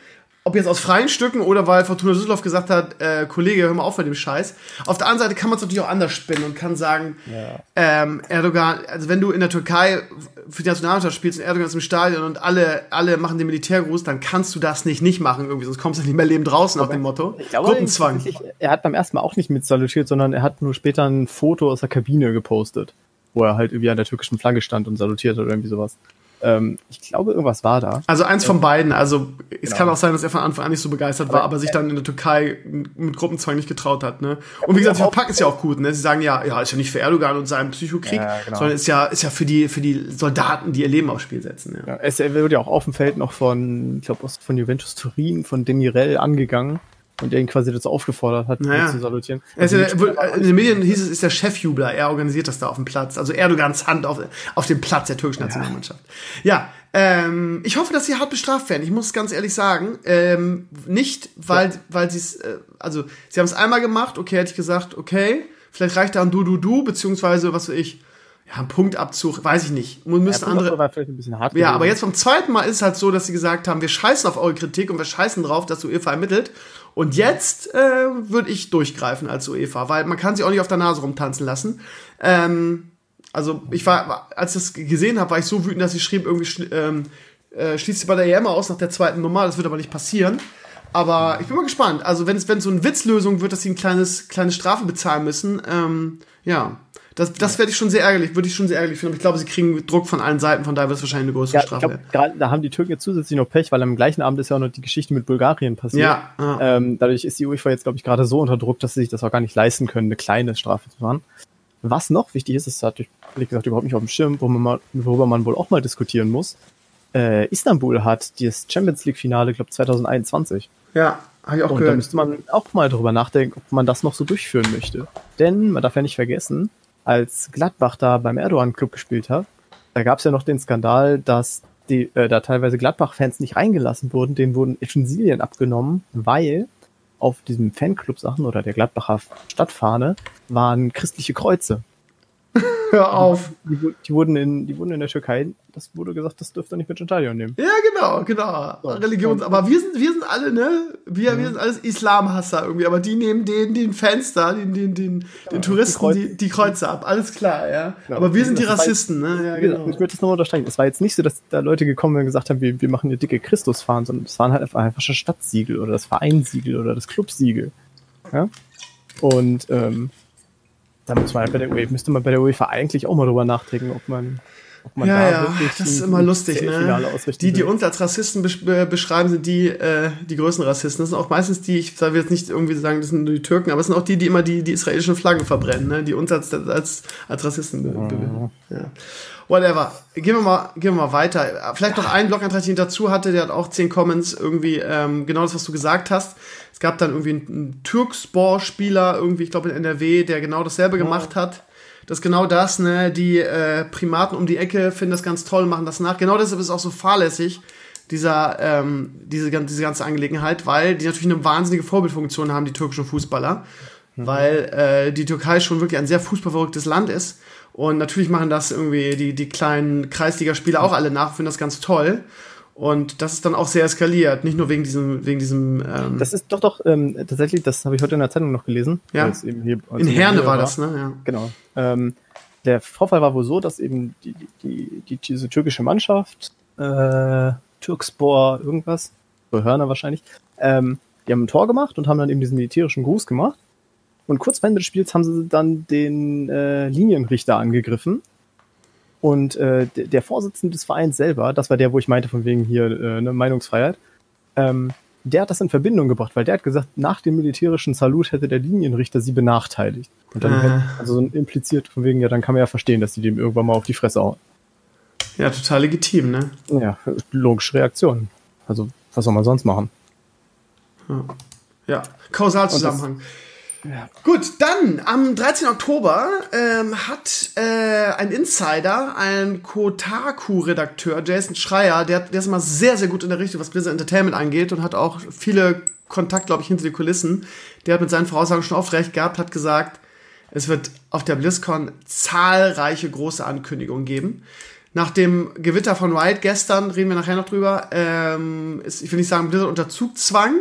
ob jetzt aus freien Stücken oder weil Fortuna Düsseldorf gesagt hat, äh, Kollege, hör mal auf mit dem Scheiß. Auf der anderen Seite kann man es natürlich auch anders spinnen und kann sagen, ja. ähm, Erdogan, also wenn du in der Türkei für die Nationalmannschaft spielst und Erdogan ist im Stadion und alle, alle machen den Militärgruß, dann kannst du das nicht nicht machen irgendwie, sonst kommst du nicht mehr leben draußen nach dem Motto. Ich glaube, Gruppenzwang. Er hat beim ersten Mal auch nicht mit salutiert, sondern er hat nur später ein Foto aus der Kabine gepostet, wo er halt irgendwie an der türkischen Flagge stand und salutiert oder irgendwie sowas. Ähm, ich glaube, irgendwas war da. Also eins von beiden. Also es genau. kann auch sein, dass er von Anfang an nicht so begeistert aber war, aber sich dann in der Türkei mit Gruppenzwang nicht getraut hat. Ne? Und wie gesagt, sie verpacken es ja auch gut. Ne? Sie sagen ja, ja, ist ja nicht für Erdogan und seinen Psychokrieg, ja, genau. sondern ist ja, ist ja für die, für die Soldaten, die ihr Leben aufs Spiel setzen. Ja. Ja, es wird ja auch auf dem Feld noch von, ich glaube, von Juventus Turin, von Demirel angegangen und der ihn quasi dazu aufgefordert hat, naja. zu salutieren. Also ja, in den Medien hieß es, ist der Chefjubler, er organisiert das da auf dem Platz. Also Erdogans Hand auf, auf dem Platz der türkischen Nationalmannschaft. Ja, ähm, ich hoffe, dass sie hart bestraft werden. Ich muss ganz ehrlich sagen, ähm, nicht, weil, ja. weil sie es, äh, also sie haben es einmal gemacht, okay, hätte ich gesagt, okay, vielleicht reicht da ein Du, Du, Du, beziehungsweise, was weiß ich, ja, ein Punktabzug, weiß ich nicht. Müssen ja, andere. War vielleicht ein bisschen hart ja, aber jetzt vom zweiten Mal ist es halt so, dass sie gesagt haben, wir scheißen auf eure Kritik und wir scheißen drauf, dass UEFA ermittelt. Und jetzt äh, würde ich durchgreifen als UEFA, weil man kann sie auch nicht auf der Nase rumtanzen lassen. Ähm, also ich war, als ich das gesehen habe, war ich so wütend, dass ich schrieb, irgendwie ähm, äh, schließt sie bei der EM aus nach der zweiten Nummer. Das wird aber nicht passieren. Aber ich bin mal gespannt. Also wenn es so eine Witzlösung wird, dass sie ein kleines kleine Strafe bezahlen müssen, ähm, ja, das, das werde ich schon sehr ärgerlich, würde ich schon sehr ärgerlich finden. Aber ich glaube, sie kriegen Druck von allen Seiten, von daher wird es wahrscheinlich eine größere ja, Strafe. Gerade da haben die Türken jetzt zusätzlich noch Pech, weil am gleichen Abend ist ja auch noch die Geschichte mit Bulgarien passiert. Ja. Ähm, dadurch ist die UEFA jetzt, glaube ich, gerade so unter Druck, dass sie sich das auch gar nicht leisten können, eine kleine Strafe zu fahren. Was noch wichtig ist, das hatte ich ehrlich gesagt überhaupt nicht auf dem Schirm, worüber man, worüber man wohl auch mal diskutieren muss. Äh, Istanbul hat das Champions League-Finale, glaube 2021. Ja, habe ich auch Und gehört. da müsste man auch mal drüber nachdenken, ob man das noch so durchführen möchte. Denn man darf ja nicht vergessen, als Gladbach da beim Erdogan-Club gespielt hat, da gab es ja noch den Skandal, dass die, äh, da teilweise Gladbach-Fans nicht reingelassen wurden, denen wurden Utensilien abgenommen, weil auf diesem Fanclub-Sachen oder der Gladbacher Stadtfahne waren christliche Kreuze. <laughs> Hör auf. Die, die, wurden in, die wurden in der Türkei, das wurde gesagt, das dürft ihr nicht mit ins Stadion nehmen. Ja, genau, genau. So. Religions, aber wir sind, wir sind alle, ne? Wir, mhm. wir sind alles Islamhasser irgendwie, aber die nehmen den, den Fans da, den, den, den, ja, den Touristen die, die, Kreuze ab. Alles klar, ja. Genau. Aber wir sind die Rassisten, ne? Ja, genau. Ich würde das nochmal unterstreichen. Es war jetzt nicht so, dass da Leute gekommen sind und gesagt haben, wir, wir machen hier dicke Christusfahren, sondern es waren halt einfach, einfach schon Stadtsiegel oder das Vereinssiegel oder das Clubsiegel. Ja? Und ähm, da muss man bei der UEFA, müsste man bei der UEFA eigentlich auch mal drüber nachdenken, ob man, ob man ja, da ja, das ist immer lustig, ne? Die, die uns als Rassisten beschreiben, sind die, äh, die größten Rassisten. Das sind auch meistens die, ich will jetzt nicht irgendwie sagen, das sind nur die Türken, aber es sind auch die, die immer die, die israelischen Flaggen verbrennen, ne? Die uns als, als, als Rassisten mhm. ja. Whatever. Gehen wir mal, gehen wir mal weiter. Vielleicht noch einen Blogantrag, den ich dazu hatte, der hat auch zehn Comments irgendwie, ähm, genau das, was du gesagt hast. Es gab dann irgendwie einen, einen Türkspor-Spieler, irgendwie, ich glaube in NRW, der genau dasselbe oh. gemacht hat. Das ist genau das, ne? Die äh, Primaten um die Ecke finden das ganz toll, machen das nach. Genau deshalb ist es auch so fahrlässig, dieser, ähm, diese, diese ganze Angelegenheit, weil die natürlich eine wahnsinnige Vorbildfunktion haben, die türkischen Fußballer. Mhm. Weil äh, die Türkei schon wirklich ein sehr fußballverrücktes Land ist und natürlich machen das irgendwie die, die kleinen Kreisligaspieler auch alle nach, finden das ganz toll. Und das ist dann auch sehr eskaliert, nicht nur wegen diesem, wegen diesem. Ähm das ist doch doch ähm, tatsächlich, das habe ich heute in der Zeitung noch gelesen. Ja. Hier, in Herne war, war das, ne? Ja. Genau. Ähm, der Vorfall war wohl so, dass eben die, die, die, diese türkische Mannschaft, äh, Türkspor, irgendwas, so Hörner wahrscheinlich, ähm, die haben ein Tor gemacht und haben dann eben diesen militärischen Gruß gemacht. Und kurz vor Ende des Spiels haben sie dann den äh, Linienrichter angegriffen. Und äh, der Vorsitzende des Vereins selber, das war der, wo ich meinte, von wegen hier äh, ne, Meinungsfreiheit, ähm, der hat das in Verbindung gebracht, weil der hat gesagt, nach dem militärischen Salut hätte der Linienrichter sie benachteiligt. Und dann, hätte, also so impliziert von wegen, ja, dann kann man ja verstehen, dass die dem irgendwann mal auf die Fresse hauen. Ja, total legitim, ne? Ja, logische Reaktion. Also, was soll man sonst machen? Ja, ja. Kausalzusammenhang. Ja. Gut, dann am 13. Oktober ähm, hat äh, ein Insider, ein Kotaku-Redakteur, Jason Schreier, der, der ist immer sehr, sehr gut in der Richtung, was Blizzard Entertainment angeht und hat auch viele Kontakte, glaube ich, hinter die Kulissen. Der hat mit seinen Voraussagen schon oft recht gehabt, hat gesagt, es wird auf der BlizzCon zahlreiche große Ankündigungen geben. Nach dem Gewitter von Riot gestern, reden wir nachher noch drüber, ähm, ist, ich will nicht sagen Blizzard unter Zugzwang,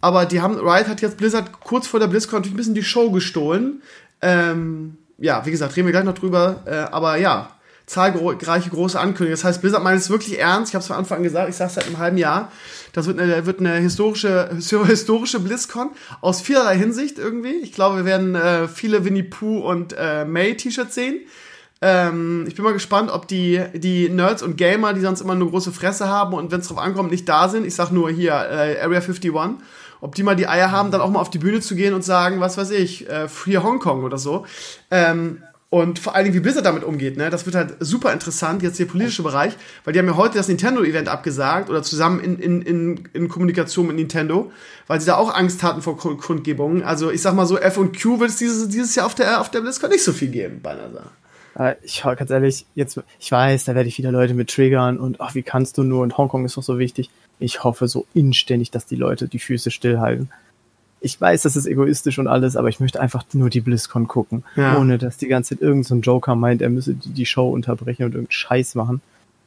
aber die haben, Riot hat jetzt Blizzard kurz vor der BlizzCon natürlich ein bisschen die Show gestohlen. Ähm, ja, wie gesagt, reden wir gleich noch drüber. Äh, aber ja, zahlreiche große Ankündigungen. Das heißt, Blizzard meint es wirklich ernst. Ich habe es von Anfang an gesagt, ich sage es seit einem halben Jahr. Das wird eine, wird eine historische, <laughs> historische BlizzCon aus vielerlei Hinsicht irgendwie. Ich glaube, wir werden äh, viele Winnie Pooh und äh, May T-Shirts sehen. Ähm, ich bin mal gespannt, ob die, die Nerds und Gamer, die sonst immer nur große Fresse haben und wenn es drauf ankommt, nicht da sind. Ich sag nur hier äh, Area 51 ob die mal die Eier haben, dann auch mal auf die Bühne zu gehen und sagen, was weiß ich, äh, Free Hongkong oder so. Ähm, und vor allen Dingen, wie Blizzard damit umgeht, ne? Das wird halt super interessant, jetzt der politische Bereich, weil die haben ja heute das Nintendo-Event abgesagt oder zusammen in, in, in, in Kommunikation mit Nintendo, weil sie da auch Angst hatten vor Kundgebungen. Also ich sag mal so, F und Q wird es dieses, dieses Jahr auf der, auf der BlizzCon nicht so viel geben, beinahe. Äh, ich ganz ehrlich, jetzt, ich weiß, da werde ich viele Leute mit triggern und ach, wie kannst du nur und Hongkong ist doch so wichtig. Ich hoffe so inständig, dass die Leute die Füße stillhalten. ich weiß, das ist egoistisch und alles, aber ich möchte einfach nur die BlizzCon gucken, ja. ohne dass die ganze Zeit irgendein so Joker meint, er müsse die, die Show unterbrechen und irgendeinen Scheiß machen.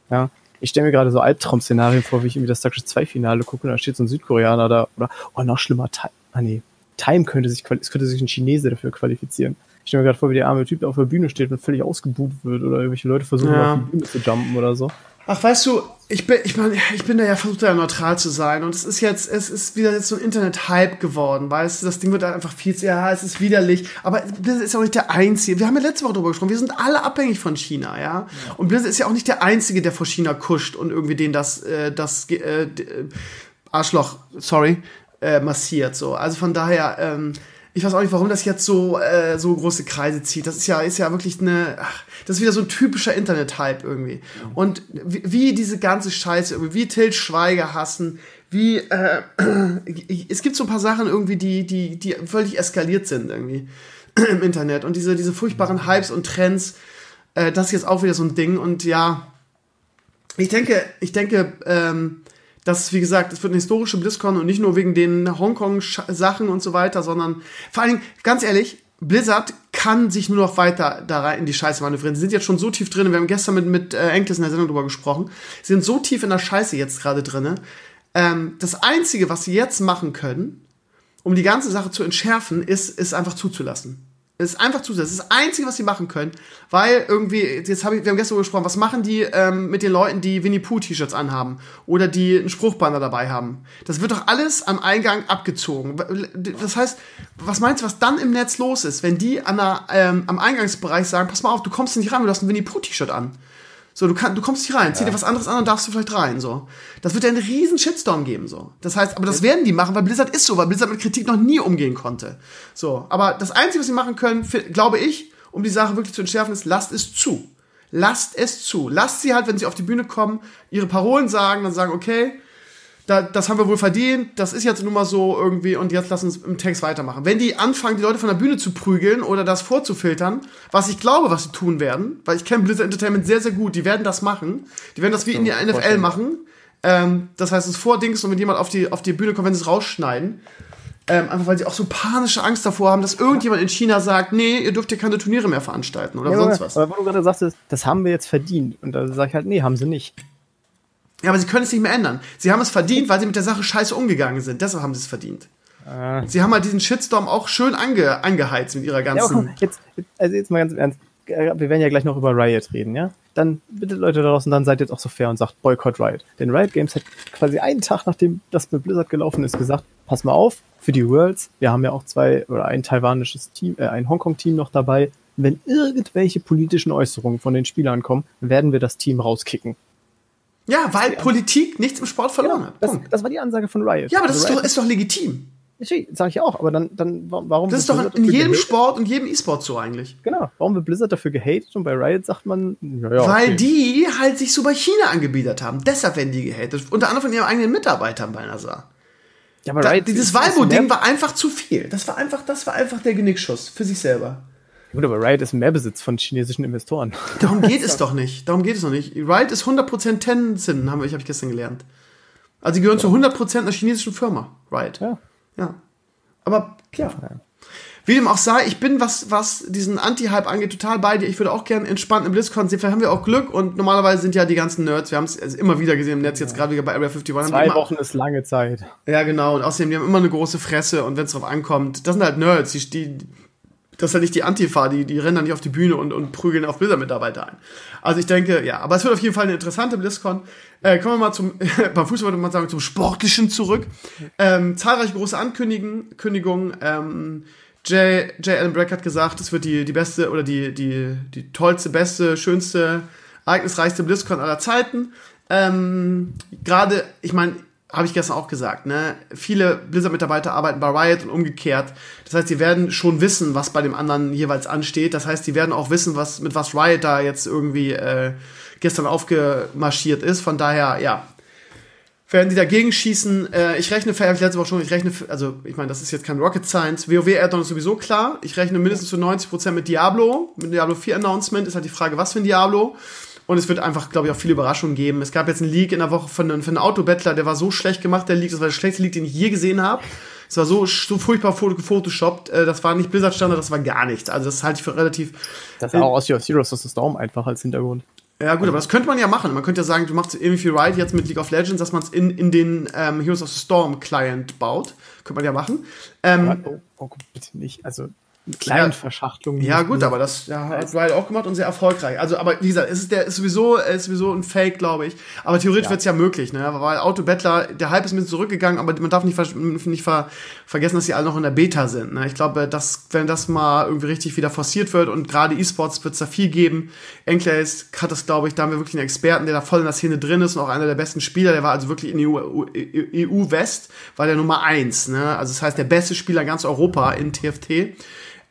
Ja, ich stelle mir gerade so Albtraum-Szenarien vor, wie ich irgendwie das Dark 2 Finale gucke und da steht so ein Südkoreaner da oder, oh, noch schlimmer, Time, ah nee, Time könnte sich, es könnte sich ein Chinese dafür qualifizieren. Ich stelle mir gerade vor, wie der arme Typ da auf der Bühne steht und völlig ausgebucht wird oder irgendwelche Leute versuchen, ja. auf die Bühne zu jumpen oder so. Ach, weißt du, ich bin, ich meine, ich bin da ja versucht, da neutral zu sein. Und es ist jetzt, es ist wieder jetzt so ein Internet-Hype geworden, weißt du? Das Ding wird einfach viel zu, ja, es ist widerlich. Aber Blizzard ist ja auch nicht der Einzige. Wir haben ja letzte Woche darüber gesprochen. Wir sind alle abhängig von China, ja? ja. Und Blizzard ist ja auch nicht der Einzige, der vor China kuscht und irgendwie den das, äh, das, äh, Arschloch, sorry, äh, massiert, so. Also von daher, ähm, ich weiß auch nicht, warum das jetzt so, äh, so große Kreise zieht. Das ist ja, ist ja wirklich eine, ach, das ist wieder so ein typischer Internet-Hype irgendwie. Und wie, wie, diese ganze Scheiße, irgendwie, wie Til Schweiger hassen, wie, äh, <clears throat> es gibt so ein paar Sachen irgendwie, die, die, die völlig eskaliert sind irgendwie <clears throat> im Internet. Und diese, diese furchtbaren Hypes und Trends, äh, das ist jetzt auch wieder so ein Ding. Und ja, ich denke, ich denke, ähm, das, wie gesagt, es wird eine historische BlizzCon und nicht nur wegen den Hongkong-Sachen und so weiter, sondern vor allen Dingen, ganz ehrlich, Blizzard kann sich nur noch weiter da rein in die Scheiße manövrieren. Sie sind jetzt schon so tief drin. Wir haben gestern mit, mit äh, Enkles in der Sendung drüber gesprochen. Sie sind so tief in der Scheiße jetzt gerade drin. Ähm, das Einzige, was sie jetzt machen können, um die ganze Sache zu entschärfen, ist, ist einfach zuzulassen. Das ist einfach zusätzlich. Das ist das Einzige, was sie machen können. Weil irgendwie, jetzt habe ich, wir haben gestern gesprochen, was machen die ähm, mit den Leuten, die Winnie Pooh-T-Shirts anhaben oder die einen Spruchbanner dabei haben? Das wird doch alles am Eingang abgezogen. Das heißt, was meinst du, was dann im Netz los ist, wenn die an der, ähm, am Eingangsbereich sagen, pass mal auf, du kommst nicht rein, du hast ein Winnie Pooh-T-Shirt an. So, du, kann, du kommst nicht rein, zieh ja. dir was anderes an und darfst du vielleicht rein, so. Das wird ja einen riesen Shitstorm geben, so. Das heißt, aber das werden die machen, weil Blizzard ist so, weil Blizzard mit Kritik noch nie umgehen konnte. So, aber das Einzige, was sie machen können, glaube ich, um die Sache wirklich zu entschärfen, ist, lasst es zu. Lasst es zu. Lasst sie halt, wenn sie auf die Bühne kommen, ihre Parolen sagen, dann sagen, okay, da, das haben wir wohl verdient, das ist jetzt nun mal so irgendwie und jetzt lass uns im Text weitermachen. Wenn die anfangen, die Leute von der Bühne zu prügeln oder das vorzufiltern, was ich glaube, was sie tun werden, weil ich kenne Blizzard Entertainment sehr, sehr gut, die werden das machen. Die werden das wie in der NFL machen. Ähm, das heißt, es vordings und wenn jemand auf die, auf die Bühne kommt, wenn sie es rausschneiden. Ähm, einfach weil sie auch so panische Angst davor haben, dass irgendjemand in China sagt, nee, ihr dürft hier keine Turniere mehr veranstalten oder ja, sonst was. Aber wo du gerade sagst, das haben wir jetzt verdient. Und da sage ich halt, nee, haben sie nicht. Ja, aber sie können es nicht mehr ändern. Sie haben es verdient, weil sie mit der Sache scheiße umgegangen sind. Deshalb haben sie es verdient. Ah. Sie haben halt diesen Shitstorm auch schön ange, angeheizt mit ihrer ganzen. Ja, jetzt, also jetzt mal ganz im Ernst. Wir werden ja gleich noch über Riot reden, ja? Dann bitte Leute da draußen, dann seid jetzt auch so fair und sagt Boycott Riot. Denn Riot Games hat quasi einen Tag, nachdem das mit Blizzard gelaufen ist, gesagt, pass mal auf, für die Worlds, wir haben ja auch zwei oder ein taiwanisches Team, äh, ein Hongkong-Team noch dabei. Wenn irgendwelche politischen Äußerungen von den Spielern kommen, werden wir das Team rauskicken. Ja, weil Politik nichts im Sport verloren ja, hat. Das, das, war die Ansage von Riot. Ja, aber das also ist, doch, ist doch legitim. Sag ich auch, aber dann, dann warum. Das ist doch in jedem gehatet? Sport und jedem E-Sport so eigentlich. Genau. Warum wird Blizzard dafür gehatet und bei Riot sagt man, ja, ja, Weil okay. die halt sich so bei China angebiedert haben. Deshalb werden die gehatet. Unter anderem von ihren eigenen Mitarbeitern bei NASA. Ja, aber da, Riot dieses Valvo-Ding war einfach zu viel. Das war einfach, das war einfach der Genickschuss für sich selber. Gut, aber Riot ist mehr Besitz von chinesischen Investoren. <laughs> Darum geht es doch nicht. Darum geht es noch nicht. Riot ist 100% Tencent, habe ich, hab ich gestern gelernt. Also, die gehören ja. zu 100% einer chinesischen Firma. Riot. Ja. Ja. Aber, ja. ja. Wie dem auch sei, ich bin, was, was diesen Anti-Hype angeht, total bei dir. Ich würde auch gerne entspannt im BlizzCon sehen. Vielleicht haben wir auch Glück und normalerweise sind ja die ganzen Nerds, wir haben es also immer wieder gesehen im Netz, jetzt gerade wieder bei Area 51. Zwei immer, Wochen ist lange Zeit. Ja, genau. Und außerdem, die haben immer eine große Fresse und wenn es drauf ankommt, das sind halt Nerds, die, die das ist ja nicht die Antifa, die, die rennen dann nicht auf die Bühne und, und prügeln auf Blizzard-Mitarbeiter ein. Also ich denke, ja, aber es wird auf jeden Fall eine interessante BlizzCon. Äh, kommen wir mal zum, <laughs> beim Fußball würde man sagen, zum Sportlichen zurück. Ähm, zahlreiche große Ankündigungen. Ähm, Jay, Jay Allen Brack hat gesagt, es wird die, die beste oder die, die, die tollste, beste, schönste, ereignisreichste BlizzCon aller Zeiten. Ähm, Gerade, ich meine, habe ich gestern auch gesagt, ne? Viele Blizzard-Mitarbeiter arbeiten bei Riot und umgekehrt. Das heißt, sie werden schon wissen, was bei dem anderen jeweils ansteht. Das heißt, sie werden auch wissen, was mit was Riot da jetzt irgendwie äh, gestern aufgemarschiert ist. Von daher, ja, werden die dagegen schießen. Äh, ich rechne, für, letzte Woche schon, ich rechne, also ich meine, das ist jetzt kein Rocket Science. WoW-Addon ist sowieso klar. Ich rechne mindestens zu 90% mit Diablo. Mit Diablo 4 Announcement ist halt die Frage, was für ein Diablo. Und es wird einfach, glaube ich, auch viele Überraschungen geben. Es gab jetzt einen Leak in der Woche von, von einem Autobettler, der war so schlecht gemacht, der Leak, das war der schlechteste Leak, den ich je gesehen habe. Es war so, so furchtbar gefotoshoppt. Äh, das war nicht Blizzard-Standard, das war gar nichts. Also das halte ich für relativ. Das sah auch aus wie aus Heroes of the Storm einfach als Hintergrund. Ja, gut, aber das könnte man ja machen. Man könnte ja sagen, du machst irgendwie viel Ride jetzt mit League of Legends, dass man es in, in den ähm, Heroes of the Storm Client baut. Könnte man ja machen. Ähm, oh, oh, bitte nicht. Also kleinen Verschachtelungen. Ja, gut, aber das ja, hat Riot auch gemacht und sehr erfolgreich. Also, aber wie gesagt, es ist, der, ist, sowieso, ist sowieso ein Fake, glaube ich. Aber theoretisch ja. wird es ja möglich, ne? Weil Autobattler, der Hype ist ein bisschen zurückgegangen, aber man darf nicht, nicht ver, vergessen, dass sie alle noch in der Beta sind. Ne? Ich glaube, dass, wenn das mal irgendwie richtig wieder forciert wird und gerade E-Sports wird es da viel geben. Enclaves hat das, glaube ich, da haben wir wirklich einen Experten, der da voll in der Szene drin ist und auch einer der besten Spieler. Der war also wirklich in EU, EU West, war der Nummer eins. Ne? Also das heißt, der beste Spieler in ganz Europa in TFT.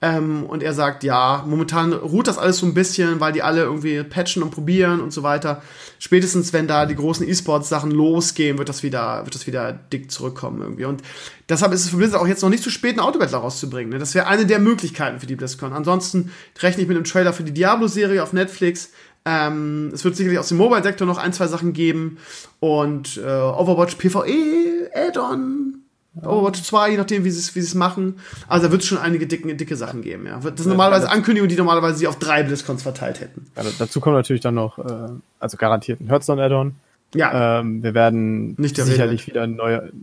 Ähm, und er sagt, ja, momentan ruht das alles so ein bisschen, weil die alle irgendwie patchen und probieren und so weiter. Spätestens, wenn da die großen E-Sports-Sachen losgehen, wird das wieder, wird das wieder dick zurückkommen irgendwie. Und deshalb ist es für Blizzard auch jetzt noch nicht zu spät, einen Autobattler rauszubringen. Ne? Das wäre eine der Möglichkeiten für die BlizzCon. Ansonsten rechne ich mit einem Trailer für die Diablo-Serie auf Netflix. Ähm, es wird sicherlich aus dem Mobile-Sektor noch ein, zwei Sachen geben. Und äh, Overwatch PvE, Add-on, Overwatch 2, je nachdem, wie sie es wie es machen. Also da wird es schon einige dicke, dicke Sachen geben, ja. Das sind normalerweise Ankündigungen, die normalerweise sie auf drei BlizzCons verteilt hätten. Ja, dazu kommt natürlich dann noch, äh, also garantiert ein Hearthstone-Add-on. Ja. Ähm, wir werden Nicht sicherlich wieder neue. <laughs>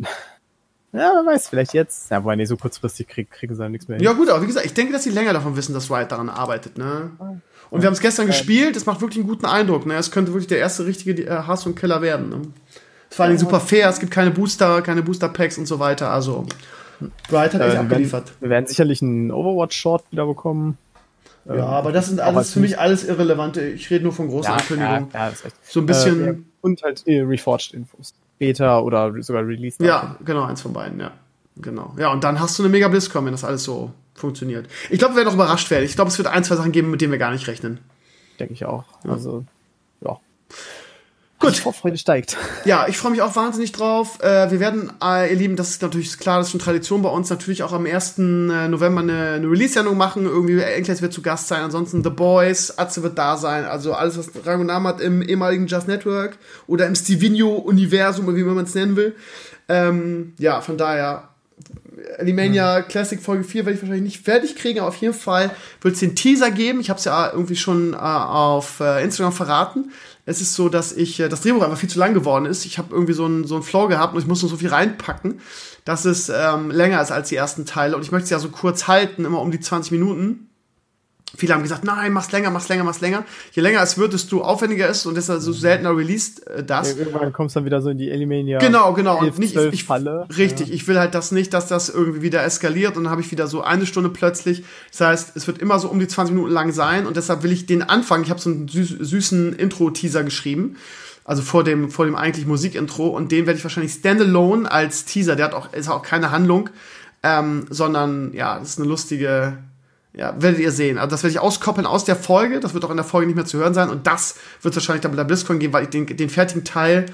Ja, wer weiß, vielleicht jetzt. Ja, wobei, nee, so kurzfristig krieg, kriegen sie dann nichts mehr hin. Ja, gut, aber wie gesagt, ich denke, dass sie länger davon wissen, dass Riot daran arbeitet, ne? Und wir haben es gestern ja. gespielt, es macht wirklich einen guten Eindruck, ne? Es könnte wirklich der erste richtige äh, Hearthstone-Killer werden, ne? Vor allem super fair, es gibt keine Booster, keine Booster-Packs und so weiter. Also, Bright hat echt äh, abgeliefert. Wir werden sicherlich einen Overwatch-Short wieder bekommen. Ja, ähm, aber das sind alles für mich alles irrelevante. Ich rede nur von großen ja, Ankündigungen. Ja, ja, so ein bisschen. Äh, und halt äh, Reforged-Infos. Beta oder sogar Release. Ja, genau, eins von beiden, ja. Genau. Ja, und dann hast du eine Mega BlizzCon, wenn das alles so funktioniert. Ich glaube, wir werden auch überrascht werden. Ich glaube, es wird ein, zwei Sachen geben, mit denen wir gar nicht rechnen. Denke ich auch. Also, ja. Gut. Die Vorfreude steigt. Ja, ich freue mich auch wahnsinnig drauf. Äh, wir werden, äh, ihr Lieben, das ist natürlich klar, das ist schon Tradition bei uns, natürlich auch am 1. Äh, November eine, eine Release-Sendung machen. Irgendwie Enkles wird zu Gast sein. Ansonsten The Boys, Atze wird da sein. Also alles, was Rang und Namen hat im ehemaligen Just Network oder im Stevenio-Universum, wie man es nennen will. Ähm, ja, von daher Alimania Classic Folge 4 werde ich wahrscheinlich nicht fertig kriegen, aber auf jeden Fall wird es den Teaser geben. Ich habe es ja irgendwie schon äh, auf äh, Instagram verraten. Es ist so, dass ich äh, das Drehbuch einfach viel zu lang geworden ist. Ich habe irgendwie so einen so einen Flow gehabt und ich muss noch so viel reinpacken, dass es ähm, länger ist als die ersten Teile. Und ich möchte es ja so kurz halten, immer um die 20 Minuten. Viele haben gesagt, nein, mach's länger, mach's länger, mach's länger. Je länger es wird, desto aufwendiger ist und deshalb so seltener released äh, das. Ja, irgendwann kommst du dann wieder so in die Elimania. Genau, genau. 11, und nicht, ich, Falle. Richtig, ja. ich will halt das nicht, dass das irgendwie wieder eskaliert und dann habe ich wieder so eine Stunde plötzlich. Das heißt, es wird immer so um die 20 Minuten lang sein und deshalb will ich den Anfang, ich habe so einen süß, süßen Intro-Teaser geschrieben. Also vor dem, vor dem eigentlich Musikintro und den werde ich wahrscheinlich standalone als Teaser, der hat auch, ist auch keine Handlung, ähm, sondern ja, das ist eine lustige, ja, werdet ihr sehen. Also das werde ich auskoppeln aus der Folge. Das wird auch in der Folge nicht mehr zu hören sein. Und das wird wahrscheinlich dann bei der BlizzCon geben, weil ich den, den fertigen Teil,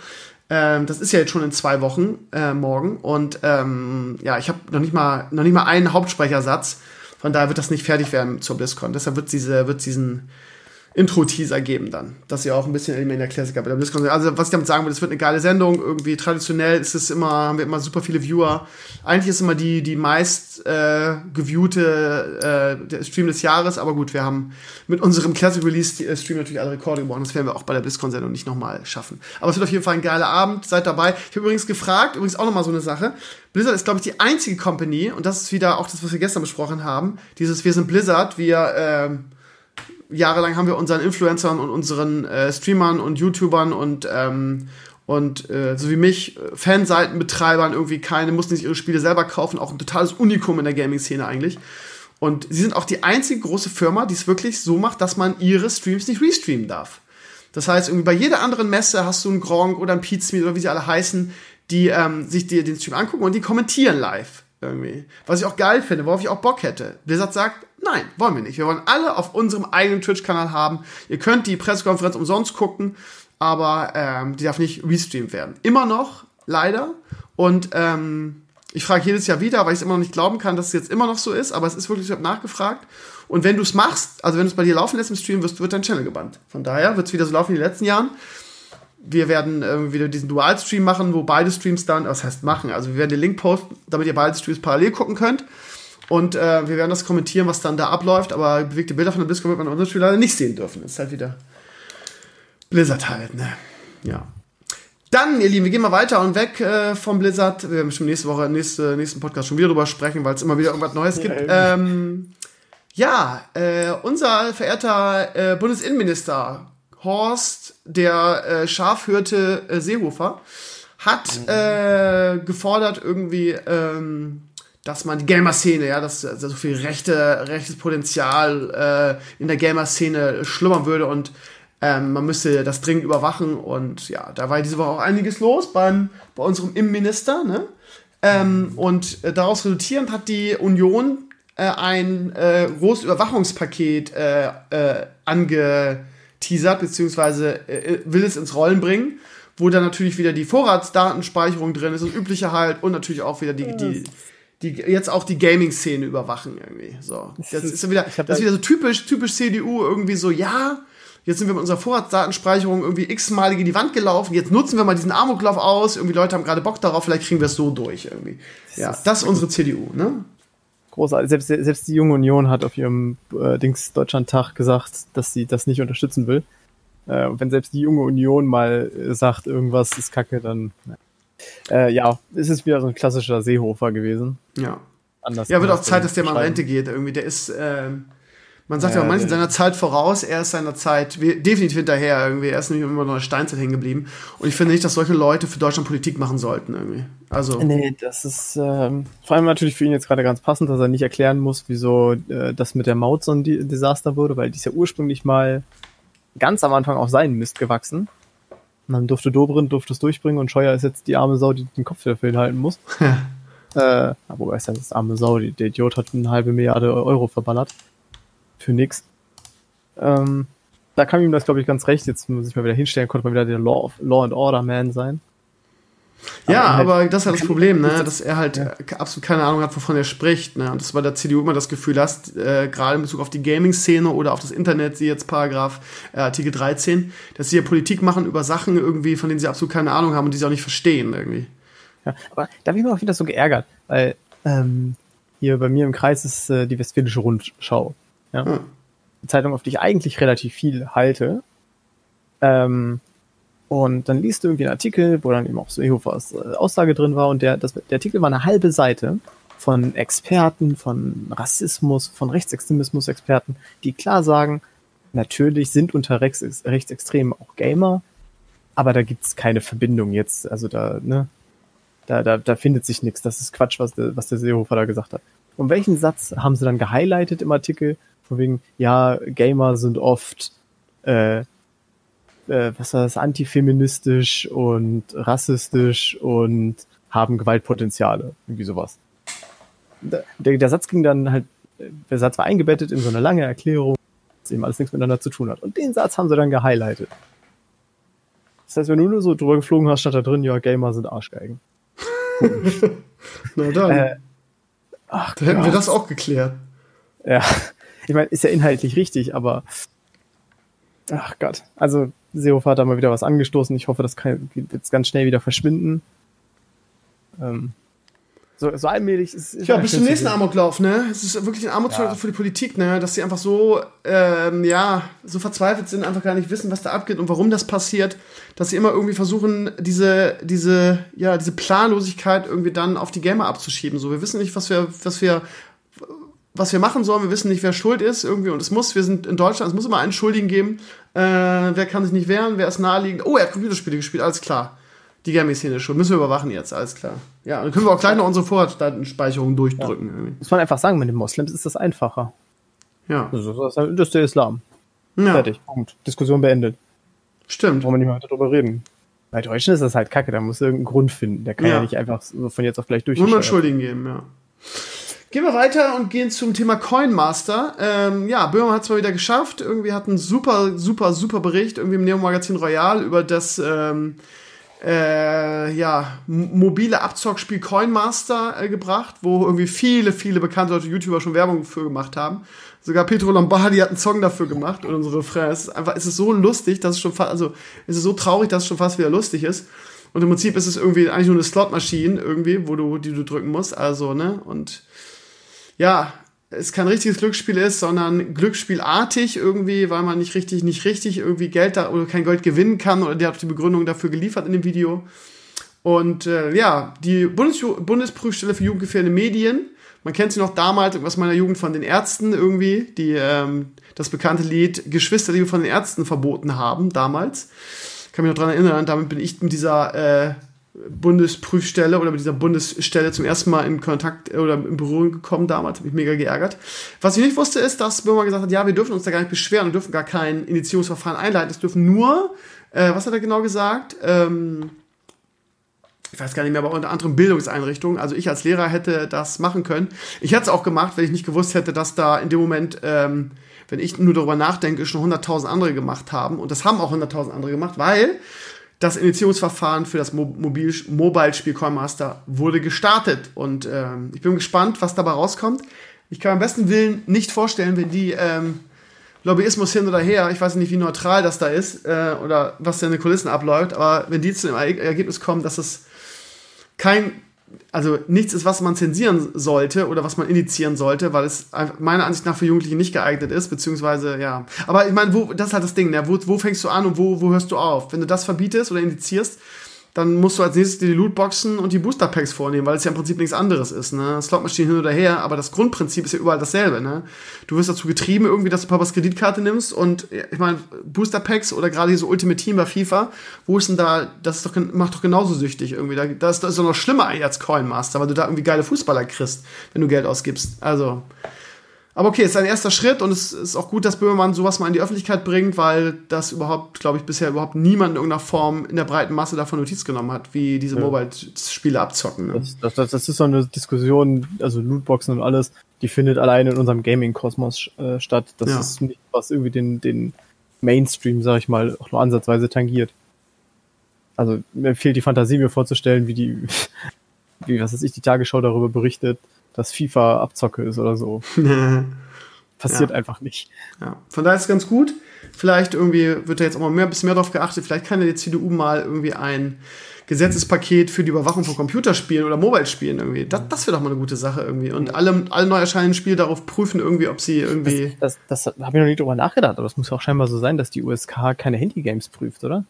ähm, das ist ja jetzt schon in zwei Wochen äh, morgen. Und ähm, ja, ich habe noch nicht mal noch nicht mal einen Hauptsprechersatz. Von daher wird das nicht fertig werden zur BlizzCon. Deshalb wird diese wird diesen Intro-Teaser geben dann, dass ihr auch ein bisschen in der Classic habt. Also was ich damit sagen will, es wird eine geile Sendung. Irgendwie traditionell ist es immer, haben wir immer super viele Viewer. Eigentlich ist immer die die meist äh, geviewte äh, Stream des Jahres, aber gut, wir haben mit unserem Classic Release äh, Stream natürlich alle Rekorde gebrochen. Das werden wir auch bei der BlizzCon-Sendung nicht nochmal schaffen. Aber es wird auf jeden Fall ein geiler Abend. Seid dabei. Ich habe übrigens gefragt, übrigens auch nochmal so eine Sache. Blizzard ist, glaube ich, die einzige Company, und das ist wieder auch das, was wir gestern besprochen haben, dieses Wir sind Blizzard, wir äh, jahrelang haben wir unseren Influencern und unseren äh, Streamern und YouTubern und ähm, und äh, so wie mich, äh, Fanseitenbetreibern irgendwie keine, mussten sich ihre Spiele selber kaufen, auch ein totales Unikum in der Gaming-Szene eigentlich. Und sie sind auch die einzige große Firma, die es wirklich so macht, dass man ihre Streams nicht restreamen darf. Das heißt, irgendwie bei jeder anderen Messe hast du einen Gronk oder einen Pizmeet oder wie sie alle heißen, die ähm, sich dir den Stream angucken und die kommentieren live irgendwie. Was ich auch geil finde, worauf ich auch Bock hätte. Blizzard sagt, nein, wollen wir nicht. Wir wollen alle auf unserem eigenen Twitch-Kanal haben. Ihr könnt die Pressekonferenz umsonst gucken, aber ähm, die darf nicht restreamt werden. Immer noch, leider. Und ähm, ich frage jedes Jahr wieder, weil ich es immer noch nicht glauben kann, dass es jetzt immer noch so ist, aber es ist wirklich, ich habe nachgefragt. Und wenn du es machst, also wenn du es bei dir laufen lässt im Stream, wirst, wird dein Channel gebannt. Von daher wird es wieder so laufen wie in den letzten Jahren wir werden äh, wieder diesen Dual-Stream machen, wo beide Streams dann, was heißt machen, also wir werden den Link posten, damit ihr beide Streams parallel gucken könnt. Und äh, wir werden das kommentieren, was dann da abläuft, aber bewegte Bilder von der BlizzCon wird man in unserem Spiel leider nicht sehen dürfen. Das ist halt wieder Blizzard halt, ne? Ja. Dann, ihr Lieben, wir gehen mal weiter und weg äh, vom Blizzard. Wir werden schon nächste Woche, nächste, nächsten Podcast schon wieder drüber sprechen, weil es immer wieder irgendwas Neues gibt. Ja, ähm, ja äh, unser verehrter äh, Bundesinnenminister Horst, der äh, Schafhirte äh, Seehofer, hat mhm. äh, gefordert irgendwie, ähm, dass man die Gamer-Szene, ja, dass, dass so viel rechte, rechtes Potenzial äh, in der Gamer-Szene schlummern würde und ähm, man müsste das dringend überwachen und ja, da war diese Woche auch einiges los beim, bei unserem Innenminister, ne? Ähm, und äh, daraus resultierend hat die Union äh, ein äh, großes Überwachungspaket äh, äh, angeteasert, beziehungsweise äh, will es ins Rollen bringen, wo dann natürlich wieder die Vorratsdatenspeicherung drin ist und übliche halt und natürlich auch wieder die, die, die jetzt auch die Gaming-Szene überwachen irgendwie. So, das ist wieder, das ist wieder so typisch, typisch CDU irgendwie so, ja, jetzt sind wir mit unserer Vorratsdatenspeicherung irgendwie x-malig in die Wand gelaufen, jetzt nutzen wir mal diesen Amoklauf aus, irgendwie Leute haben gerade Bock darauf, vielleicht kriegen wir es so durch irgendwie. Ja, das ist unsere CDU, ne? Großartig. Selbst, selbst die Junge Union hat auf ihrem äh, Dings Deutschlandtag gesagt, dass sie das nicht unterstützen will. Äh, wenn selbst die Junge Union mal äh, sagt, irgendwas ist kacke, dann äh, ja, ist es wieder so ein klassischer Seehofer gewesen. Ja. Anders ja, wird auch Zeit, dass der mal in Rente geht. Irgendwie, der ist, ähm, man sagt ja, ja manchmal seiner Zeit voraus, er ist seiner Zeit definitiv hinterher irgendwie. Er ist nämlich immer noch in der Steinzeit hängen geblieben. Und ich finde nicht, dass solche Leute für Deutschland Politik machen sollten irgendwie. Also. Nee, das ist ähm, vor allem natürlich für ihn jetzt gerade ganz passend, dass er nicht erklären muss, wieso äh, das mit der Maut so ein Desaster wurde, weil die ist ja ursprünglich mal ganz am Anfang auf seinen Mist gewachsen. Und dann durfte Dobrin durfte es durchbringen und Scheuer ist jetzt die arme Sau, die den Kopf dafür hinhalten muss. <laughs> äh, wobei ist das arme Sau, der Idiot hat eine halbe Milliarde Euro verballert für nix. Ähm, da kam ihm das, glaube ich, ganz recht. Jetzt muss ich mal wieder hinstellen, konnte mal wieder der Law, of, Law and Order Man sein. Ja, aber, aber halt, das ist halt das Problem, ne? dass er halt ja. absolut keine Ahnung hat, wovon er spricht. Ne? Und das bei der CDU immer das Gefühl hast, äh, gerade in Bezug auf die Gaming-Szene oder auf das Internet, sie jetzt Paragraph äh, Artikel 13, dass sie ja Politik machen über Sachen irgendwie, von denen sie absolut keine Ahnung haben und die sie auch nicht verstehen irgendwie. Ja, aber da bin ich mir auch wieder so geärgert, weil ähm, hier bei mir im Kreis ist äh, die Westfälische Rundschau. Ja? Hm. Eine Zeitung, auf die ich eigentlich relativ viel halte. Ähm, und dann liest du irgendwie einen Artikel, wo dann eben auch Seehofers äh, Aussage drin war und der, das, der Artikel war eine halbe Seite von Experten, von Rassismus, von Rechtsextremismus-Experten, die klar sagen, natürlich sind unter Rechts, Rechtsextremen auch Gamer, aber da gibt's keine Verbindung jetzt. Also da, ne, da, da, da findet sich nichts. Das ist Quatsch, was der, was der Seehofer da gesagt hat. Und welchen Satz haben sie dann gehighlightet im Artikel? Von wegen, ja, Gamer sind oft, äh, äh, was war das, antifeministisch und rassistisch und haben Gewaltpotenziale. Irgendwie sowas. Der, der Satz ging dann halt, der Satz war eingebettet in so eine lange Erklärung, dass eben alles nichts miteinander zu tun hat. Und den Satz haben sie dann gehighlightet. Das heißt, wenn du nur so drüber geflogen hast, stand da drin, ja, Gamer sind Arschgeigen. <laughs> Na dann. Äh, ach, da hätten wir das auch geklärt. Ja, ich meine, ist ja inhaltlich richtig, aber ach Gott. Also Seehofer hat da mal wieder was angestoßen. Ich hoffe, das kann jetzt ganz schnell wieder verschwinden. Ähm, so, so allmählich ist, es. Ja, bis zum nächsten Amoklauf, ne? Es ist wirklich ein Armutszeugnis ja. für die Politik, ne? Dass sie einfach so, ähm, ja, so verzweifelt sind, einfach gar nicht wissen, was da abgeht und warum das passiert, dass sie immer irgendwie versuchen, diese, diese, ja, diese Planlosigkeit irgendwie dann auf die Gamer abzuschieben. So, wir wissen nicht, was wir, was wir was wir machen sollen. Wir wissen nicht, wer schuld ist irgendwie und es muss, wir sind in Deutschland, es muss immer einen Schuldigen geben. Äh, wer kann sich nicht wehren, wer ist naheliegend? Oh, er hat Computerspiele gespielt, alles klar. Die Gaming-Szene ist schuld. Müssen wir überwachen jetzt, alles klar. Ja, dann können wir auch gleich noch unsere Vorratsdatenspeicherung durchdrücken. Ja. Muss man einfach sagen, mit den Moslems ist das einfacher. Ja. Das, ist, das ist der Islam. Ja. Fertig. Punkt. Diskussion beendet. Stimmt. Wollen wir nicht mehr weiter drüber reden. Bei Deutschen ist das halt kacke, da muss irgendeinen Grund finden. Der kann ja, ja nicht einfach von jetzt auf gleich durch. Nur mal Schuldigen geben, ja. Gehen wir weiter und gehen zum Thema Coinmaster. Ähm, ja, Böhmer hat es mal wieder geschafft. Irgendwie hat einen super, super, super Bericht irgendwie im Neo Magazin Royal über das ähm, äh, ja, mobile Abzockspiel Coinmaster äh, gebracht, wo irgendwie viele, viele bekannte YouTuber schon Werbung für gemacht haben. Sogar Petro Lombardi hat einen Song dafür gemacht und unsere Refrain. Es ist einfach, es ist so lustig, dass es schon fast, also es ist so traurig, dass es schon fast wieder lustig ist. Und im Prinzip ist es irgendwie eigentlich nur eine Slotmaschine irgendwie, wo du, die du drücken musst. Also, ne? Und ja, es kein richtiges Glücksspiel ist, sondern Glücksspielartig irgendwie, weil man nicht richtig, nicht richtig irgendwie Geld da oder kein Geld gewinnen kann oder der hat die Begründung dafür geliefert in dem Video. Und äh, ja, die Bundes Bundesprüfstelle für jugendgefährdende Medien, man kennt sie noch damals, aus meiner Jugend von den Ärzten irgendwie, die ähm, das bekannte Lied Geschwisterliebe von den Ärzten verboten haben, damals. Kann mich noch dran erinnern, damit bin ich mit dieser äh, Bundesprüfstelle oder mit dieser Bundesstelle zum ersten Mal in Kontakt äh, oder in Berührung gekommen damals, habe ich mega geärgert. Was ich nicht wusste, ist, dass Böhmer gesagt hat, ja, wir dürfen uns da gar nicht beschweren und dürfen gar kein Initiierungsverfahren einleiten. Es dürfen nur, äh, was hat er genau gesagt? Ähm, ich weiß gar nicht mehr, aber unter anderem Bildungseinrichtungen. Also ich als Lehrer hätte das machen können. Ich hätte es auch gemacht, wenn ich nicht gewusst hätte, dass da in dem Moment, ähm, wenn ich nur darüber nachdenke, schon 100.000 andere gemacht haben. Und das haben auch 100.000 andere gemacht, weil das Initiierungsverfahren für das Mobil Mobile-Spiel Coinmaster wurde gestartet. Und ähm, ich bin gespannt, was dabei rauskommt. Ich kann am besten Willen nicht vorstellen, wenn die ähm, Lobbyismus hin oder her, ich weiß nicht, wie neutral das da ist äh, oder was da in den Kulissen abläuft, aber wenn die zu dem Ergebnis kommen, dass es kein also nichts ist, was man zensieren sollte oder was man indizieren sollte, weil es meiner Ansicht nach für Jugendliche nicht geeignet ist, beziehungsweise, ja. Aber ich meine, wo, das ist halt das Ding, ne? wo, wo fängst du an und wo, wo hörst du auf? Wenn du das verbietest oder indizierst, dann musst du als nächstes die Lootboxen und die Booster Packs vornehmen, weil es ja im Prinzip nichts anderes ist. Ne? Slotmaschinen hin oder her, aber das Grundprinzip ist ja überall dasselbe. Ne? Du wirst dazu getrieben, irgendwie, dass du Papas Kreditkarte nimmst und ich meine, Booster Packs oder gerade hier so Ultimate Team bei FIFA, wo ist denn da, das ist doch, macht doch genauso süchtig irgendwie. Da, das, das ist doch noch schlimmer als Coin Master, weil du da irgendwie geile Fußballer kriegst, wenn du Geld ausgibst. Also, aber okay, es ist ein erster Schritt und es ist auch gut, dass Böhmermann sowas mal in die Öffentlichkeit bringt, weil das überhaupt, glaube ich, bisher überhaupt niemand in irgendeiner Form in der breiten Masse davon Notiz genommen hat, wie diese ja. Mobile-Spiele abzocken. Ne? Das, das, das, das, ist so eine Diskussion, also Lootboxen und alles, die findet alleine in unserem Gaming-Kosmos äh, statt. Das ja. ist nicht, was irgendwie den, den Mainstream, sag ich mal, auch nur ansatzweise tangiert. Also mir fehlt die Fantasie, mir vorzustellen, wie die, <laughs> wie, was weiß ich, die Tagesschau darüber berichtet, dass FIFA Abzocke ist oder so. <laughs> Passiert ja. einfach nicht. Ja. Von daher ist es ganz gut. Vielleicht irgendwie wird da jetzt auch mal mehr, ein bisschen mehr drauf geachtet. Vielleicht kann ja die CDU mal irgendwie ein Gesetzespaket für die Überwachung von Computerspielen oder Mobile-Spielen irgendwie. Das, das wäre doch mal eine gute Sache irgendwie. Und alle, alle neu erscheinenden Spiele darauf prüfen irgendwie, ob sie irgendwie. Das, das, das habe ich noch nie drüber nachgedacht, aber es muss auch scheinbar so sein, dass die USK keine Handy-Games prüft, oder?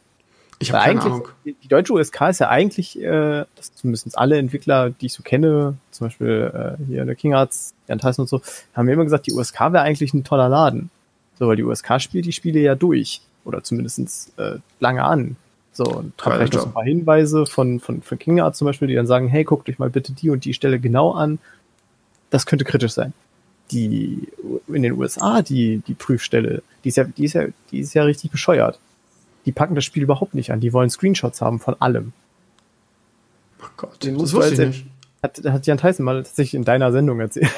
Ich habe keine Ahnung. Die, deutsche USK ist ja eigentlich, äh, das zumindest alle Entwickler, die ich so kenne, zum Beispiel äh, hier der King Arts, Jan Tyson und so, haben mir immer gesagt, die USK wäre eigentlich ein toller Laden. So, weil die USK spielt die Spiele ja durch. Oder zumindestens äh, lange an. So, und habe vielleicht noch so ein paar Hinweise von, von, von King Arts zum Beispiel, die dann sagen, hey, guckt euch mal bitte die und die Stelle genau an. Das könnte kritisch sein. Die in den USA, die, die Prüfstelle, die ist ja, die ist ja, die ist ja richtig bescheuert die packen das Spiel überhaupt nicht an. Die wollen Screenshots haben von allem. Oh Gott, Den das wusste ich nicht. Hat, hat Jan Tyson mal tatsächlich in deiner Sendung erzählt.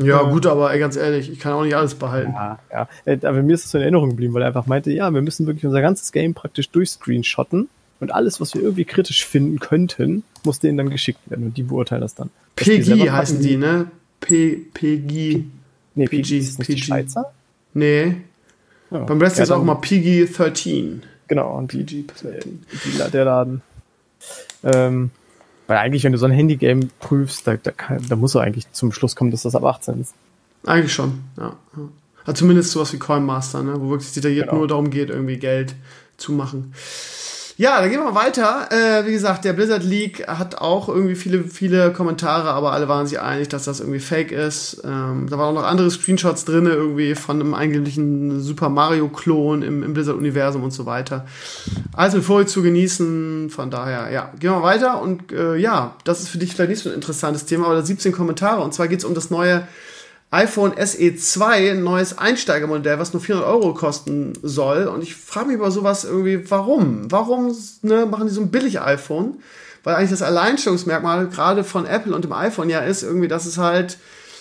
Ja, gut, aber ey, ganz ehrlich, ich kann auch nicht alles behalten. Ja, ja. Äh, aber mir ist das so in Erinnerung geblieben, weil er einfach meinte, ja, wir müssen wirklich unser ganzes Game praktisch durchscreenshotten und alles, was wir irgendwie kritisch finden könnten, muss denen dann geschickt werden und die beurteilen das dann. PG heißen die, ne? P, PG. Nee, PG. Ist das PG. Die Schweizer? Nee. Beim Rest ja, ist auch immer PG-13. Genau, und die, die, die, der Laden. Ähm, weil eigentlich, wenn du so ein Handy-Game prüfst, da, da, kann, da muss du eigentlich zum Schluss kommen, dass das ab 18 ist. Eigentlich schon, ja. Also zumindest sowas wie Coin Master, ne? wo wirklich detailliert genau. nur darum geht, irgendwie Geld zu machen. Ja, dann gehen wir weiter. Äh, wie gesagt, der Blizzard League hat auch irgendwie viele, viele Kommentare, aber alle waren sich einig, dass das irgendwie fake ist. Ähm, da waren auch noch andere Screenshots drin, irgendwie von einem eigentlichen Super Mario-Klon im, im Blizzard-Universum und so weiter. Also Vorsicht zu genießen, von daher, ja. Gehen wir weiter und äh, ja, das ist für dich vielleicht nicht so ein interessantes Thema, aber da 17 Kommentare und zwar geht es um das neue iPhone SE 2 ein neues Einsteigermodell, was nur 400 Euro kosten soll. Und ich frage mich über sowas irgendwie, warum? Warum ne, machen die so ein billig iPhone? Weil eigentlich das Alleinstellungsmerkmal gerade von Apple und dem iPhone ja ist irgendwie, dass es halt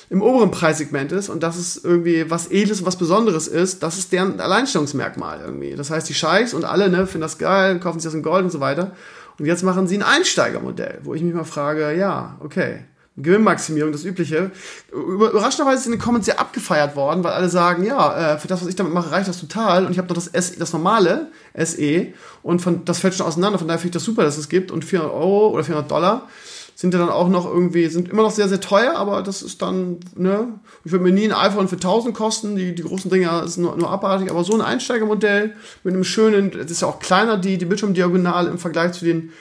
im oberen Preissegment ist und dass es irgendwie was Edles und was Besonderes ist, das ist deren Alleinstellungsmerkmal irgendwie. Das heißt, die Scheichs und alle ne, finden das geil, kaufen sich das in Gold und so weiter. Und jetzt machen sie ein Einsteigermodell, wo ich mich mal frage, ja, okay, Gewinnmaximierung, das Übliche. Überraschenderweise sind die Comments sehr abgefeiert worden, weil alle sagen, ja, äh, für das, was ich damit mache, reicht das total. Und ich habe noch das, S, das normale SE und von, das fällt schon auseinander. Von daher finde ich das super, dass es gibt. Und 400 Euro oder 400 Dollar sind ja dann auch noch irgendwie, sind immer noch sehr, sehr teuer, aber das ist dann, ne, ich würde mir nie ein iPhone für 1000 kosten, die, die großen Dinger sind nur, nur abartig, aber so ein Einsteigermodell mit einem schönen, das ist ja auch kleiner, die, die Bildschirmdiagonale im Vergleich zu den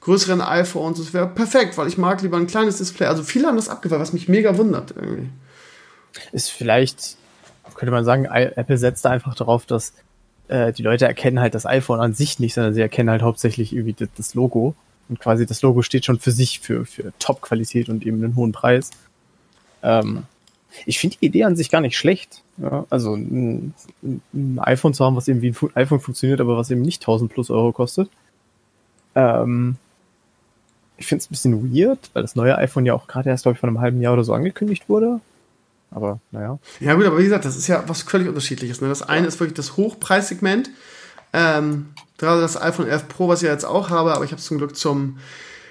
größeren iPhones. Das wäre perfekt, weil ich mag lieber ein kleines Display. Also viele haben das abgefallen, was mich mega wundert irgendwie. Ist vielleicht, könnte man sagen, Apple setzt da einfach darauf, dass äh, die Leute erkennen halt das iPhone an sich nicht, sondern sie erkennen halt hauptsächlich irgendwie das, das Logo. Und quasi das Logo steht schon für sich, für, für Top-Qualität und eben einen hohen Preis. Ähm, ich finde die Idee an sich gar nicht schlecht. Ja, also ein, ein, iPhone zu haben, was eben wie ein iPhone funktioniert, aber was eben nicht 1000 plus Euro kostet. Ähm, ich finde es ein bisschen weird, weil das neue iPhone ja auch gerade erst, glaube ich, vor einem halben Jahr oder so angekündigt wurde. Aber naja. Ja gut, aber wie gesagt, das ist ja was völlig unterschiedliches. Ne? Das eine ist wirklich das Hochpreissegment. Ähm, gerade das iPhone 11 Pro, was ich jetzt auch habe, aber ich habe es zum Glück zum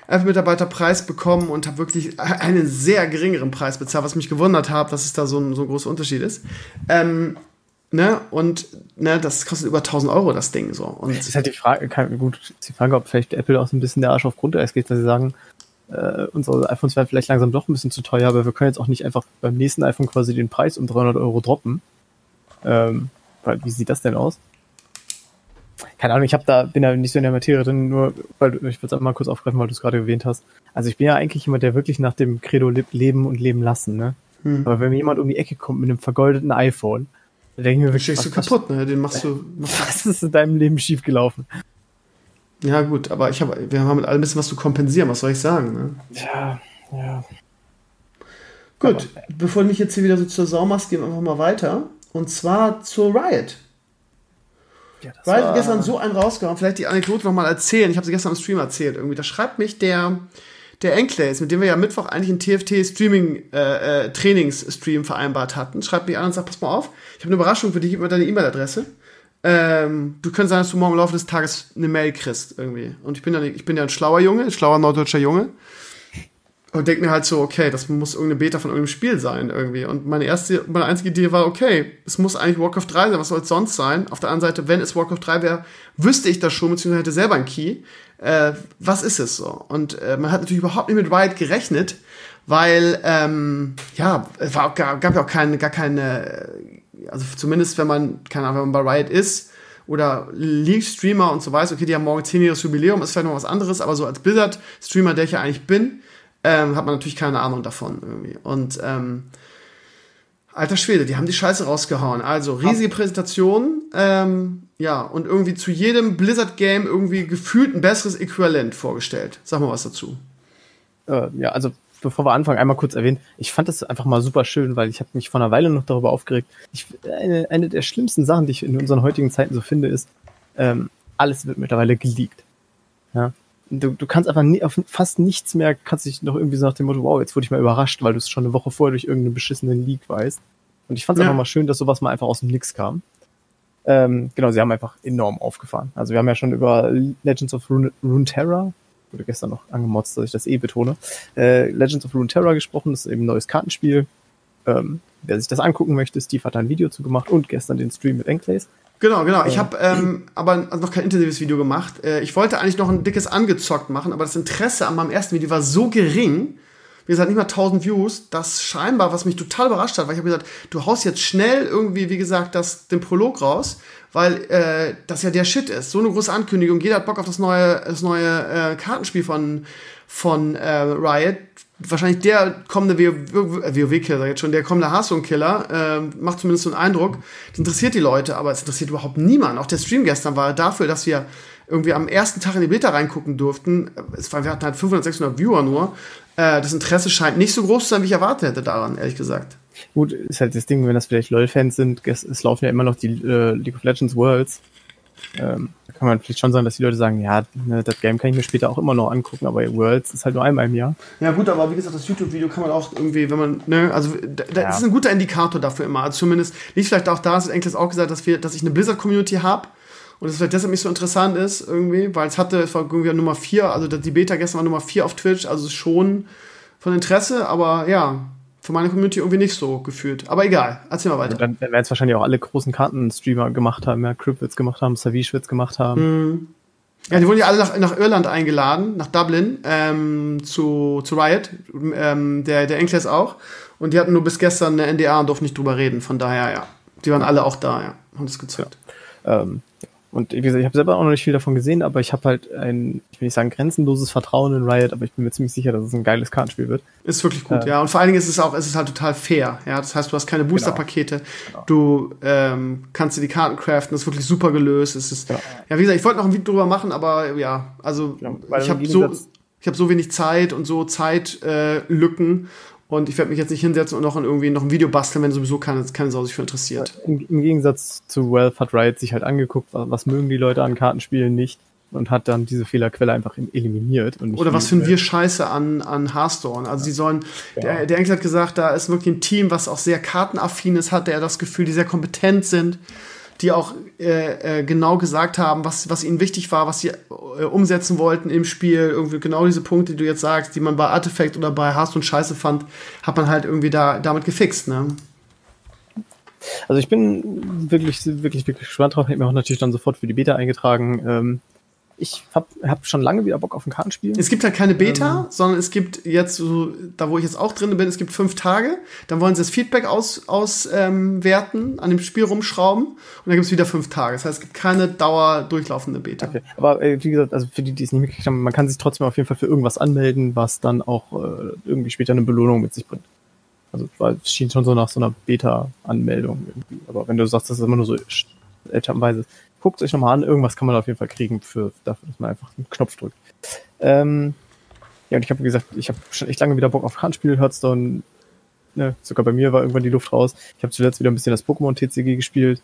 Apple-Mitarbeiterpreis bekommen und habe wirklich einen sehr geringeren Preis bezahlt, was mich gewundert hat, dass es da so ein, so ein großer Unterschied ist. Ähm, Ne? Und ne, das kostet über 1000 Euro, das Ding so. Und das ist halt die Frage, kann, gut, die Frage, ob vielleicht Apple auch so ein bisschen der Arsch auf Grundeis geht, dass sie sagen, äh, unsere iPhones werden vielleicht langsam doch ein bisschen zu teuer, aber wir können jetzt auch nicht einfach beim nächsten iPhone quasi den Preis um 300 Euro droppen. Ähm, weil, wie sieht das denn aus? Keine Ahnung, ich hab da, bin da nicht so in der Materie drin, nur weil ich wollte es einfach mal kurz aufgreifen, weil du es gerade erwähnt hast. Also ich bin ja eigentlich jemand, der wirklich nach dem Credo leben und leben lassen, ne? Hm. Aber wenn mir jemand um die Ecke kommt mit einem vergoldeten iPhone, da denke ich mir wirklich, du kaputt, ne? Den machst du. Machst <laughs> was ist in deinem Leben schiefgelaufen? Ja, gut, aber ich habe, wir haben mit allem ein bisschen was zu kompensieren, was soll ich sagen, ne? Ja, ja. Gut, aber, bevor du mich jetzt hier wieder so zur Sau machst, gehen wir einfach mal weiter. Und zwar zur Riot. Ja, Riot hat gestern so einen rausgehauen. Vielleicht die Anekdote nochmal erzählen. Ich habe sie gestern im Stream erzählt. Irgendwie, da schreibt mich der, der Enclaves, mit dem wir ja Mittwoch eigentlich einen TFT-Streaming, äh, äh, vereinbart hatten, schreibt mich an und sagt, pass mal auf, ich habe eine Überraschung für dich, gib mir deine E-Mail-Adresse. Ähm, du könntest sagen, dass du morgen im Laufe des Tages eine Mail kriegst irgendwie. Und ich bin ja, ich bin ja ein schlauer Junge, ein schlauer norddeutscher Junge. Und denk mir halt so, okay, das muss irgendeine Beta von irgendeinem Spiel sein irgendwie. Und meine erste, meine einzige Idee war, okay, es muss eigentlich Warcraft 3 sein, was soll es sonst sein? Auf der anderen Seite, wenn es Warcraft 3 wäre, wüsste ich das schon, beziehungsweise hätte selber einen Key. Äh, was ist es so? Und äh, man hat natürlich überhaupt nicht mit Riot gerechnet, weil, ähm, ja, es war, gab ja auch keine, gar keine, also zumindest wenn man, keine Ahnung, wenn man bei Riot ist, oder League-Streamer und so weiß, okay, die haben morgen 10-jähriges Jubiläum, ist vielleicht noch was anderes, aber so als Blizzard-Streamer, der ich ja eigentlich bin, ähm, hat man natürlich keine Ahnung davon irgendwie. Und ähm, alter Schwede, die haben die Scheiße rausgehauen. Also riesige Präsentation, ähm, ja, und irgendwie zu jedem Blizzard-Game irgendwie gefühlt ein besseres Äquivalent vorgestellt. Sag mal was dazu. Äh, ja, also bevor wir anfangen, einmal kurz erwähnt, ich fand das einfach mal super schön, weil ich habe mich vor einer Weile noch darüber aufgeregt. Ich, eine, eine der schlimmsten Sachen, die ich in unseren heutigen Zeiten so finde, ist, ähm, alles wird mittlerweile geleakt. Ja, du, du kannst einfach nie, auf fast nichts mehr, kannst dich noch irgendwie so nach dem Motto, wow, jetzt wurde ich mal überrascht, weil du es schon eine Woche vorher durch irgendeinen beschissenen Leak weißt. Und ich fand es ja. einfach mal schön, dass sowas mal einfach aus dem Nix kam. Ähm, genau, sie haben einfach enorm aufgefahren. Also wir haben ja schon über Legends of Rune Runeterra, wurde gestern noch angemotzt, dass ich das eh betone, äh, Legends of Runeterra gesprochen, das ist eben ein neues Kartenspiel. Ähm, wer sich das angucken möchte, Steve hat da ein Video zu gemacht und gestern den Stream mit Enclays. Genau, genau. Ich habe ähm, aber noch kein intensives Video gemacht. Äh, ich wollte eigentlich noch ein dickes angezockt machen, aber das Interesse an meinem ersten Video war so gering, wie gesagt, nicht mal 1000 Views, das scheinbar, was mich total überrascht hat, weil ich habe gesagt, du haust jetzt schnell irgendwie, wie gesagt, das, den Prolog raus, weil äh, das ja der Shit ist. So eine große Ankündigung, jeder hat Bock auf das neue, das neue äh, Kartenspiel von, von äh, Riot wahrscheinlich der kommende WoW-Killer, jetzt schon der kommende Hearthstone-Killer, äh, macht zumindest so einen Eindruck. Das interessiert die Leute, aber es interessiert überhaupt niemanden. Auch der Stream gestern war dafür, dass wir irgendwie am ersten Tag in die Beta reingucken durften. Es war, wir hatten halt 500, 600 Viewer nur. Äh, das Interesse scheint nicht so groß zu sein, wie ich erwartet hätte daran, ehrlich gesagt. Gut, ist halt das Ding, wenn das vielleicht LoL-Fans sind, es, es laufen ja immer noch die äh, League of Legends Worlds ähm, da kann man vielleicht schon sagen, dass die Leute sagen, ja, ne, das Game kann ich mir später auch immer noch angucken, aber Worlds ist halt nur einmal im Jahr. Ja gut, aber wie gesagt, das YouTube-Video kann man auch irgendwie, wenn man, ne, also da, das ja. ist ein guter Indikator dafür immer. Also zumindest liegt vielleicht auch da, dass Enkles auch gesagt, dass wir, dass ich eine Blizzard-Community habe Und das vielleicht deshalb nicht so interessant ist, irgendwie, weil es hatte, es war irgendwie Nummer 4, also die Beta gestern war Nummer 4 auf Twitch, also schon von Interesse, aber ja, für meine Community irgendwie nicht so gefühlt. Aber egal, erzähl mal weiter. Dann, dann werden es wahrscheinlich auch alle großen Kartenstreamer gemacht haben, ja, Crip wird's gemacht haben, Savish wird's gemacht haben. Mhm. Ja, die wurden ja alle nach, nach Irland eingeladen, nach Dublin, ähm, zu, zu Riot, ähm, der, der Enkles auch. Und die hatten nur bis gestern eine NDA und durften nicht drüber reden. Von daher, ja. Die waren alle auch da, ja. Haben das gezockt. Ja. Ähm, und wie gesagt, ich habe selber auch noch nicht viel davon gesehen, aber ich habe halt ein, ich will nicht sagen grenzenloses Vertrauen in Riot, aber ich bin mir ziemlich sicher, dass es ein geiles Kartenspiel wird. Ist wirklich gut, äh, ja. Und vor allen Dingen ist es auch, ist es halt total fair, ja. Das heißt, du hast keine genau. Booster-Pakete, genau. du ähm, kannst dir die Karten craften, das ist wirklich super gelöst. Es ist, genau. ja, wie gesagt, ich wollte noch ein Video drüber machen, aber ja, also genau, ich habe so, ich habe so wenig Zeit und so Zeitlücken. Äh, und ich werde mich jetzt nicht hinsetzen und noch in irgendwie noch ein Video basteln, wenn sowieso keine, keine Sau sich für interessiert. Im, Im, Gegensatz zu Wealth hat Riot sich halt angeguckt, was, mögen die Leute an Kartenspielen nicht und hat dann diese Fehlerquelle einfach eliminiert. Oder was finden wir scheiße an, an Hearthstone? Also die sollen, ja. der, der Enkel hat gesagt, da ist wirklich ein Team, was auch sehr kartenaffin ist, hat er das Gefühl, die sehr kompetent sind die auch äh, äh, genau gesagt haben, was, was ihnen wichtig war, was sie äh, umsetzen wollten im Spiel. Irgendwie genau diese Punkte, die du jetzt sagst, die man bei Artifact oder bei Hast und Scheiße fand, hat man halt irgendwie da damit gefixt, ne? Also ich bin wirklich, wirklich, wirklich gespannt drauf. Ich habe mir auch natürlich dann sofort für die Beta eingetragen. Ähm, ich habe hab schon lange wieder Bock auf ein Kartenspiel. Es gibt halt keine Beta, ähm, sondern es gibt jetzt so, da wo ich jetzt auch drin bin, es gibt fünf Tage. Dann wollen sie das Feedback auswerten, aus, ähm, werten, an dem Spiel rumschrauben und dann gibt es wieder fünf Tage. Das heißt, es gibt keine Dauer durchlaufende Beta. Okay. Aber äh, wie gesagt, also für die, die es nicht mitgekriegt haben, man kann sich trotzdem auf jeden Fall für irgendwas anmelden, was dann auch äh, irgendwie später eine Belohnung mit sich bringt. Also es schien schon so nach so einer Beta-Anmeldung irgendwie. Aber wenn du sagst, das ist immer nur so etappenweise, guckt euch nochmal an, irgendwas kann man auf jeden Fall kriegen für dafür, dass man einfach einen Knopf drückt. Ähm, ja, und ich habe gesagt, ich habe schon echt lange wieder Bock auf Handspiel, Hearthstone, ne, sogar bei mir war irgendwann die Luft raus. Ich habe zuletzt wieder ein bisschen das Pokémon TCG gespielt,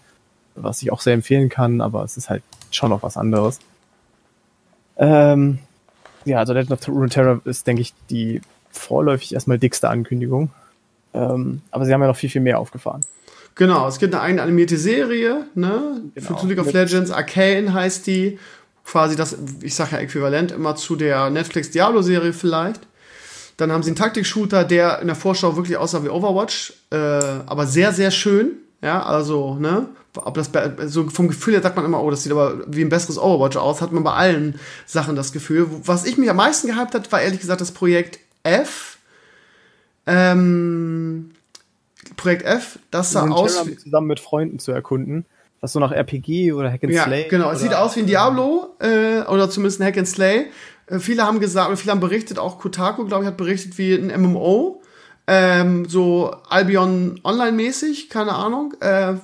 was ich auch sehr empfehlen kann, aber es ist halt schon noch was anderes. Ähm, ja, also Legend of Runeterra ist, denke ich, die vorläufig erstmal dickste Ankündigung. Ähm, aber sie haben ja noch viel, viel mehr aufgefahren. Genau, es gibt eine eigene animierte Serie, ne? Genau. Für League of Legends, Arcane heißt die. Quasi das, ich sage ja äquivalent immer zu der Netflix Diablo-Serie vielleicht. Dann haben sie einen Taktik-Shooter, der in der Vorschau wirklich aussah wie Overwatch, äh, aber sehr, sehr schön. Ja, also, ne? Ob das so vom Gefühl her sagt man immer, oh, das sieht aber wie ein besseres Overwatch aus, hat man bei allen Sachen das Gefühl. Was ich mich am meisten gehypt hat, war ehrlich gesagt das Projekt F. Ähm, Projekt F, das sah aus. Wie zusammen mit Freunden zu erkunden. Was so nach RPG oder Hack and ja, Slay. Genau, es sieht aus wie ein Diablo äh, oder zumindest ein Hack and Slay. Äh, viele haben gesagt, oder viele haben berichtet, auch Kotaku, glaube ich, hat berichtet wie ein MMO. Ähm, so Albion Online-mäßig, keine Ahnung. Äh,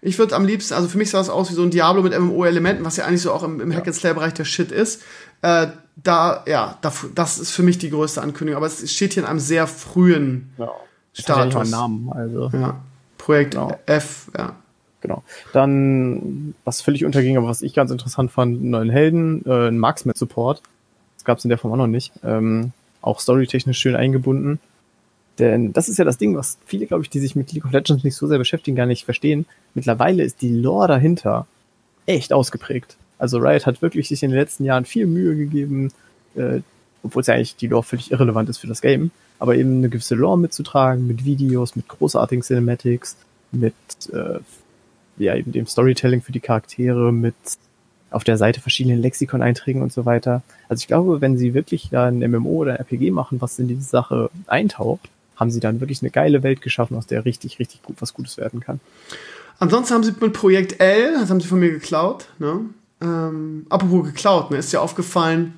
ich würde am liebsten, also für mich sah es aus wie so ein Diablo mit MMO-Elementen, was ja eigentlich so auch im, im ja. Hack and Slay-Bereich der Shit ist. Äh, da, ja, da, das ist für mich die größte Ankündigung. Aber es steht hier in einem sehr frühen ja. Status. Ja Namen, also. Ja. Projekt genau. F, ja. Genau. Dann, was völlig unterging, aber was ich ganz interessant fand, einen neuen Helden, äh, ein Marksman-Support. Das gab es in der Form auch noch nicht. Ähm, auch storytechnisch schön eingebunden. Denn das ist ja das Ding, was viele, glaube ich, die sich mit League of Legends nicht so sehr beschäftigen, gar nicht verstehen. Mittlerweile ist die Lore dahinter echt ausgeprägt. Also Riot hat wirklich sich in den letzten Jahren viel Mühe gegeben, äh, obwohl es ja eigentlich die Lore völlig irrelevant ist für das Game aber eben eine gewisse Lore mitzutragen, mit Videos, mit großartigen Cinematics, mit äh, ja eben dem Storytelling für die Charaktere, mit auf der Seite verschiedenen Lexikon-Einträgen und so weiter. Also ich glaube, wenn sie wirklich da ein MMO oder ein RPG machen, was in diese Sache eintaucht, haben sie dann wirklich eine geile Welt geschaffen, aus der richtig, richtig gut was Gutes werden kann. Ansonsten haben sie mit Projekt L, das haben sie von mir geklaut, ne? Ähm, apropos geklaut, mir ist ja aufgefallen,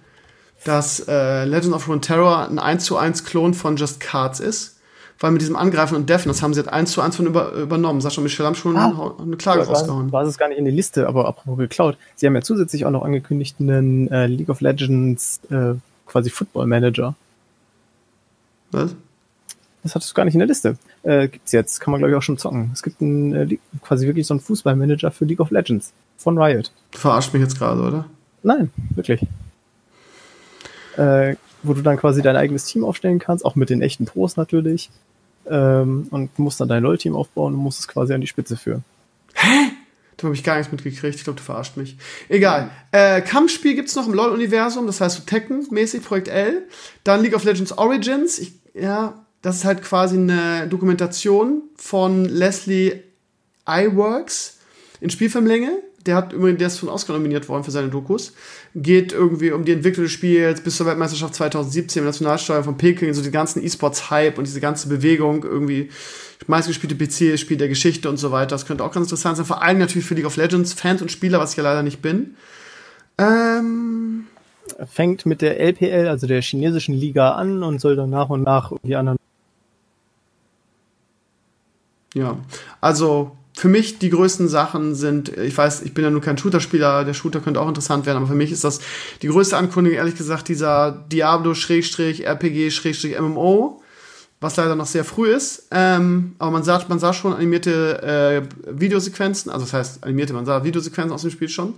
dass äh, Legend of Runeterra ein 1 zu 1 Klon von Just Cards ist. Weil mit diesem Angreifen und Deffen, das haben sie jetzt 1 zu 1 von über, übernommen. Sascha und Michel haben schon ah, eine Klage rausgehauen. War es gar nicht in der Liste, aber apropos geklaut. Sie haben ja zusätzlich auch noch angekündigt einen äh, League of Legends äh, quasi Football Manager. Was? Das hattest du gar nicht in der Liste. Äh, gibt's jetzt, kann man glaube ich auch schon zocken. Es gibt einen, äh, quasi wirklich so einen Fußballmanager für League of Legends von Riot. Du verarscht mich jetzt gerade, oder? Nein, wirklich äh, wo du dann quasi dein eigenes Team aufstellen kannst, auch mit den echten Pros natürlich. Ähm, und musst dann dein LOL-Team aufbauen und musst es quasi an die Spitze führen. Hä? Da habe ich gar nichts mitgekriegt. Ich glaube, du verarscht mich. Egal. Äh, Kampfspiel gibt's noch im LoL-Universum, das heißt so Tekken-mäßig, Projekt L. Dann League of Legends Origins. Ich, ja, das ist halt quasi eine Dokumentation von Leslie Iworks in Spielfilmlänge. Der hat übrigens, der ist von Oscar nominiert worden für seine Dokus. Geht irgendwie um die Entwicklung des Spiels bis zur Weltmeisterschaft 2017 im Nationalsteuer von Peking, so die ganzen E-Sports-Hype und diese ganze Bewegung irgendwie meistgespielte PC, Spiel der Geschichte und so weiter. Das könnte auch ganz interessant sein. Vor allem natürlich für League of Legends Fans und Spieler, was ich ja leider nicht bin. Ähm Fängt mit der LPL, also der chinesischen Liga, an und soll dann nach und nach die anderen. Ja, also für mich die größten Sachen sind, ich weiß, ich bin ja nur kein Shooter-Spieler, der Shooter könnte auch interessant werden, aber für mich ist das die größte Ankündigung, ehrlich gesagt, dieser Diablo-RPG-MMO, was leider noch sehr früh ist. Ähm, aber man sah, man sah schon animierte äh, Videosequenzen, also das heißt animierte, man sah Videosequenzen aus dem Spiel schon.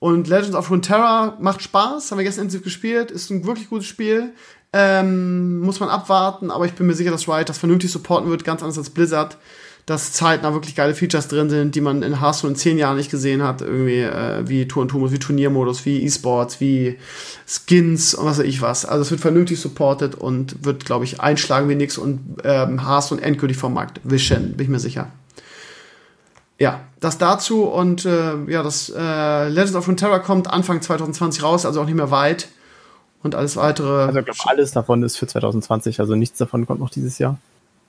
Und Legends of Runeterra macht Spaß, haben wir gestern intensiv gespielt, ist ein wirklich gutes Spiel. Ähm, muss man abwarten, aber ich bin mir sicher, dass Riot das vernünftig supporten wird, ganz anders als Blizzard dass zeitnah wirklich geile Features drin sind, die man in Hearthstone in zehn Jahren nicht gesehen hat, irgendwie äh, wie Tour und Tour, wie Turniermodus, wie E-Sports, wie Skins und was weiß ich was. Also es wird vernünftig supported und wird, glaube ich, einschlagen wie nix und ähm, Hearthstone endgültig vom Markt wischen, bin ich mir sicher. Ja, das dazu und äh, ja, das äh, Legends of Runeterra kommt Anfang 2020 raus, also auch nicht mehr weit. Und alles weitere. Also ich glaube, alles davon ist für 2020, also nichts davon kommt noch dieses Jahr.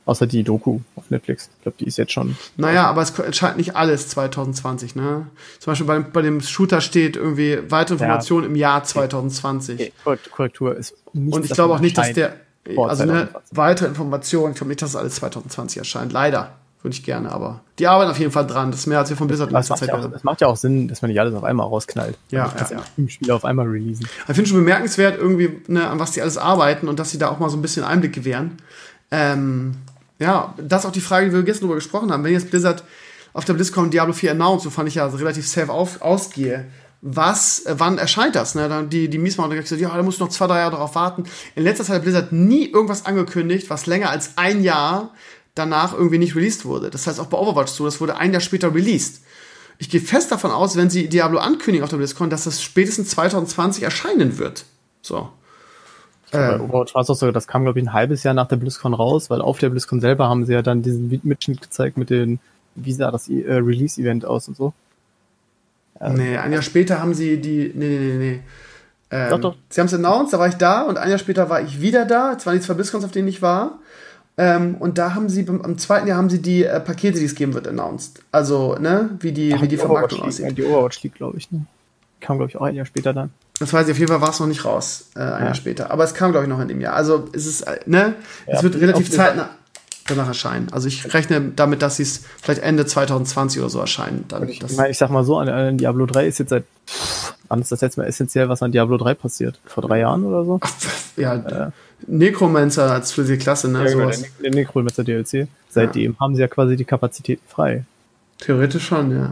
Außer die Doku auf Netflix. Ich glaube, die ist jetzt schon. Naja, aber es entscheidet nicht alles 2020, ne? Zum Beispiel bei, bei dem Shooter steht irgendwie weitere Informationen ja. im Jahr 2020. Okay. Korrektur ist nicht. Und ich glaube auch nicht, dass der. Also ne, weitere Informationen, ich glaube nicht, dass das alles 2020 erscheint. Leider. Würde ich gerne, aber die arbeiten auf jeden Fall dran. Das ist mehr als wir von Blizzard in letzter Zeit ja Es macht ja auch Sinn, dass man nicht alles auf einmal rausknallt. Ja, ja, ja. Im Spiel auf einmal releasen. Ich finde schon bemerkenswert irgendwie, ne, an was die alles arbeiten und dass sie da auch mal so ein bisschen Einblick gewähren. Ähm, ja, das ist auch die Frage, die wir gestern darüber gesprochen haben. Wenn jetzt Blizzard auf der BlizzCon Diablo 4 announced, wovon ich ja relativ safe auf, ausgehe, was, äh, wann erscheint das? Ne? Dann die, die Miesmann haben gesagt, ja, da musst du noch zwei, drei Jahre darauf warten. In letzter Zeit hat Blizzard nie irgendwas angekündigt, was länger als ein Jahr danach irgendwie nicht released wurde. Das heißt auch bei Overwatch so, das wurde ein Jahr später released. Ich gehe fest davon aus, wenn sie Diablo ankündigen auf der BlizzCon, dass das spätestens 2020 erscheinen wird. So. Äh, Overwatch war es auch so, das kam, glaube ich, ein halbes Jahr nach der BlizzCon raus, weil auf der BlizzCon selber haben sie ja dann diesen Mitschnitt gezeigt mit den, wie sah das äh, Release-Event aus und so. Ähm, nee, ein Jahr später haben sie die, nee, nee, nee, nee. Ähm, doch, doch. Sie haben es announced, da war ich da und ein Jahr später war ich wieder da. Es waren die zwei BlizzCons, auf denen ich war. Ähm, und da haben sie, am zweiten Jahr haben sie die äh, Pakete, die es geben wird, announced. Also, ne, wie die, Ach, wie die, die Vermarktung aussieht. Die Overwatch League, glaube ich, ne? Kam, glaube ich, auch ein Jahr später dann. Das weiß ich, auf jeden Fall war es noch nicht raus, äh, ein ja. Jahr später. Aber es kam, glaube ich, noch in dem Jahr. Also es ist, äh, ne? Ja, es wird relativ zeitnah danach erscheinen. Also ich rechne damit, dass sie es vielleicht Ende 2020 oder so erscheinen. Dann, ich, meine, ich sag mal so, an, an Diablo 3 ist jetzt seit wann ist das jetzt mal essentiell, was an Diablo 3 passiert? Vor drei Jahren oder so? Ja, äh, Necromancer als für die Klasse, ne? Ja, genau, der, der Necromancer DLC. Seitdem ja. haben sie ja quasi die Kapazitäten frei. Theoretisch schon, ja.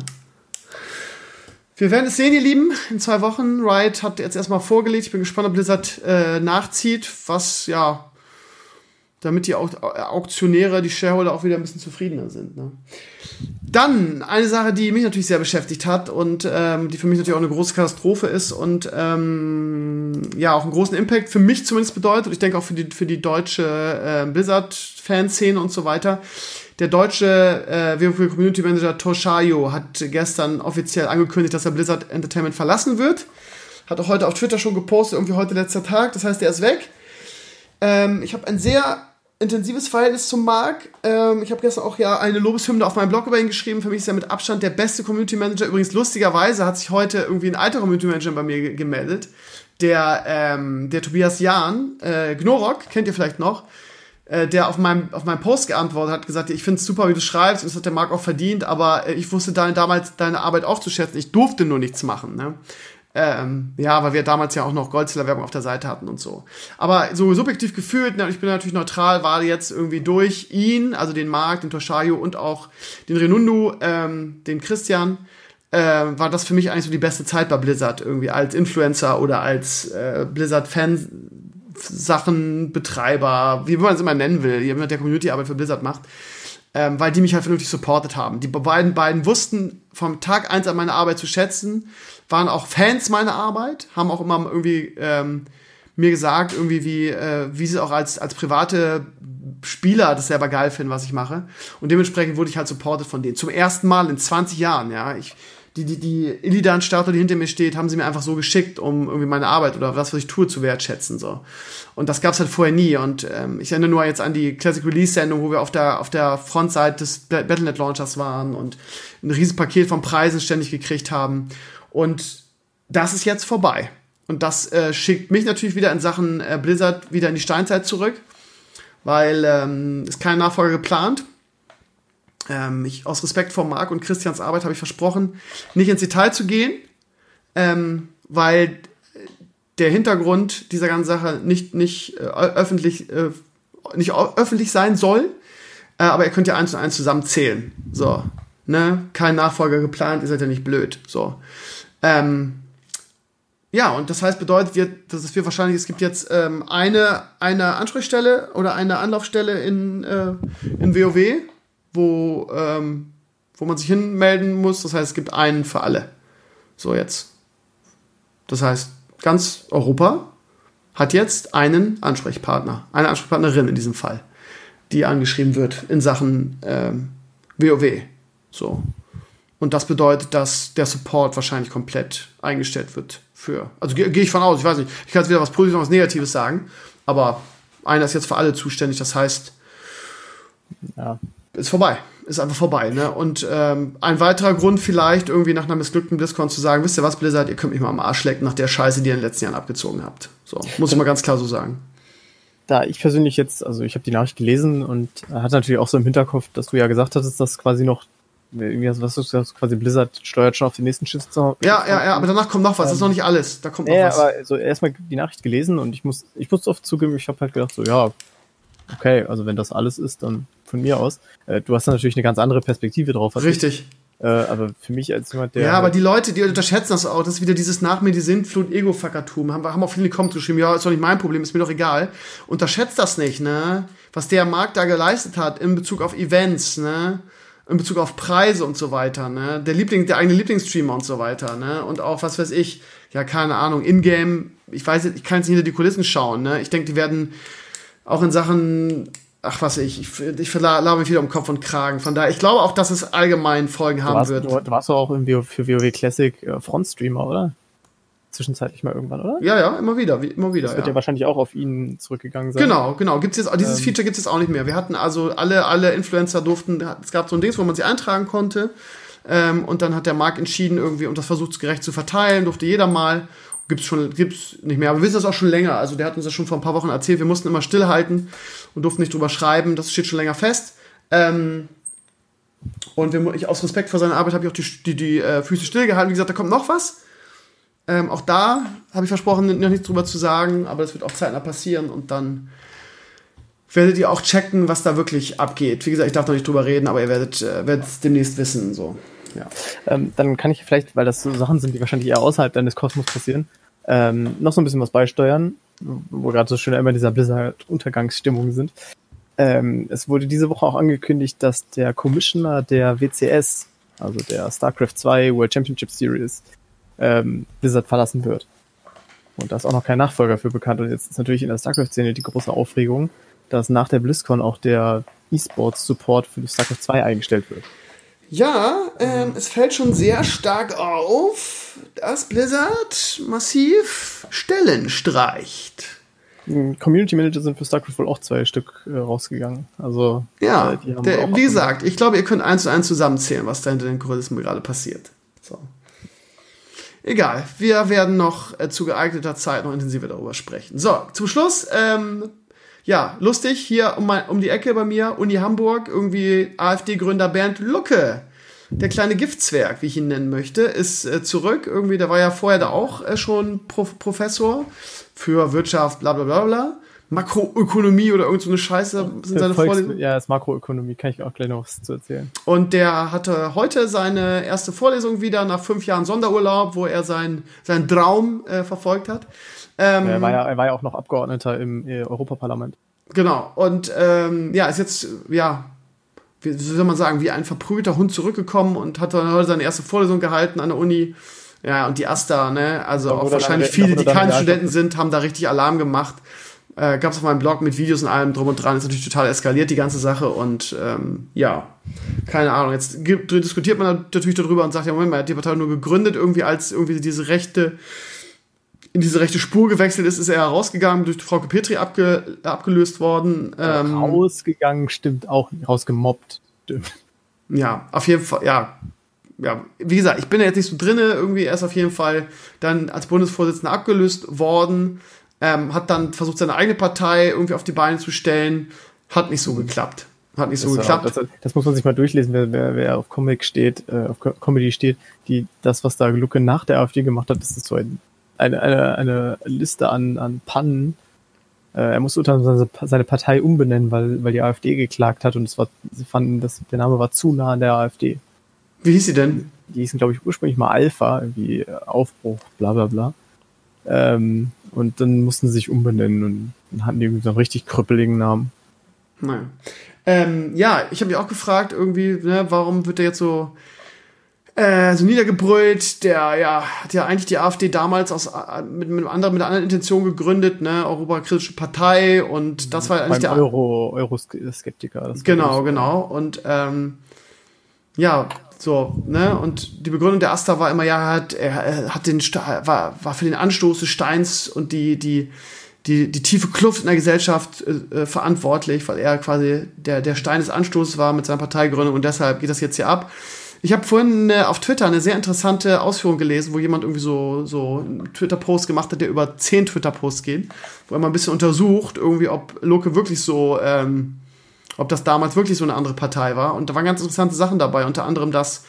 Wir werden es sehen, ihr Lieben, in zwei Wochen. Riot hat jetzt erstmal vorgelegt. Ich bin gespannt, ob Blizzard äh, nachzieht, was ja, damit die Auktionäre, die Shareholder auch wieder ein bisschen zufriedener sind. Ne? Dann eine Sache, die mich natürlich sehr beschäftigt hat und ähm, die für mich natürlich auch eine große Katastrophe ist und ähm, ja auch einen großen Impact für mich zumindest bedeutet. Ich denke auch für die, für die deutsche äh, Blizzard-Fanszene und so weiter der deutsche äh, WoW Community Manager Toshayo hat gestern offiziell angekündigt, dass er Blizzard Entertainment verlassen wird. Hat auch heute auf Twitter schon gepostet, irgendwie heute letzter Tag. Das heißt, er ist weg. Ähm, ich habe ein sehr intensives Verhältnis zum Marc. Ähm, ich habe gestern auch ja eine Lobeshymne auf meinem Blog über ihn geschrieben. Für mich ist er mit Abstand der beste Community Manager. Übrigens, lustigerweise hat sich heute irgendwie ein alter Community Manager bei mir gemeldet. Der, ähm, der Tobias Jahn, äh, Gnorok, kennt ihr vielleicht noch äh, der auf meinem, auf meinem Post geantwortet hat, gesagt, ich finde es super, wie du schreibst, und das hat der Marc auch verdient, aber äh, ich wusste deine, damals deine Arbeit auch zu schätzen. Ich durfte nur nichts machen. Ne? Ähm, ja, weil wir damals ja auch noch Goldseller-Werbung auf der Seite hatten und so. Aber so subjektiv gefühlt, ne, ich bin natürlich neutral, war jetzt irgendwie durch ihn, also den Marc, den Toshayo und auch den Renundu, ähm, den Christian, äh, war das für mich eigentlich so die beste Zeit bei Blizzard, irgendwie als Influencer oder als äh, Blizzard-Fan Sachenbetreiber, wie man es immer nennen will, jemand, der Community-Arbeit für Blizzard macht. ähm, weil die mich halt vernünftig supportet haben. Die beiden, beiden wussten vom Tag eins an meine Arbeit zu schätzen, waren auch Fans meiner Arbeit, haben auch immer irgendwie ähm, mir gesagt, irgendwie wie, äh, wie sie auch als, als private Spieler das selber geil finden, was ich mache. Und dementsprechend wurde ich halt supported von denen. Zum ersten Mal in 20 Jahren, ja. Ich, die, die, die Illidan-Statue, die hinter mir steht, haben sie mir einfach so geschickt, um irgendwie meine Arbeit oder was, was ich tue, zu wertschätzen. So. Und das gab's halt vorher nie. Und ähm, ich erinnere nur jetzt an die Classic Release-Sendung, wo wir auf der, auf der Frontseite des Battlenet Launchers waren und ein riesen Paket von Preisen ständig gekriegt haben. Und das ist jetzt vorbei. Und das äh, schickt mich natürlich wieder in Sachen äh, Blizzard wieder in die Steinzeit zurück, weil ähm, ist kein Nachfolger geplant. Ähm, ich, aus Respekt vor Marc und Christians Arbeit habe ich versprochen, nicht ins Detail zu gehen, ähm, weil der Hintergrund dieser ganzen Sache nicht, nicht äh, öffentlich, äh, nicht öffentlich sein soll. Äh, aber ihr könnt ja eins und eins zusammenzählen. So. Ne? Kein Nachfolger geplant, ihr seid ja nicht blöd. So. Ähm, ja, und das heißt, bedeutet, wir, dass wir wahrscheinlich, es gibt jetzt ähm, eine, eine Ansprechstelle oder eine Anlaufstelle in, äh, in WoW, wo, ähm, wo man sich hinmelden muss. Das heißt, es gibt einen für alle. So jetzt. Das heißt, ganz Europa hat jetzt einen Ansprechpartner, eine Ansprechpartnerin in diesem Fall, die angeschrieben wird in Sachen ähm, WoW. So. Und das bedeutet, dass der Support wahrscheinlich komplett eingestellt wird für. Also gehe geh ich von aus, ich weiß nicht. Ich kann jetzt wieder was Positives und was Negatives sagen, aber einer ist jetzt für alle zuständig. Das heißt, ja ist vorbei. Ist einfach vorbei. Ne? Und ähm, ein weiterer Grund vielleicht, irgendwie nach einer missglückten BlizzCon zu sagen, wisst ihr was, Blizzard, ihr könnt mich mal am Arsch lecken nach der Scheiße, die ihr in den letzten Jahren abgezogen habt. So, muss ich mal ganz klar so sagen. Da ich persönlich jetzt, also ich habe die Nachricht gelesen und hatte natürlich auch so im Hinterkopf, dass du ja gesagt hattest, dass quasi noch irgendwie, was du sagst, quasi Blizzard steuert schon auf den nächsten Schiff zu Ja, ja, ja, aber danach kommt noch was, das ist noch nicht alles. Da kommt noch ja, was. aber also erstmal die Nachricht gelesen und ich muss, ich muss oft zugeben, ich habe halt gedacht, so, ja, okay, also wenn das alles ist, dann von mir aus. Äh, du hast natürlich eine ganz andere Perspektive drauf. Richtig. Ich. Äh, aber für mich als jemand, der. Ja, aber die Leute, die unterschätzen das auch. Das ist wieder dieses nach mir die Sintflut Ego-Fackertum. Haben, haben auch viele Comments geschrieben, ja, ist doch nicht mein Problem, ist mir doch egal. Unterschätzt das nicht, ne? Was der Markt da geleistet hat in Bezug auf Events, ne? in Bezug auf Preise und so weiter, ne? Der Liebling, der eigene Lieblingsstreamer und so weiter, ne? Und auch, was weiß ich, ja, keine Ahnung, Ingame, ich weiß ich kann jetzt nicht hinter die Kulissen schauen, ne? Ich denke, die werden auch in Sachen, ach was ich, ich, ich labe mich wieder um Kopf und Kragen. Von daher, ich glaube auch, dass es allgemein Folgen haben warst, wird. Du, du warst auch irgendwie für WoW Classic äh, Frontstreamer, oder? Zwischenzeitlich mal irgendwann, oder? Ja, ja, immer wieder, wie, immer wieder. Das wird ja. ja wahrscheinlich auch auf ihn zurückgegangen sein. Genau, genau. Gibt's jetzt, dieses ähm, Feature gibt es jetzt auch nicht mehr. Wir hatten also alle, alle Influencer durften, es gab so ein Ding, wo man sie eintragen konnte. Ähm, und dann hat der Markt entschieden, irgendwie, um das versucht gerecht zu verteilen, durfte jeder mal gibt's schon, gibt's nicht mehr. Aber wir wissen das auch schon länger. Also der hat uns das schon vor ein paar Wochen erzählt. Wir mussten immer stillhalten und durften nicht drüber schreiben. Das steht schon länger fest. Ähm, und wir, ich, aus Respekt vor seiner Arbeit habe ich auch die, die, die äh, Füße stillgehalten. Wie gesagt, da kommt noch was. Ähm, auch da habe ich versprochen, noch nichts drüber zu sagen, aber das wird auch zeitnah passieren und dann werdet ihr auch checken, was da wirklich abgeht. Wie gesagt, ich darf noch nicht drüber reden, aber ihr werdet äh, es demnächst wissen. So. Ja. Ähm, dann kann ich vielleicht, weil das so Sachen sind, die wahrscheinlich eher außerhalb deines Kosmos passieren, ähm, noch so ein bisschen was beisteuern, wo gerade so schön immer dieser Blizzard-Untergangsstimmung sind. Ähm, es wurde diese Woche auch angekündigt, dass der Commissioner der WCS, also der StarCraft 2 World Championship Series, ähm, Blizzard verlassen wird. Und da ist auch noch kein Nachfolger für bekannt. Und jetzt ist natürlich in der StarCraft-Szene die große Aufregung, dass nach der BlizzCon auch der E-Sports-Support für StarCraft 2 eingestellt wird. Ja, ähm, es fällt schon sehr stark auf, dass Blizzard massiv Stellen streicht. Community Manager sind für StarCraft wohl auch zwei Stück äh, rausgegangen. Also ja, äh, der, wie gesagt, ich glaube, ihr könnt eins zu eins zusammenzählen, was da hinter den Kulissen gerade passiert. So. Egal, wir werden noch äh, zu geeigneter Zeit noch intensiver darüber sprechen. So, zum Schluss ähm, ja, lustig, hier um, um die Ecke bei mir, Uni Hamburg, irgendwie AfD-Gründer Bernd Lucke, der kleine Giftzwerg, wie ich ihn nennen möchte, ist äh, zurück. Irgendwie, der war ja vorher da auch äh, schon Prof Professor für Wirtschaft, bla bla bla bla. Makroökonomie oder irgend so eine Scheiße sind seine Vorlesungen. Ja, das Makroökonomie, kann ich auch gleich noch was zu erzählen. Und der hatte heute seine erste Vorlesung wieder nach fünf Jahren Sonderurlaub, wo er sein, seinen Traum äh, verfolgt hat. Ähm, er, war ja, er war ja auch noch Abgeordneter im äh, Europaparlament. Genau. Und ähm, ja, ist jetzt, ja, wie soll man sagen, wie ein verprügelter Hund zurückgekommen und hat dann heute seine erste Vorlesung gehalten an der Uni. Ja, und die Asta, ne, also auch wahrscheinlich viele, die keine Studenten sind, haben da richtig Alarm gemacht. Äh, Gab es auf meinem Blog mit Videos und allem drum und dran, ist natürlich total eskaliert, die ganze Sache. Und ähm, ja, keine Ahnung. Jetzt diskutiert man natürlich darüber und sagt, ja, Moment mal, er hat die Partei nur gegründet, irgendwie als irgendwie diese rechte, in diese rechte Spur gewechselt ist, ist er rausgegangen, durch Frau Petri abge, abgelöst worden. Ähm, rausgegangen stimmt auch, rausgemobbt. Stimmt. Ja, auf jeden Fall, ja. Ja, wie gesagt, ich bin ja jetzt nicht so drinne, irgendwie er ist auf jeden Fall dann als Bundesvorsitzender abgelöst worden ähm, hat dann versucht, seine eigene Partei irgendwie auf die Beine zu stellen. Hat nicht so geklappt. Hat nicht so das geklappt. Das, das, muss man sich mal durchlesen, wer, wer, wer auf Comic steht, äh, auf Comedy steht, die, das, was da Lucke nach der AfD gemacht hat, das ist so ein, eine, eine, eine Liste an, an Pannen. Äh, er musste unter anderem seine Partei umbenennen, weil, weil die AfD geklagt hat und es war, sie fanden, dass der Name war zu nah an der AfD. Wie hieß sie denn? Die hießen, glaube ich, ursprünglich mal Alpha, irgendwie Aufbruch, bla bla bla. Ähm, und dann mussten sie sich umbenennen und dann hatten die irgendwie so einen richtig krüppeligen Namen. Naja. Ähm, ja, ich habe mich auch gefragt, irgendwie, ne, warum wird der jetzt so, äh, so niedergebrüllt? Der ja, hat ja eigentlich die AfD damals aus, äh, mit, mit, einem anderen, mit einer anderen Intention gegründet, ne, europakritische Partei und das war eigentlich der Euro, Euroskeptiker. Genau, genau. Und ähm, ja, so, ne? Und die Begründung der Asta war immer, ja, er hat, er hat den war, war für den Anstoß des Steins und die, die, die, die tiefe Kluft in der Gesellschaft äh, äh, verantwortlich, weil er quasi der, der Stein des Anstoßes war mit seiner Parteigründung und deshalb geht das jetzt hier ab. Ich habe vorhin äh, auf Twitter eine sehr interessante Ausführung gelesen, wo jemand irgendwie so, so einen Twitter-Post gemacht hat, der über zehn Twitter-Posts geht, wo er mal ein bisschen untersucht, irgendwie, ob Loke wirklich so ähm, ob das damals wirklich so eine andere Partei war. Und da waren ganz interessante Sachen dabei, unter anderem, dass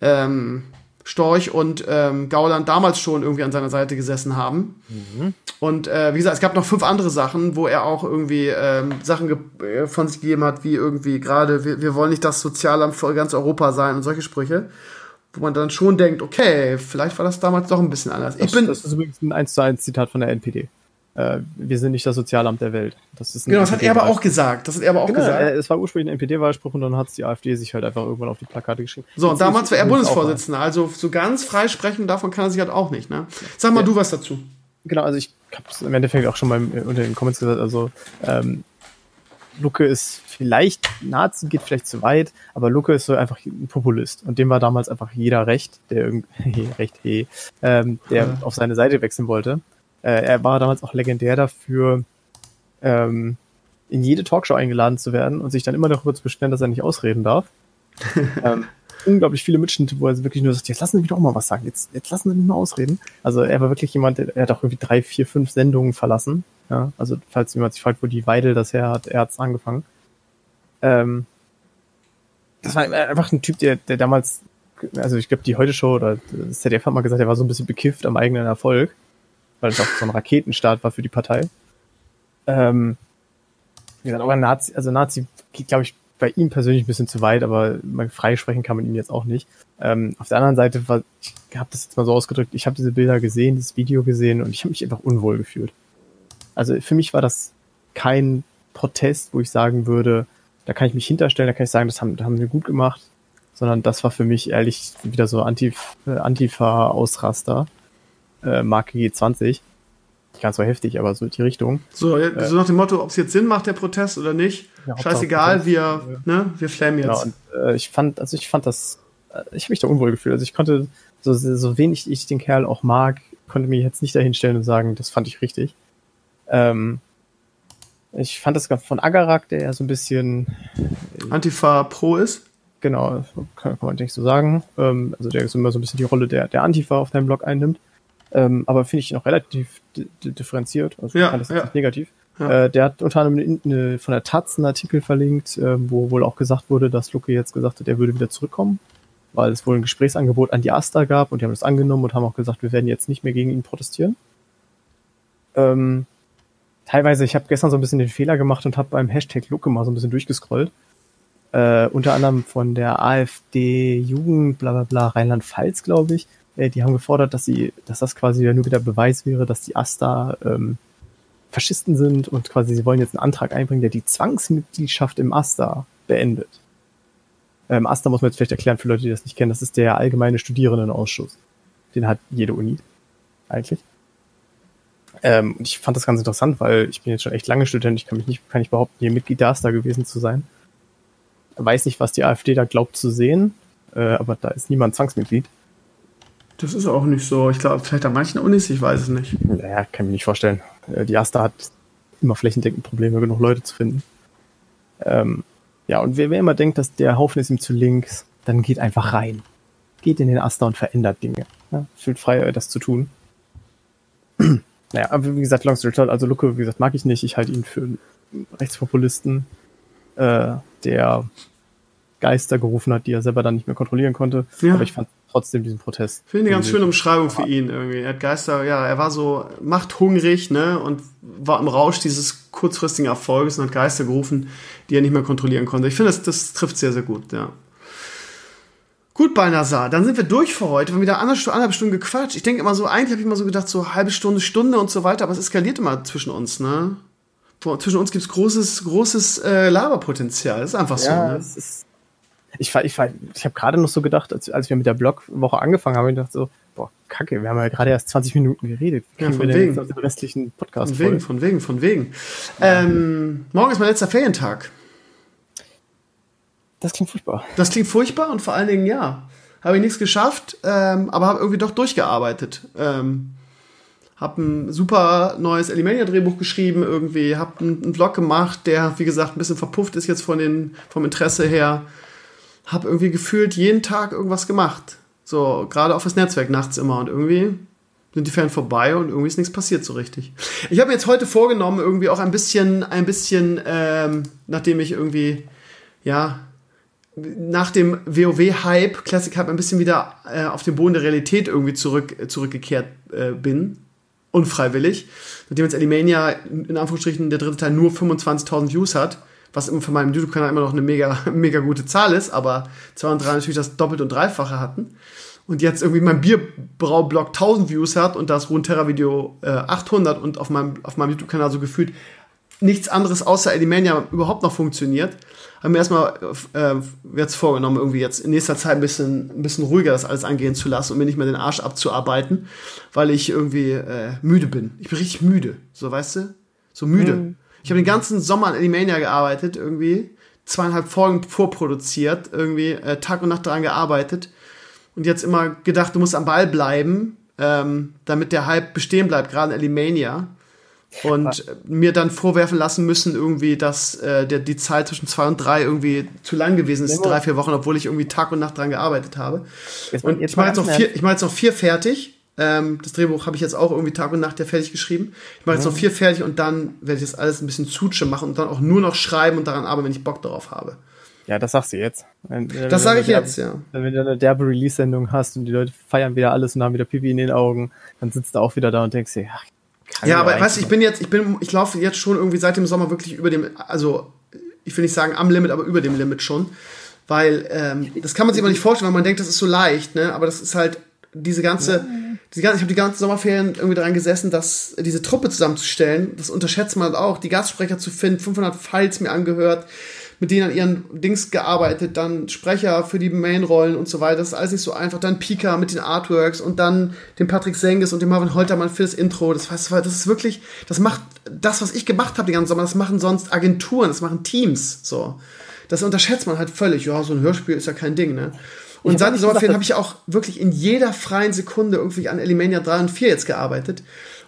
ähm, Storch und ähm, Gauland damals schon irgendwie an seiner Seite gesessen haben. Mhm. Und äh, wie gesagt, es gab noch fünf andere Sachen, wo er auch irgendwie ähm, Sachen äh, von sich gegeben hat, wie irgendwie gerade, wir, wir wollen nicht das Sozialamt für ganz Europa sein und solche Sprüche. Wo man dann schon denkt, okay, vielleicht war das damals doch ein bisschen anders. Ich bin, das ist übrigens ein 1 zu 1 Zitat von der NPD äh, wir sind nicht das Sozialamt der Welt. Das ist genau, das hat er aber auch gesagt. Das hat er aber auch genau, gesagt. Es war ursprünglich ein NPD-Wahlspruch und dann hat die AfD sich halt einfach irgendwann auf die Plakate geschrieben. So, und damals war er Bundesvorsitzender. Also so ganz freisprechen davon kann er sich halt auch nicht. Ne? Sag mal ja. du was dazu. Genau, also ich habe es im Endeffekt auch schon mal unter den Comments gesagt. Also ähm, Lucke ist vielleicht, Nazi geht vielleicht zu weit, aber Lucke ist so einfach ein Populist. Und dem war damals einfach jeder recht, der irgendwie, <laughs> recht, hey, ähm, der auf seine Seite wechseln wollte. Äh, er war damals auch legendär dafür, ähm, in jede Talkshow eingeladen zu werden und sich dann immer darüber zu beschweren, dass er nicht ausreden darf. <laughs> ähm, unglaublich viele Mitschnitte, wo er wirklich nur sagt, jetzt lassen Sie mich doch mal was sagen, jetzt, jetzt lassen Sie mich mal ausreden. Also er war wirklich jemand, der, er hat auch irgendwie drei, vier, fünf Sendungen verlassen. Ja, also falls jemand sich fragt, wo die Weidel das her hat, er hat's angefangen. Ähm, das war einfach ein Typ, der, der damals, also ich glaube, die Heute-Show oder das ZDF hat mal gesagt, er war so ein bisschen bekifft am eigenen Erfolg weil es auch so ein Raketenstart war für die Partei. Ähm, wie gesagt, auch ein Nazi, also Nazi geht, glaube ich, bei ihm persönlich ein bisschen zu weit, aber freisprechen kann man ihn jetzt auch nicht. Ähm, auf der anderen Seite war, ich habe das jetzt mal so ausgedrückt, ich habe diese Bilder gesehen, dieses Video gesehen und ich habe mich einfach unwohl gefühlt. Also für mich war das kein Protest, wo ich sagen würde, da kann ich mich hinterstellen, da kann ich sagen, das haben, das haben wir gut gemacht, sondern das war für mich ehrlich wieder so Antif Antifa-Ausraster äh, Marke G20. Nicht ganz so heftig, aber so die Richtung. So, äh, so nach dem Motto, ob es jetzt Sinn macht, der Protest oder nicht. Ja, Scheißegal, wir, ja. ne, wir flammen jetzt. Genau, und, äh, ich fand, also ich fand das, äh, ich habe mich da unwohl gefühlt. Also ich konnte, so, so wenig ich den Kerl auch mag, konnte mich jetzt nicht dahinstellen und sagen, das fand ich richtig. Ähm, ich fand das von Agarak, der ja so ein bisschen Antifa Pro ist. Genau, kann, kann man nicht so sagen. Ähm, also der ist immer so ein bisschen die Rolle der, der Antifa auf deinem Blog einnimmt. Ähm, aber finde ich noch relativ differenziert. Also ja, das ja. nicht negativ. Ja. Äh, der hat unter anderem eine, eine, von der Taz einen Artikel verlinkt, äh, wo wohl auch gesagt wurde, dass Luke jetzt gesagt hat, er würde wieder zurückkommen, weil es wohl ein Gesprächsangebot an die Asta gab und die haben das angenommen und haben auch gesagt, wir werden jetzt nicht mehr gegen ihn protestieren. Ähm, teilweise, ich habe gestern so ein bisschen den Fehler gemacht und habe beim Hashtag Luke mal so ein bisschen durchgescrollt. Äh, unter anderem von der AfD Jugend, bla bla bla, Rheinland-Pfalz, glaube ich, äh, die haben gefordert, dass sie, dass das quasi ja nur wieder Beweis wäre, dass die Asta ähm, Faschisten sind und quasi sie wollen jetzt einen Antrag einbringen, der die Zwangsmitgliedschaft im Asta beendet. Ähm, AStA muss man jetzt vielleicht erklären für Leute, die das nicht kennen. Das ist der allgemeine Studierendenausschuss. Den hat jede Uni. Eigentlich. Ähm, ich fand das ganz interessant, weil ich bin jetzt schon echt lange Student. Ich kann mich nicht, kann ich behaupten, hier Mitglied der AStA gewesen zu sein. Weiß nicht, was die AfD da glaubt zu sehen, äh, aber da ist niemand Zwangsmitglied. Das ist auch nicht so. Ich glaube, vielleicht an manchen Unis, ich weiß es nicht. Naja, kann ich mir nicht vorstellen. Äh, die AStA hat immer flächendeckend Probleme, genug Leute zu finden. Ähm, ja, und wer, wer immer denkt, dass der Haufen ist ihm zu links, dann geht einfach rein. Geht in den Aster und verändert Dinge. Ja, fühlt frei, das zu tun. <clears throat> naja, aber wie gesagt, Long Story Short, also Luke, wie gesagt, mag ich nicht. Ich halte ihn für einen Rechtspopulisten, äh, der Geister gerufen hat, die er selber dann nicht mehr kontrollieren konnte. Ja. Aber ich fand trotzdem diesen Protest. Finde eine ganz schöne Umschreibung für ihn irgendwie. Er hat Geister, ja, er war so machthungrig, ne, und war im Rausch dieses kurzfristigen Erfolges und hat Geister gerufen, die er nicht mehr kontrollieren konnte. Ich finde, das, das trifft sehr, sehr gut, ja. Gut, Balnasar, dann sind wir durch für heute. Wir haben wieder anderthalb, anderthalb Stunden gequatscht. Ich denke immer so, eigentlich habe ich immer so gedacht, so halbe Stunde, Stunde und so weiter, aber es eskaliert immer zwischen uns, ne? Zwischen uns gibt es großes, großes äh, Laberpotenzial. Das ist einfach so. Ja, ne? es ist ich, ich, ich habe gerade noch so gedacht, als, als wir mit der Blogwoche angefangen haben, ich dachte so, boah, kacke, wir haben ja gerade erst 20 Minuten geredet. Ja, von wegen. Den restlichen Podcast von wegen, von wegen, von wegen. Ähm, morgen ist mein letzter Ferientag. Das klingt furchtbar. Das klingt furchtbar und vor allen Dingen, ja, habe ich nichts geschafft, ähm, aber habe irgendwie doch durchgearbeitet. Ähm, habe ein super neues Alimania-Drehbuch geschrieben, irgendwie, habe einen, einen Vlog gemacht, der, wie gesagt, ein bisschen verpufft ist jetzt von den, vom Interesse her habe irgendwie gefühlt jeden Tag irgendwas gemacht. So, gerade auf das Netzwerk nachts immer und irgendwie sind die Ferien vorbei und irgendwie ist nichts passiert so richtig. Ich habe mir jetzt heute vorgenommen, irgendwie auch ein bisschen, ein bisschen, ähm, nachdem ich irgendwie, ja, nach dem WoW-Hype, Classic-Hype, ein bisschen wieder äh, auf den Boden der Realität irgendwie zurück, zurückgekehrt äh, bin. Unfreiwillig. Nachdem jetzt Alimania in Anführungsstrichen der dritte Teil nur 25.000 Views hat, was von meinem YouTube-Kanal immer noch eine mega, <laughs> mega gute Zahl ist, aber 2 und 3 natürlich das doppelt und dreifache hatten. Und jetzt irgendwie mein Bierbrau-Blog 1000 Views hat und das Runeterra-Video äh, 800 und auf meinem, auf meinem YouTube-Kanal so gefühlt nichts anderes außer Elimania überhaupt noch funktioniert, haben wir erstmal äh, jetzt vorgenommen, irgendwie jetzt in nächster Zeit ein bisschen, ein bisschen ruhiger das alles angehen zu lassen und mir nicht mehr den Arsch abzuarbeiten, weil ich irgendwie äh, müde bin. Ich bin richtig müde, so weißt du? So müde. Mhm. Ich habe den ganzen Sommer an Animania gearbeitet, irgendwie. Zweieinhalb Folgen vorproduziert, irgendwie äh, Tag und Nacht daran gearbeitet. Und jetzt immer gedacht, du musst am Ball bleiben, ähm, damit der Hype bestehen bleibt, gerade in Alimania. Und Was? mir dann vorwerfen lassen müssen, irgendwie, dass äh, der, die Zeit zwischen zwei und drei irgendwie zu lang gewesen ist, drei, vier Wochen, obwohl ich irgendwie Tag und Nacht daran gearbeitet habe. Jetzt, und jetzt ich mache jetzt, noch vier, ich mach jetzt noch vier fertig ähm, das Drehbuch habe ich jetzt auch irgendwie Tag und Nacht ja fertig geschrieben. Ich mache jetzt noch vier fertig und dann werde ich das alles ein bisschen Zutsche machen und dann auch nur noch schreiben und daran arbeiten, wenn ich Bock darauf habe. Ja, das sagst du jetzt. Wenn, das sage ich jetzt, ja. Wenn du eine derbe Release-Sendung hast und die Leute feiern wieder alles und haben wieder Pipi in den Augen, dann sitzt du auch wieder da und denkst dir, ach, ja, aber weißt du, ich bin jetzt, ich bin, ich laufe jetzt schon irgendwie seit dem Sommer wirklich über dem, also ich will nicht sagen am Limit, aber über dem Limit schon. Weil ähm, das kann man sich aber nicht vorstellen, weil man denkt, das ist so leicht, ne? Aber das ist halt diese ganze, die ganze, ich habe die ganzen Sommerferien irgendwie daran gesessen, dass diese Truppe zusammenzustellen. Das unterschätzt man auch, die Gastsprecher zu finden, 500 Files mir angehört, mit denen an ihren Dings gearbeitet, dann Sprecher für die Mainrollen und so weiter. Das ist alles nicht so einfach. Dann Pika mit den Artworks und dann den Patrick Senges und den Marvin Holtermann für das Intro. Das, das, das ist wirklich, das macht das, was ich gemacht habe den ganzen Sommer, das machen sonst Agenturen, das machen Teams. So. Das unterschätzt man halt völlig. Ja, so ein Hörspiel ist ja kein Ding, ne? Und seit Sommerferien habe ich auch wirklich in jeder freien Sekunde irgendwie an Elemania 3 und 4 jetzt gearbeitet.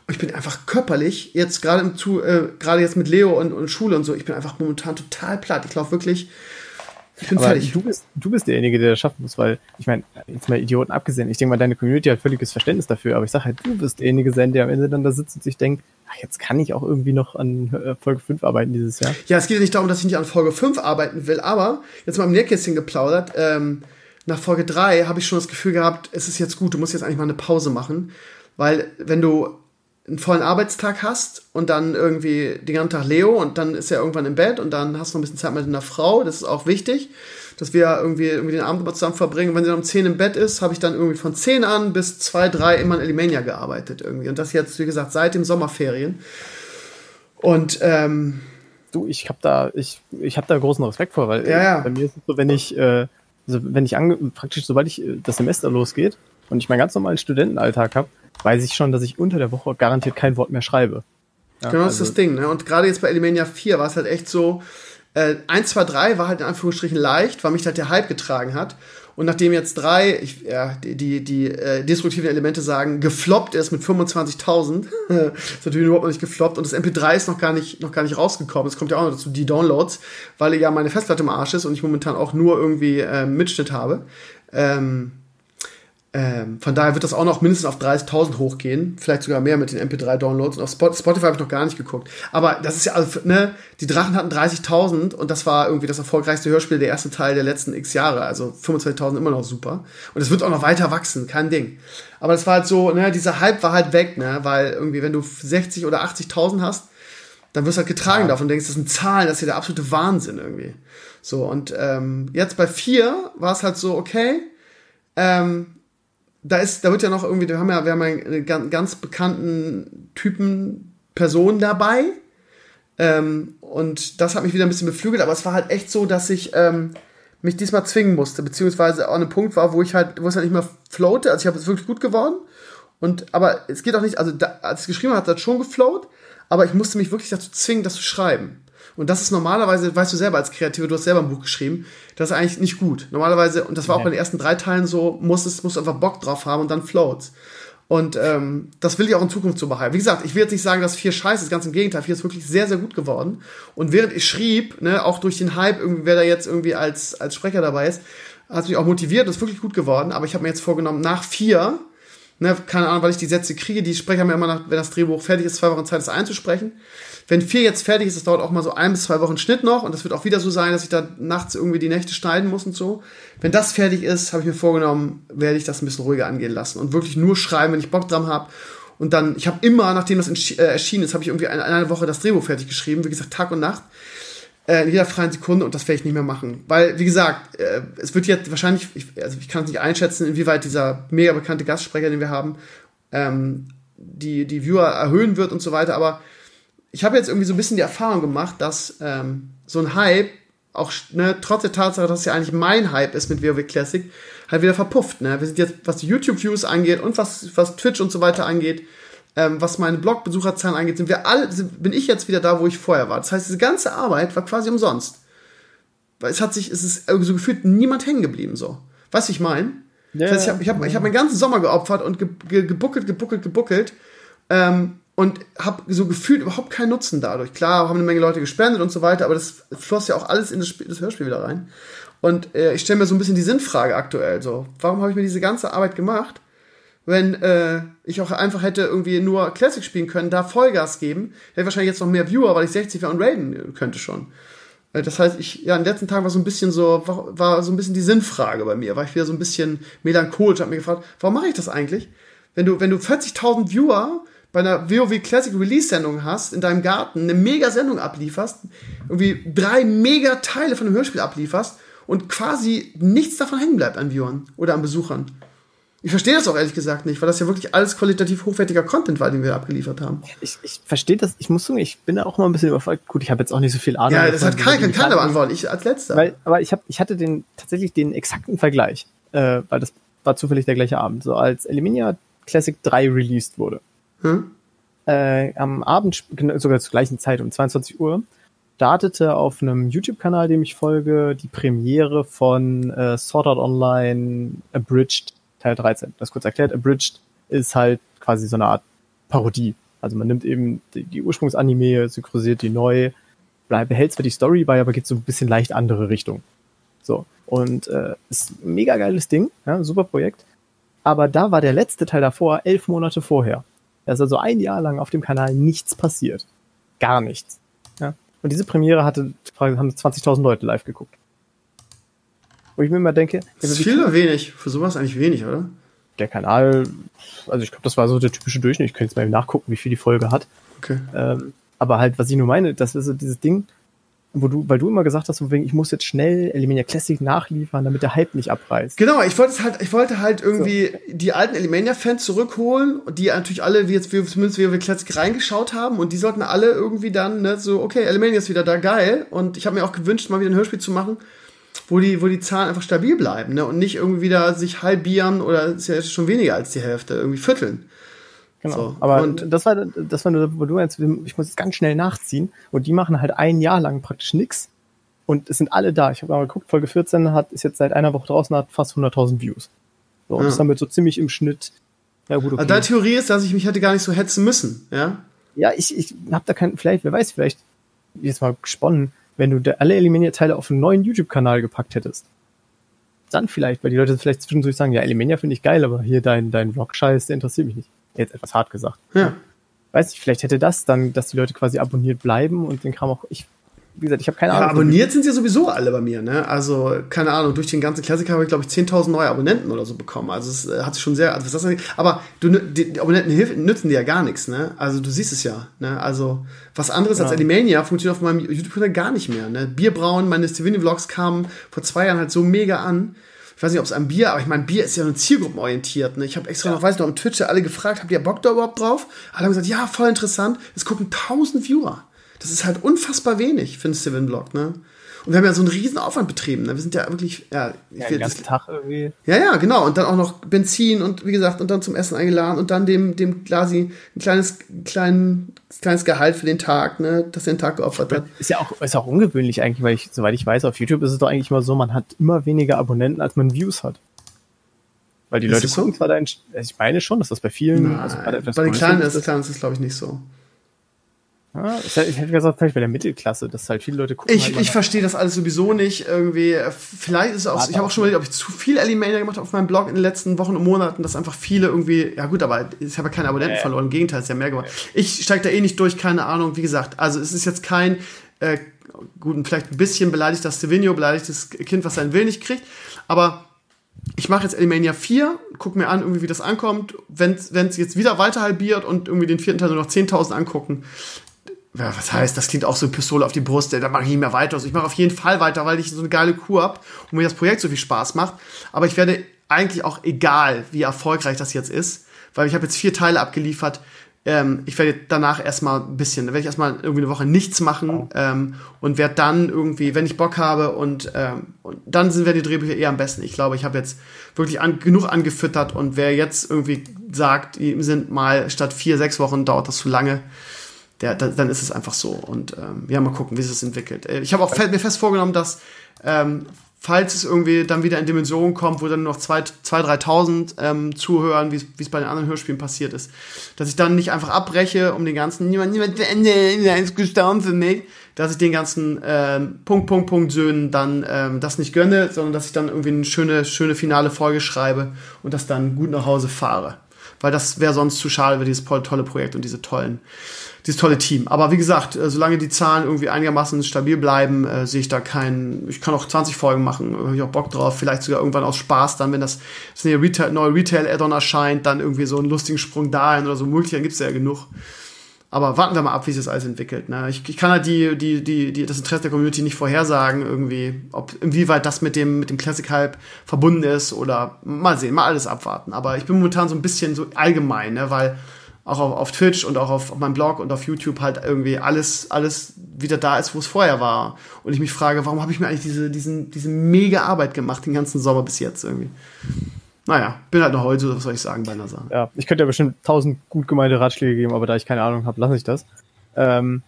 Und ich bin einfach körperlich, jetzt gerade im zu, äh, gerade jetzt mit Leo und, und Schule und so, ich bin einfach momentan total platt. Ich laufe wirklich, ich bin Aber fertig. Du bist, du bist derjenige, der das schaffen muss, weil, ich meine, jetzt mal Idioten abgesehen, ich denke mal, deine Community hat völliges Verständnis dafür, aber ich sage halt, du wirst derjenige sein, der am Ende dann da sitzt und sich denkt, ach, jetzt kann ich auch irgendwie noch an äh, Folge 5 arbeiten dieses Jahr. Ja, es geht ja nicht darum, dass ich nicht an Folge 5 arbeiten will, aber jetzt mal im Nähkästchen geplaudert, ähm, nach Folge 3 habe ich schon das Gefühl gehabt, es ist jetzt gut, du musst jetzt eigentlich mal eine Pause machen. Weil wenn du einen vollen Arbeitstag hast und dann irgendwie den ganzen Tag Leo und dann ist er irgendwann im Bett und dann hast du noch ein bisschen Zeit mit einer Frau, das ist auch wichtig, dass wir irgendwie, irgendwie den Abend zusammen verbringen. Und wenn sie dann um 10 im Bett ist, habe ich dann irgendwie von 10 an bis 2, 3 immer in Elimania gearbeitet irgendwie. Und das jetzt, wie gesagt, seit den Sommerferien. Und ähm, du, ich habe da, ich, ich habe da großen Respekt vor, weil ja, ja. bei mir ist es so, wenn ich äh, also wenn ich ange praktisch, sobald ich äh, das Semester losgeht und ich meinen ganz normalen Studentenalltag habe, weiß ich schon, dass ich unter der Woche garantiert kein Wort mehr schreibe. Ja, genau, das ist also das Ding. Ne? Und gerade jetzt bei Elemania 4 war es halt echt so, äh, 1, 2, 3 war halt in Anführungsstrichen leicht, weil mich halt der Hype getragen hat. Und nachdem jetzt drei, ich, ja, die, die, die äh, destruktiven Elemente sagen, gefloppt ist mit 25.000, <laughs> ist natürlich überhaupt noch nicht gefloppt und das MP3 ist noch gar nicht, noch gar nicht rausgekommen. Es kommt ja auch noch dazu, die Downloads, weil ja meine Festplatte im Arsch ist und ich momentan auch nur irgendwie äh, Mitschnitt habe. Ähm, ähm, von daher wird das auch noch mindestens auf 30.000 hochgehen, vielleicht sogar mehr mit den MP3-Downloads. Und auf Spotify habe ich noch gar nicht gegucut. Aber das ist ja, also, ne, die Drachen hatten 30.000 und das war irgendwie das erfolgreichste Hörspiel der erste Teil der letzten x Jahre. Also 25.000 immer noch super. Und es wird auch noch weiter wachsen, kein Ding. Aber das war halt so, ne, dieser Hype war halt weg, ne, weil irgendwie, wenn du 60 oder 80.000 hast, dann wirst du halt getragen ja. davon und denkst, das sind Zahlen, das ist ja der absolute Wahnsinn irgendwie. So, und ähm, jetzt bei vier war es halt so, okay, ähm, da ist, da wird ja noch irgendwie, wir haben ja, wir haben einen ganz, ganz bekannten Typen, Person dabei. Ähm, und das hat mich wieder ein bisschen beflügelt, aber es war halt echt so, dass ich ähm, mich diesmal zwingen musste, beziehungsweise auch ein Punkt war, wo ich halt, wo es halt nicht mehr floate. Also ich habe es wirklich gut geworden. Und, aber es geht auch nicht, also da, als ich geschrieben habe, hat das schon gefloat, aber ich musste mich wirklich dazu zwingen, das zu schreiben. Und das ist normalerweise, weißt du selber als Kreative, du hast selber ein Buch geschrieben, das ist eigentlich nicht gut. Normalerweise, und das war auch bei den ersten drei Teilen so, muss es, musst du einfach Bock drauf haben und dann floats. Und ähm, das will ich auch in Zukunft so behalten. Wie gesagt, ich will jetzt nicht sagen, dass vier scheiße ist, ganz im Gegenteil, vier ist wirklich sehr, sehr gut geworden. Und während ich schrieb, ne, auch durch den Hype, irgendwie, wer da jetzt irgendwie als, als Sprecher dabei ist, hat mich auch motiviert, das ist wirklich gut geworden. Aber ich habe mir jetzt vorgenommen, nach vier, ne, keine Ahnung, weil ich die Sätze kriege, die sprechen mir immer nach, wenn das Drehbuch fertig ist, zwei Wochen Zeit, das einzusprechen. Wenn vier jetzt fertig ist, das dauert auch mal so ein bis zwei Wochen Schnitt noch und das wird auch wieder so sein, dass ich da nachts irgendwie die Nächte schneiden muss und so. Wenn das fertig ist, habe ich mir vorgenommen, werde ich das ein bisschen ruhiger angehen lassen und wirklich nur schreiben, wenn ich Bock dran habe. Und dann, ich habe immer, nachdem das äh, erschienen ist, habe ich irgendwie in einer Woche das Drehbuch fertig geschrieben, wie gesagt, Tag und Nacht äh, in jeder freien Sekunde und das werde ich nicht mehr machen. Weil, wie gesagt, äh, es wird jetzt wahrscheinlich, ich, also ich kann es nicht einschätzen, inwieweit dieser mega bekannte Gastsprecher, den wir haben, ähm, die, die Viewer erhöhen wird und so weiter, aber ich habe jetzt irgendwie so ein bisschen die Erfahrung gemacht, dass ähm, so ein Hype, auch ne, trotz der Tatsache, dass es ja eigentlich mein Hype ist mit WoW Classic, halt wieder verpufft. Ne? Wir sind jetzt, was die YouTube-Views angeht und was, was Twitch und so weiter angeht, ähm, was meine Blog-Besucherzahlen angeht, sind wir alle, sind, bin ich jetzt wieder da, wo ich vorher war. Das heißt, diese ganze Arbeit war quasi umsonst. Weil es hat sich, es ist so gefühlt niemand hängen geblieben, so. Weißt du, ich meine? Yeah. Das heißt, ich habe ich hab, ich hab meinen ganzen Sommer geopfert und ge, ge, gebuckelt, gebuckelt, gebuckelt. Ähm, und habe so gefühlt überhaupt keinen Nutzen dadurch. Klar, haben eine Menge Leute gespendet und so weiter, aber das floss ja auch alles in das, Spiel, das Hörspiel wieder rein. Und äh, ich stelle mir so ein bisschen die Sinnfrage aktuell so. Warum habe ich mir diese ganze Arbeit gemacht, wenn äh, ich auch einfach hätte irgendwie nur Classic spielen können, da Vollgas geben, hätte wahrscheinlich jetzt noch mehr Viewer, weil ich 60 wäre und raiden könnte schon. Äh, das heißt, ich, ja, in den letzten Tagen war so ein bisschen so, war, war so ein bisschen die Sinnfrage bei mir, war ich wieder so ein bisschen melancholisch, habe mir gefragt, warum mache ich das eigentlich? Wenn du, wenn du 40.000 Viewer bei einer WoW Classic Release Sendung hast, in deinem Garten eine mega Sendung ablieferst, irgendwie drei mega Teile von einem Hörspiel ablieferst und quasi nichts davon hängen bleibt an Viewern oder an Besuchern. Ich verstehe das auch ehrlich gesagt nicht, weil das ja wirklich alles qualitativ hochwertiger Content war, den wir abgeliefert haben. Ich, ich verstehe das, ich muss sagen, ich bin da auch mal ein bisschen überfordert. Gut, ich habe jetzt auch nicht so viel Ahnung. Ja, das hat keiner, kann keiner beantworten, ich als letzter. Weil, aber ich, hab, ich hatte den tatsächlich den exakten Vergleich, äh, weil das war zufällig der gleiche Abend. So als Eliminia Classic 3 released wurde, hm? Äh, am Abend, sogar zur gleichen Zeit, um 22 Uhr, startete auf einem YouTube-Kanal, dem ich folge, die Premiere von äh, Sword Art Online Abridged Teil 13. Das kurz erklärt, Abridged ist halt quasi so eine Art Parodie. Also man nimmt eben die, die Ursprungsanime, synchronisiert die neu, behält zwar die Story bei, aber geht so ein bisschen leicht andere Richtung. So. Und äh, ist ein mega geiles Ding, ja, super Projekt. Aber da war der letzte Teil davor, elf Monate vorher. Da ist also ein Jahr lang auf dem Kanal nichts passiert. Gar nichts. Ja? Und diese Premiere hatte, haben 20.000 Leute live geguckt. Wo ich mir immer denke. Das ist viel oder wenig? Für sowas eigentlich wenig, oder? Der Kanal, also ich glaube, das war so der typische Durchschnitt. Ich könnte jetzt mal nachgucken, wie viel die Folge hat. Okay. Ähm, aber halt, was ich nur meine, das ist so dieses Ding, wo du, weil du immer gesagt hast, wegen, ich muss jetzt schnell Elimania Classic nachliefern, damit der Hype nicht abreißt. Genau, ich wollte halt, ich wollte halt irgendwie so. die alten Elimania-Fans zurückholen, die natürlich alle, wie jetzt, wie, zumindest wie wir Classic reingeschaut haben, und die sollten alle irgendwie dann, ne, so, okay, Elimania ist wieder da, geil. Und ich habe mir auch gewünscht, mal wieder ein Hörspiel zu machen, wo die, wo die Zahlen einfach stabil bleiben, ne? Und nicht irgendwie wieder sich halbieren oder ist ja schon weniger als die Hälfte, irgendwie vierteln. Genau. So. Aber und das war, das war nur, wo du jetzt, ich muss jetzt ganz schnell nachziehen und die machen halt ein Jahr lang praktisch nichts und es sind alle da. Ich habe mal geguckt, Folge 14 hat, ist jetzt seit einer Woche draußen, hat fast 100.000 Views. So, und ja. ist damit so ziemlich im Schnitt. Ja, gut, okay. Also deine Theorie ist, dass ich mich hätte gar nicht so hetzen müssen, ja? Ja, ich, ich habe da kein, vielleicht, wer weiß, vielleicht, jetzt mal gesponnen, wenn du alle Elimania-Teile auf einen neuen YouTube-Kanal gepackt hättest. Dann vielleicht, weil die Leute vielleicht zwischendurch sagen, ja, Elimania finde ich geil, aber hier dein, dein Rock-Scheiß, der interessiert mich nicht. Jetzt etwas hart gesagt. Ja. Weiß ich, vielleicht hätte das dann, dass die Leute quasi abonniert bleiben und den Kram auch, ich wie gesagt, ich habe keine Ahnung. Ja, abonniert sind sie sowieso alle bei mir, ne? Also, keine Ahnung, durch den ganzen Klassiker habe ich, glaube ich, 10.000 neue Abonnenten oder so bekommen. Also, es äh, hat sich schon sehr, also, was das aber du, die, Abonnenten hilf, nützen dir ja gar nichts, ne? Also, du siehst es ja, ne? Also, was anderes ja. als Alimania funktioniert auf meinem YouTube-Kanal gar nicht mehr, ne? Bierbrauen, meine Stevini-Vlogs kamen vor zwei Jahren halt so mega an. Ich weiß nicht, ob es am Bier, aber ich meine, Bier ist ja nur zielgruppenorientiert. Ne? Ich habe extra ja. noch, weiß ich noch, am Twitch alle gefragt, habt ihr Bock da überhaupt drauf? Alle haben gesagt, ja, voll interessant. Es gucken tausend Viewer. Das ist halt unfassbar wenig für einen Steven Block, ne? Und wir haben ja so einen riesen Aufwand betrieben. Ne? Wir sind ja wirklich, ja, ich ja, will, den ganzen das, Tag irgendwie. Ja, ja, genau. Und dann auch noch Benzin und wie gesagt, und dann zum Essen eingeladen und dann dem, dem Glasi ein kleines, klein, kleines Gehalt für den Tag, ne, dass er den Tag geopfert hat. Ist ja auch, ist auch ungewöhnlich eigentlich, weil ich, soweit ich weiß, auf YouTube ist es doch eigentlich immer so, man hat immer weniger Abonnenten, als man Views hat. Weil die ist Leute gucken so? zwar dein, also ich meine schon, dass das bei vielen, Nein, also bei, bei den Kleinen ist, ist, ist, glaube ich, nicht so. Ja, ich hätte gesagt, vielleicht bei der Mittelklasse, dass halt viele Leute gucken. Ich, halt ich verstehe das alles sowieso nicht. Irgendwie, vielleicht ist es auch, ich habe auch schon überlegt, ob ich zu viel Alimania gemacht habe auf meinem Blog in den letzten Wochen und Monaten, dass einfach viele irgendwie, ja gut, aber ich habe ja keine Abonnenten äh. verloren, im Gegenteil, es ist ja mehr geworden. Ich steige da eh nicht durch, keine Ahnung, wie gesagt. Also es ist jetzt kein, äh, gut, vielleicht ein bisschen beleidigt das Stevenio, beleidigt das Kind, was seinen Willen nicht kriegt, aber ich mache jetzt Alimania 4, guck mir an, irgendwie, wie das ankommt. Wenn es jetzt wieder weiter halbiert und irgendwie den vierten Teil nur noch 10.000 angucken, ja, was heißt, das klingt auch so eine Pistole auf die Brust, da mache ich nicht mehr weiter. Also ich mache auf jeden Fall weiter, weil ich so eine geile Kuh habe und mir das Projekt so viel Spaß macht. Aber ich werde eigentlich auch egal, wie erfolgreich das jetzt ist, weil ich habe jetzt vier Teile abgeliefert. Ähm, ich werde danach erstmal ein bisschen, da werde ich erstmal irgendwie eine Woche nichts machen ähm, und werde dann irgendwie, wenn ich Bock habe und, ähm, und dann sind wir die Drehbücher eher am besten. Ich glaube, ich habe jetzt wirklich an, genug angefüttert und wer jetzt irgendwie sagt, im sind mal statt vier, sechs Wochen dauert das zu lange, der, da, dann ist es einfach so. Und ähm, ja, mal gucken, wie sich das entwickelt. Äh, ich habe auch mir fest vorgenommen, dass ähm, falls es irgendwie dann wieder in Dimensionen kommt, wo dann nur noch 2.000, 3.000 ähm, zuhören, wie es bei den anderen Hörspielen passiert ist, dass ich dann nicht einfach abbreche, um den ganzen niemand, niemand ist gestaunt sind, nee, dass ich den ganzen ähm, Punkt, Punkt, Punkt Söhnen dann ähm, das nicht gönne, sondern dass ich dann irgendwie eine schöne, schöne finale Folge schreibe und das dann gut nach Hause fahre. Weil das wäre sonst zu schade für dieses tolle Projekt und diese tollen dieses tolle Team. Aber wie gesagt, äh, solange die Zahlen irgendwie einigermaßen stabil bleiben, äh, sehe ich da keinen. Ich kann auch 20 Folgen machen, habe ich auch Bock drauf. Vielleicht sogar irgendwann aus Spaß, dann, wenn das, das neue Retail, neue Retail-Add-on erscheint, dann irgendwie so einen lustigen Sprung dahin oder so. Multi, gibt es ja genug. Aber warten wir mal ab, wie sich das alles entwickelt. Ne? Ich, ich kann halt die, die, die, die, das Interesse der Community nicht vorhersagen, irgendwie, ob inwieweit das mit dem, mit dem Classic Hype verbunden ist oder mal sehen, mal alles abwarten. Aber ich bin momentan so ein bisschen so allgemein, ne? weil auch auf, auf Twitch und auch auf, auf meinem Blog und auf YouTube halt irgendwie alles, alles wieder da ist, wo es vorher war. Und ich mich frage, warum habe ich mir eigentlich diese, diesen, diese mega Arbeit gemacht, den ganzen Sommer bis jetzt irgendwie. Naja, bin halt noch heute, was soll ich sagen bei einer Sache. Ja, ich könnte ja bestimmt tausend gut gemeinte Ratschläge geben, aber da ich keine Ahnung habe, lasse ich das. Ähm,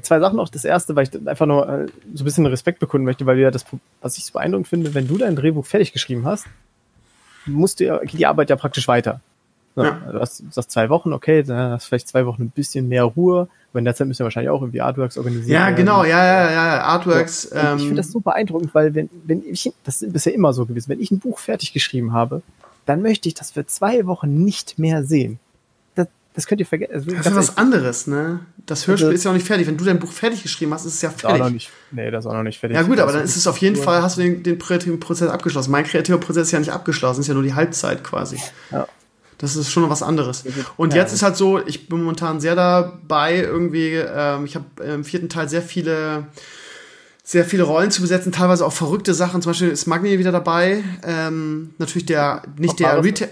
zwei Sachen noch. Das erste, weil ich einfach nur äh, so ein bisschen Respekt bekunden möchte, weil du ja das, was ich so beeindruckend finde, wenn du dein Drehbuch fertig geschrieben hast, musst du ja, geht die Arbeit ja praktisch weiter. Ja. ja. Du hast, sagst zwei Wochen, okay, dann hast du vielleicht zwei Wochen ein bisschen mehr Ruhe. Aber in der Zeit müssen wir wahrscheinlich auch irgendwie Artworks organisieren. Ja, genau, ja, ja, ja, Artworks. Ja, ähm, ich finde das so beeindruckend, weil wenn, wenn ich, das ist bisher immer so gewesen, wenn ich ein Buch fertig geschrieben habe, dann möchte ich das für zwei Wochen nicht mehr sehen. Das, das könnt ihr vergessen. Also, das ist was anderes, ne? Das Hörspiel also, ist ja auch nicht fertig. Wenn du dein Buch fertig geschrieben hast, ist es ja fertig. Auch noch nicht, nee, das ist auch noch nicht fertig. Ja gut, aber dann ist es auf jeden Fall, hast du den, den kreativen Prozess abgeschlossen. Mein kreativer Prozess ist ja nicht abgeschlossen, ist ja nur die Halbzeit quasi. Ja. Das ist schon was anderes. Und jetzt ist halt so, ich bin momentan sehr dabei, irgendwie, ähm, ich habe im vierten Teil sehr viele sehr viele Rollen zu besetzen, teilweise auch verrückte Sachen. Zum Beispiel ist Magni wieder dabei. Ähm, natürlich der, nicht der Retail.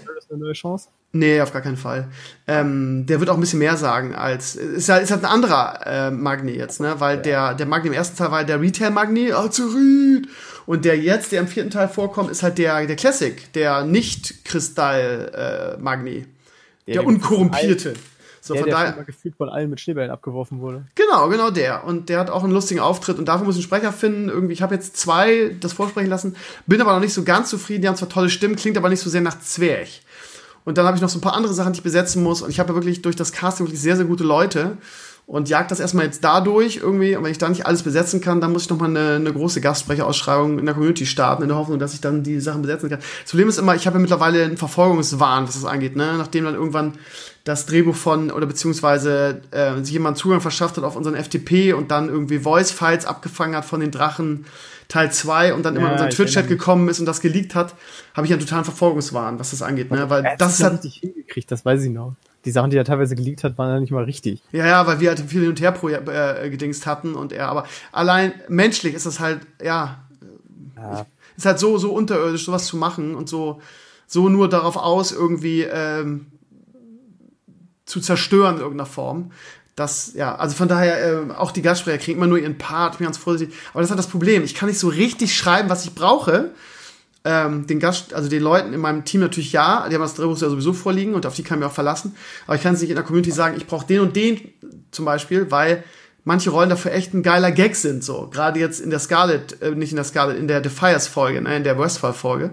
Nee, auf gar keinen Fall. Ähm, der wird auch ein bisschen mehr sagen als. Ist halt, ist halt ein anderer äh, Magni jetzt, ne? Weil der, der Magni im ersten Teil war der Retail-Magni, Azurit. Und der jetzt, der im vierten Teil vorkommt, ist halt der, der Classic, der Nicht-Kristall-Magni. Äh, der, der unkorrumpierte. So, der, von der daher, gefühlt von allen mit Schneebällen abgeworfen wurde. Genau, genau der. Und der hat auch einen lustigen Auftritt und dafür muss ich einen Sprecher finden. Irgendwie, ich habe jetzt zwei das vorsprechen lassen, bin aber noch nicht so ganz zufrieden. Die haben zwar tolle Stimmen, klingt aber nicht so sehr nach Zwerg. Und dann habe ich noch so ein paar andere Sachen, die ich besetzen muss. Und ich habe ja wirklich durch das Casting wirklich sehr, sehr gute Leute und jag das erstmal jetzt dadurch irgendwie. Und wenn ich da nicht alles besetzen kann, dann muss ich nochmal eine, eine große Gastsprecherausschreibung in der Community starten, in der Hoffnung, dass ich dann die Sachen besetzen kann. Das Problem ist immer, ich habe ja mittlerweile einen Verfolgungswahn, was das angeht, ne? Nachdem dann irgendwann das Drehbuch von oder beziehungsweise äh, sich jemand Zugang verschafft hat auf unseren FTP und dann irgendwie Voice-Files abgefangen hat von den Drachen Teil 2 und dann immer ja, in unseren Twitch-Chat gekommen ist und das geleakt hat, habe ich einen totalen Verfolgungswahn, was das angeht. Ne? Weil das, das hat richtig hingekriegt, das weiß ich noch die Sachen, die er teilweise geleakt hat, waren ja nicht mal richtig. Ja, ja, weil wir halt viel hin und her pro, äh, gedingst hatten und er, aber allein menschlich ist das halt, ja, ja. ist halt so, so unterirdisch, sowas zu machen und so, so nur darauf aus, irgendwie ähm, zu zerstören in irgendeiner Form. Das, ja, also von daher, äh, auch die Gastsprecher kriegen immer nur ihren Part, ich bin ganz vorsichtig. Aber das ist halt das Problem. Ich kann nicht so richtig schreiben, was ich brauche ähm, den Gast, also den Leuten in meinem Team natürlich ja, die haben das Drehbuch ja sowieso vorliegen und auf die kann ich auch verlassen. Aber ich kann es nicht in der Community sagen, ich brauche den und den zum Beispiel, weil manche Rollen dafür echt ein geiler Gag sind. So gerade jetzt in der Scarlet, äh, nicht in der Scarlet, in der Defiers Folge, ne, in der Westfall Folge.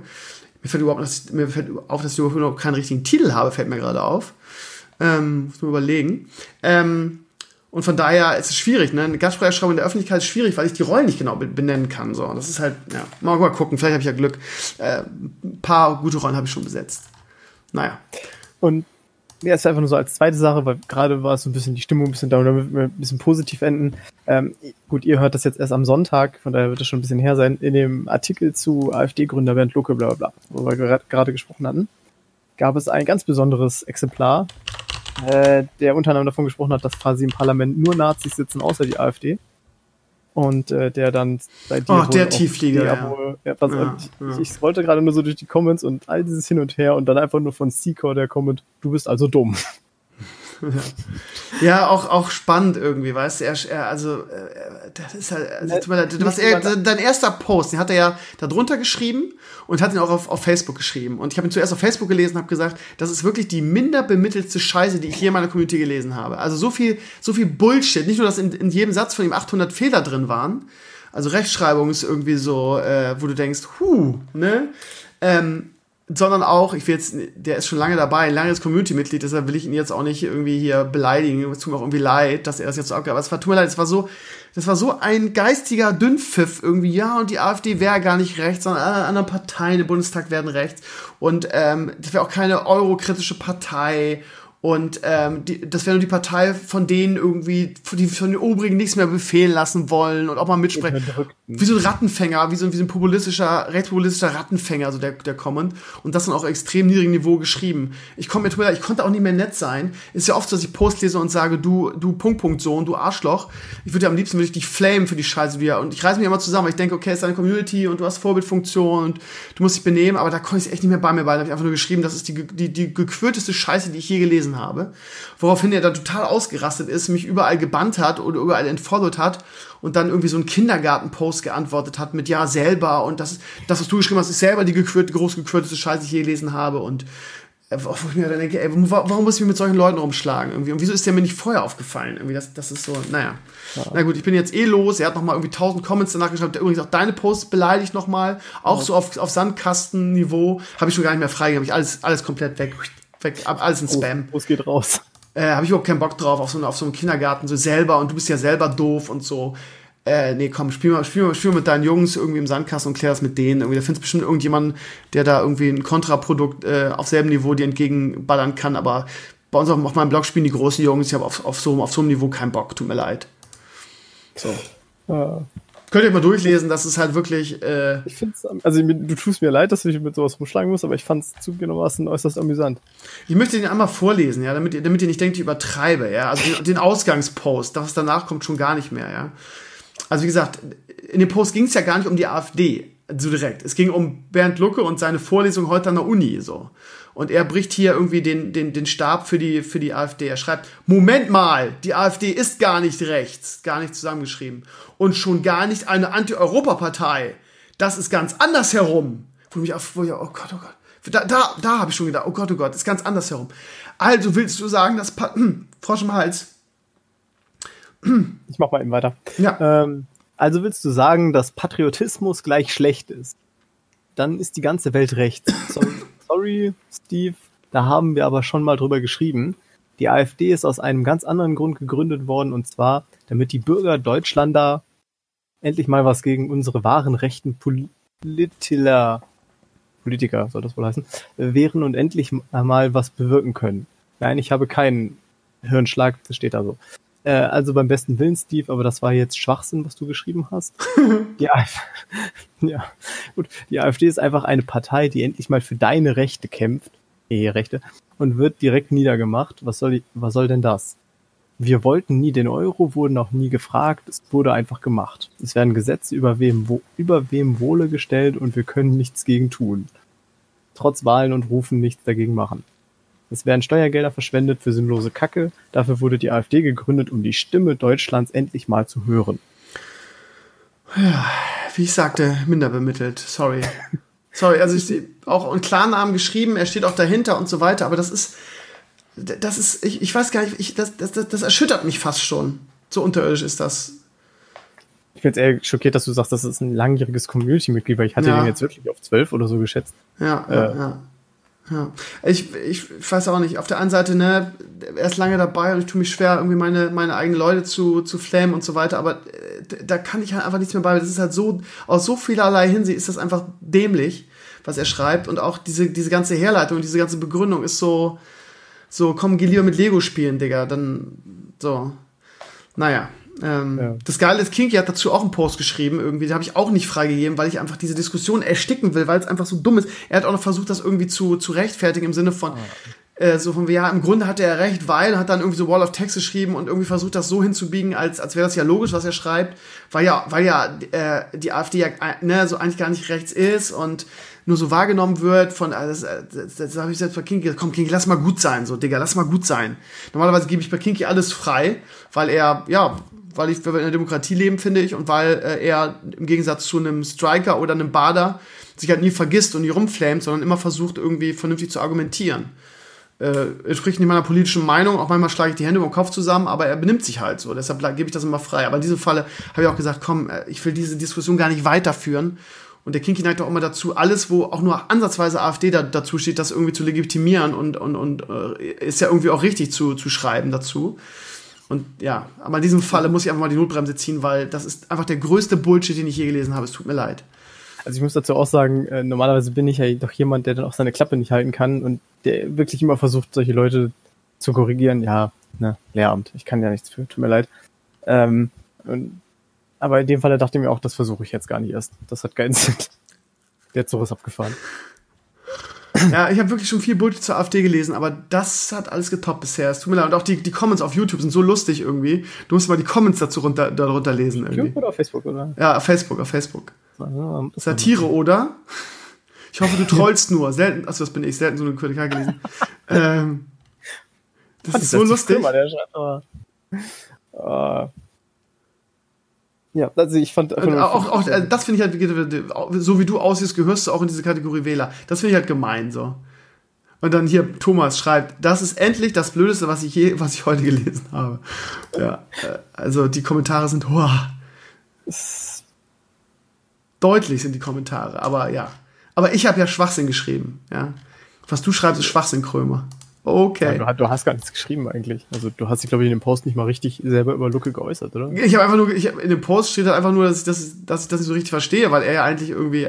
Mir fällt überhaupt nicht, mir fällt auf, dass ich überhaupt noch keinen richtigen Titel habe, fällt mir gerade auf. Ähm, muss man überlegen. Ähm, und von daher ist es schwierig, ne? Eine Gastsprecherschreibung in der Öffentlichkeit ist schwierig, weil ich die Rollen nicht genau benennen kann. So. Das ist halt, ja, mal, mal gucken, vielleicht habe ich ja Glück. Äh, ein paar gute Rollen habe ich schon besetzt. Naja. Und ja, ist einfach nur so als zweite Sache, weil gerade war es so ein bisschen die Stimmung ein bisschen da, damit wir ein bisschen positiv enden. Ähm, gut, ihr hört das jetzt erst am Sonntag, von daher wird das schon ein bisschen her sein. In dem Artikel zu AfD-Gründer Bernd Lucke, bla bla bla, wo wir gerade gesprochen hatten, gab es ein ganz besonderes Exemplar, äh, der unter anderem davon gesprochen hat, dass quasi im Parlament nur Nazis sitzen, außer die AfD. Und äh, der dann bei dir. Oh, der Tiefflieger. Ja. Ja, pass, ja, ich, ich scrollte gerade nur so durch die Comments und all dieses hin und her und dann einfach nur von Seeker der Comment, du bist also dumm. Ja, auch, auch spannend irgendwie, weißt du, er, er also, äh, das ist halt, also, leid, was er, dein erster Post, den hat er ja da drunter geschrieben und hat ihn auch auf, auf Facebook geschrieben. Und ich habe ihn zuerst auf Facebook gelesen und habe gesagt, das ist wirklich die minder bemittelste Scheiße, die ich hier in meiner Community gelesen habe. Also so viel, so viel Bullshit, nicht nur, dass in, in jedem Satz von ihm 800 Fehler drin waren, also Rechtschreibung ist irgendwie so, äh, wo du denkst, huh, ne? Ähm, sondern auch, ich will jetzt, der ist schon lange dabei, ein langes Community-Mitglied, deshalb will ich ihn jetzt auch nicht irgendwie hier beleidigen. Es tut mir auch irgendwie leid, dass er das jetzt so abgab. Aber es war, tut mir leid, es war so, das war so ein geistiger Dünnpfiff irgendwie, ja, und die AfD wäre gar nicht rechts, sondern alle anderen Parteien im Bundestag werden rechts. Und ähm, das wäre auch keine eurokritische Partei und ähm, die, das wäre nur die Partei von denen irgendwie, die von den Obrigen nichts mehr befehlen lassen wollen und auch mal mitsprechen. Wie so ein Rattenfänger, wie so, wie so ein populistischer, rechtspopulistischer Rattenfänger, so der, der Comment. Und das dann auch extrem niedrigem Niveau geschrieben. Ich komme mir Twitter, ich konnte auch nicht mehr nett sein. Ist ja oft so, dass ich Post lese und sage, du, du Punkt, Punkt, Sohn, du Arschloch. Ich würde ja am liebsten würde ich dich flamen für die Scheiße, ja. Und ich reiße mich immer zusammen, weil ich denke, okay, es ist eine Community und du hast Vorbildfunktion und du musst dich benehmen, aber da konnte ich echt nicht mehr bei mir bei. Da habe ich einfach nur geschrieben, das ist die, die, die gequirteste Scheiße, die ich je gelesen gelesen habe. Woraufhin er dann total ausgerastet ist, mich überall gebannt hat oder überall entfollowt hat und dann irgendwie so einen Kindergarten-Post geantwortet hat mit ja selber und das, das was du geschrieben hast, ist selber die gequirlte, groß gequirteste Scheiße, die ich je gelesen habe und äh, wo ich mir dann denke, ey, warum muss ich mich mit solchen Leuten rumschlagen? Irgendwie? Und wieso ist der mir nicht vorher aufgefallen? Irgendwie, das, das ist so, naja. Ja. Na gut, ich bin jetzt eh los. Er hat nochmal irgendwie tausend Comments danach geschrieben. Der übrigens auch deine Posts beleidigt nochmal. Auch ja. so auf, auf Sandkastenniveau. Habe ich schon gar nicht mehr frei. Habe ich alles, alles komplett weg weg, alles in Spam. Es geht raus. Äh, habe ich überhaupt keinen Bock drauf, auf so, auf so einen Kindergarten, so selber und du bist ja selber doof und so. Äh, nee, komm, spiel mal, spiel mal, spiel mal mit deinen Jungs irgendwie im Sandkasten und klär das mit denen. Irgendwie, da findest bestimmt irgendjemanden, der da irgendwie ein Kontraprodukt äh, auf selben Niveau dir entgegenballern kann, aber bei uns auf, auf meinem Blog spielen die großen Jungs, ich habe auf, auf, so, auf so einem Niveau keinen Bock, tut mir leid. So. Ja. Könnt ihr mal durchlesen, das ist halt wirklich. Äh ich find's, also du tust mir leid, dass du dich mit sowas rumschlagen musst, aber ich fand es zugegebenermaßen äußerst amüsant. Ich möchte den einmal vorlesen, ja, damit, ihr, damit ihr nicht denkt, ich übertreibe, ja. Also den, den Ausgangspost, das was danach kommt, schon gar nicht mehr, ja. also wie gesagt, in dem Post ging es ja gar nicht um die AfD so direkt. Es ging um Bernd Lucke und seine Vorlesung heute an der Uni so. Und er bricht hier irgendwie den, den, den Stab für die, für die AfD. Er schreibt, Moment mal, die AfD ist gar nicht rechts, gar nicht zusammengeschrieben. Und schon gar nicht eine Anti-Europa-Partei. Das ist ganz anders herum. Wo ich auf, wo ich, oh Gott, oh Gott. Da, da, da habe ich schon gedacht, oh Gott, oh Gott, ist ganz anders herum. Also willst du sagen, dass pa hm, Frosch im Hals. Ich mach mal eben weiter. Ja. Ähm, also willst du sagen, dass Patriotismus gleich schlecht ist? Dann ist die ganze Welt rechts. Sorry, sorry, Steve, da haben wir aber schon mal drüber geschrieben. Die AfD ist aus einem ganz anderen Grund gegründet worden, und zwar, damit die Bürger Deutschlander endlich mal was gegen unsere wahren rechten Politiker, Politiker soll das wohl heißen, wehren und endlich mal was bewirken können. Nein, ich habe keinen Hirnschlag, das steht da so. Äh, also beim besten Willen, Steve, aber das war jetzt Schwachsinn, was du geschrieben hast. <laughs> die, AfD, <laughs> ja, gut. die AfD ist einfach eine Partei, die endlich mal für deine Rechte kämpft, Eherechte, und wird direkt niedergemacht. Was soll, was soll denn das? Wir wollten nie den Euro, wurden auch nie gefragt, es wurde einfach gemacht. Es werden Gesetze über wem, wo, über wem Wohle gestellt und wir können nichts gegen tun. Trotz Wahlen und Rufen nichts dagegen machen. Es werden Steuergelder verschwendet für sinnlose Kacke. Dafür wurde die AfD gegründet, um die Stimme Deutschlands endlich mal zu hören. Ja, wie ich sagte, minder bemittelt. Sorry. Sorry, also ich sehe auch einen Klarnamen geschrieben, er steht auch dahinter und so weiter, aber das ist, das ist, ich, ich weiß gar nicht, ich, das, das, das erschüttert mich fast schon. So unterirdisch ist das. Ich bin jetzt eher schockiert, dass du sagst, das ist ein langjähriges Community-Mitglied, weil ich hatte ja. den jetzt wirklich auf zwölf oder so geschätzt. Ja, äh, ja, ja. Ja, ich, ich weiß auch nicht. Auf der einen Seite, ne, er ist lange dabei und ich tue mich schwer, irgendwie meine, meine eigenen Leute zu, zu flamen und so weiter, aber äh, da kann ich halt einfach nichts mehr bei. Das ist halt so, aus so vielerlei Hinsicht ist das einfach dämlich, was er schreibt und auch diese, diese ganze Herleitung, diese ganze Begründung ist so, so, komm, geh lieber mit Lego spielen, Digga, dann, so. Naja. Ähm, ja. Das Geile ist, Kinky hat dazu auch einen Post geschrieben, irgendwie, den habe ich auch nicht freigegeben, weil ich einfach diese Diskussion ersticken will, weil es einfach so dumm ist. Er hat auch noch versucht, das irgendwie zu, zu rechtfertigen im Sinne von, oh. äh, so von, ja, im Grunde hatte er recht, weil, hat dann irgendwie so Wall of Text geschrieben und irgendwie versucht, das so hinzubiegen, als, als wäre das ja logisch, was er schreibt, weil ja, weil ja äh, die AfD ja äh, ne, so eigentlich gar nicht rechts ist und nur so wahrgenommen wird von, äh, das, das, das habe ich selbst bei Kinky, komm Kinky, lass mal gut sein, so, Digga, lass mal gut sein. Normalerweise gebe ich bei Kinky alles frei, weil er, ja, weil, ich, wir in der Demokratie leben, finde ich, und weil äh, er im Gegensatz zu einem Striker oder einem Bader sich halt nie vergisst und nie rumflamet, sondern immer versucht, irgendwie vernünftig zu argumentieren. Äh, entspricht nicht meiner politischen Meinung, auch manchmal schlage ich die Hände über den Kopf zusammen, aber er benimmt sich halt so, deshalb gebe ich das immer frei. Aber in diesem Falle habe ich auch gesagt, komm, äh, ich will diese Diskussion gar nicht weiterführen. Und der Kinky neigt auch immer dazu, alles, wo auch nur ansatzweise AfD da, dazu steht, das irgendwie zu legitimieren und, und, und äh, ist ja irgendwie auch richtig zu, zu schreiben dazu. Und ja, aber in diesem Falle muss ich einfach mal die Notbremse ziehen, weil das ist einfach der größte Bullshit, den ich je gelesen habe. Es tut mir leid. Also ich muss dazu auch sagen, äh, normalerweise bin ich ja doch jemand, der dann auch seine Klappe nicht halten kann und der wirklich immer versucht, solche Leute zu korrigieren. Ja, ne, Lehramt, ich kann ja nichts für, tut mir leid. Ähm, und, aber in dem Fall dachte ich mir auch, das versuche ich jetzt gar nicht erst. Das hat keinen <laughs> Sinn. Der Zug ist abgefahren. Ja, ich habe wirklich schon viel Bullshit zur AfD gelesen, aber das hat alles getoppt bisher. Es tut mir leid. Und auch die, die Comments auf YouTube sind so lustig irgendwie. Du musst mal die Comments dazu runter, darunter lesen. Irgendwie. YouTube oder auf Facebook, oder? Ja, auf Facebook, auf Facebook. Satire, oder? Ich hoffe, du trollst nur. Selten, achso, das bin ich, selten so eine Kommentar gelesen. <laughs> ähm, das ist so lustig. Firma, der schreibt, aber, uh, ja, also ich fand. Auch, auch, äh, das finde ich halt, so wie du aussiehst, gehörst du auch in diese Kategorie Wähler. Das finde ich halt gemein so. Und dann hier Thomas schreibt, das ist endlich das Blödeste, was ich je, was ich heute gelesen habe. Ja, äh, also die Kommentare sind, oh, deutlich sind die Kommentare, aber ja. Aber ich habe ja Schwachsinn geschrieben, ja. Was du schreibst, ist Schwachsinn, Krömer. Okay. Ja, du, hast gar nichts geschrieben eigentlich. Also du hast dich, glaube ich, in dem Post nicht mal richtig selber über Lucke geäußert, oder? Ich habe einfach nur, ich hab, in dem Post steht halt einfach nur, dass ich das, dass ich das nicht so richtig verstehe, weil er ja eigentlich irgendwie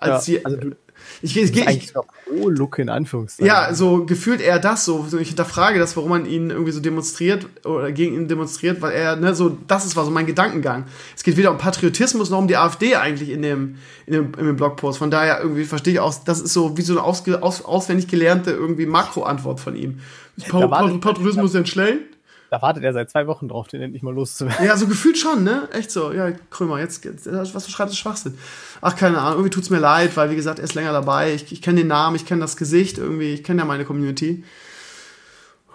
als ja, also du, ich, ich, ich, eigentlich noch pro Look in Anführungszeichen. Ja, so gefühlt eher das so. Ich hinterfrage das, warum man ihn irgendwie so demonstriert oder gegen ihn demonstriert, weil er, ne, so, das ist war so mein Gedankengang. Es geht weder um Patriotismus noch um die AfD eigentlich in dem, in dem, in dem Blogpost. Von daher irgendwie verstehe ich auch, das ist so wie so eine ausge, aus, auswendig gelernte irgendwie Makroantwort von ihm. Pa Patriotismus denn schlecht? Da wartet er seit zwei Wochen drauf, den endlich mal loszuwerden. Ja, so gefühlt schon, ne? Echt so. Ja, Krömer, jetzt, jetzt was du schreibst, ist Schwachsinn. Ach, keine Ahnung, irgendwie tut's mir leid, weil, wie gesagt, er ist länger dabei. Ich, ich kenne den Namen, ich kenne das Gesicht irgendwie, ich kenne ja meine Community.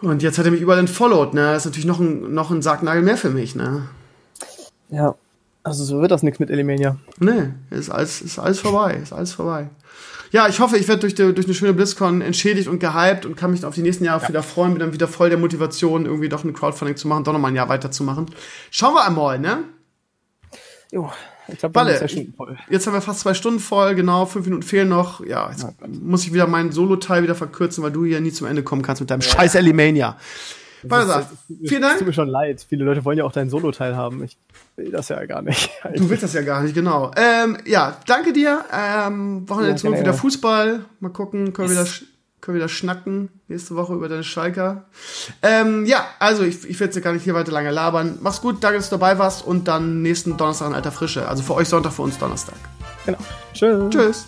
Und jetzt hat er mich überall entfollowed, ne? Das ist natürlich noch ein, noch ein Sargnagel mehr für mich, ne? Ja, also so wird das nichts mit Elimania. Nee, ist alles, ist alles vorbei, ist alles vorbei. Ja, ich hoffe, ich werde durch, durch eine schöne BlizzCon entschädigt und gehypt und kann mich auf die nächsten Jahre ja. wieder freuen, bin dann wieder voll der Motivation, irgendwie doch ein Crowdfunding zu machen, doch nochmal ein Jahr weiterzumachen. Schauen wir einmal, ne? Jo, ich glaube, Balle. Jetzt haben wir fast zwei Stunden voll, genau, fünf Minuten fehlen noch. Ja, jetzt ja, muss ich wieder meinen Solo-Teil wieder verkürzen, weil du hier nie zum Ende kommen kannst mit deinem ja. scheiß Elimania. Balthasar, vielen Dank. Es tut mir schon leid. Viele Leute wollen ja auch deinen Solo-Teil haben. Ich will das ja gar nicht. Du willst das ja gar nicht, genau. Ähm, ja, danke dir. Ähm, Wochenende ja, zurück, wieder Fußball. Mal gucken, können wir wieder, können wieder schnacken nächste Woche über deine Schalker. Ähm, ja, also ich, ich will jetzt gar nicht hier weiter lange labern. Mach's gut, danke, dass du dabei warst und dann nächsten Donnerstag in alter Frische. Also für euch Sonntag, für uns Donnerstag. Genau. Tschüss. Tschüss.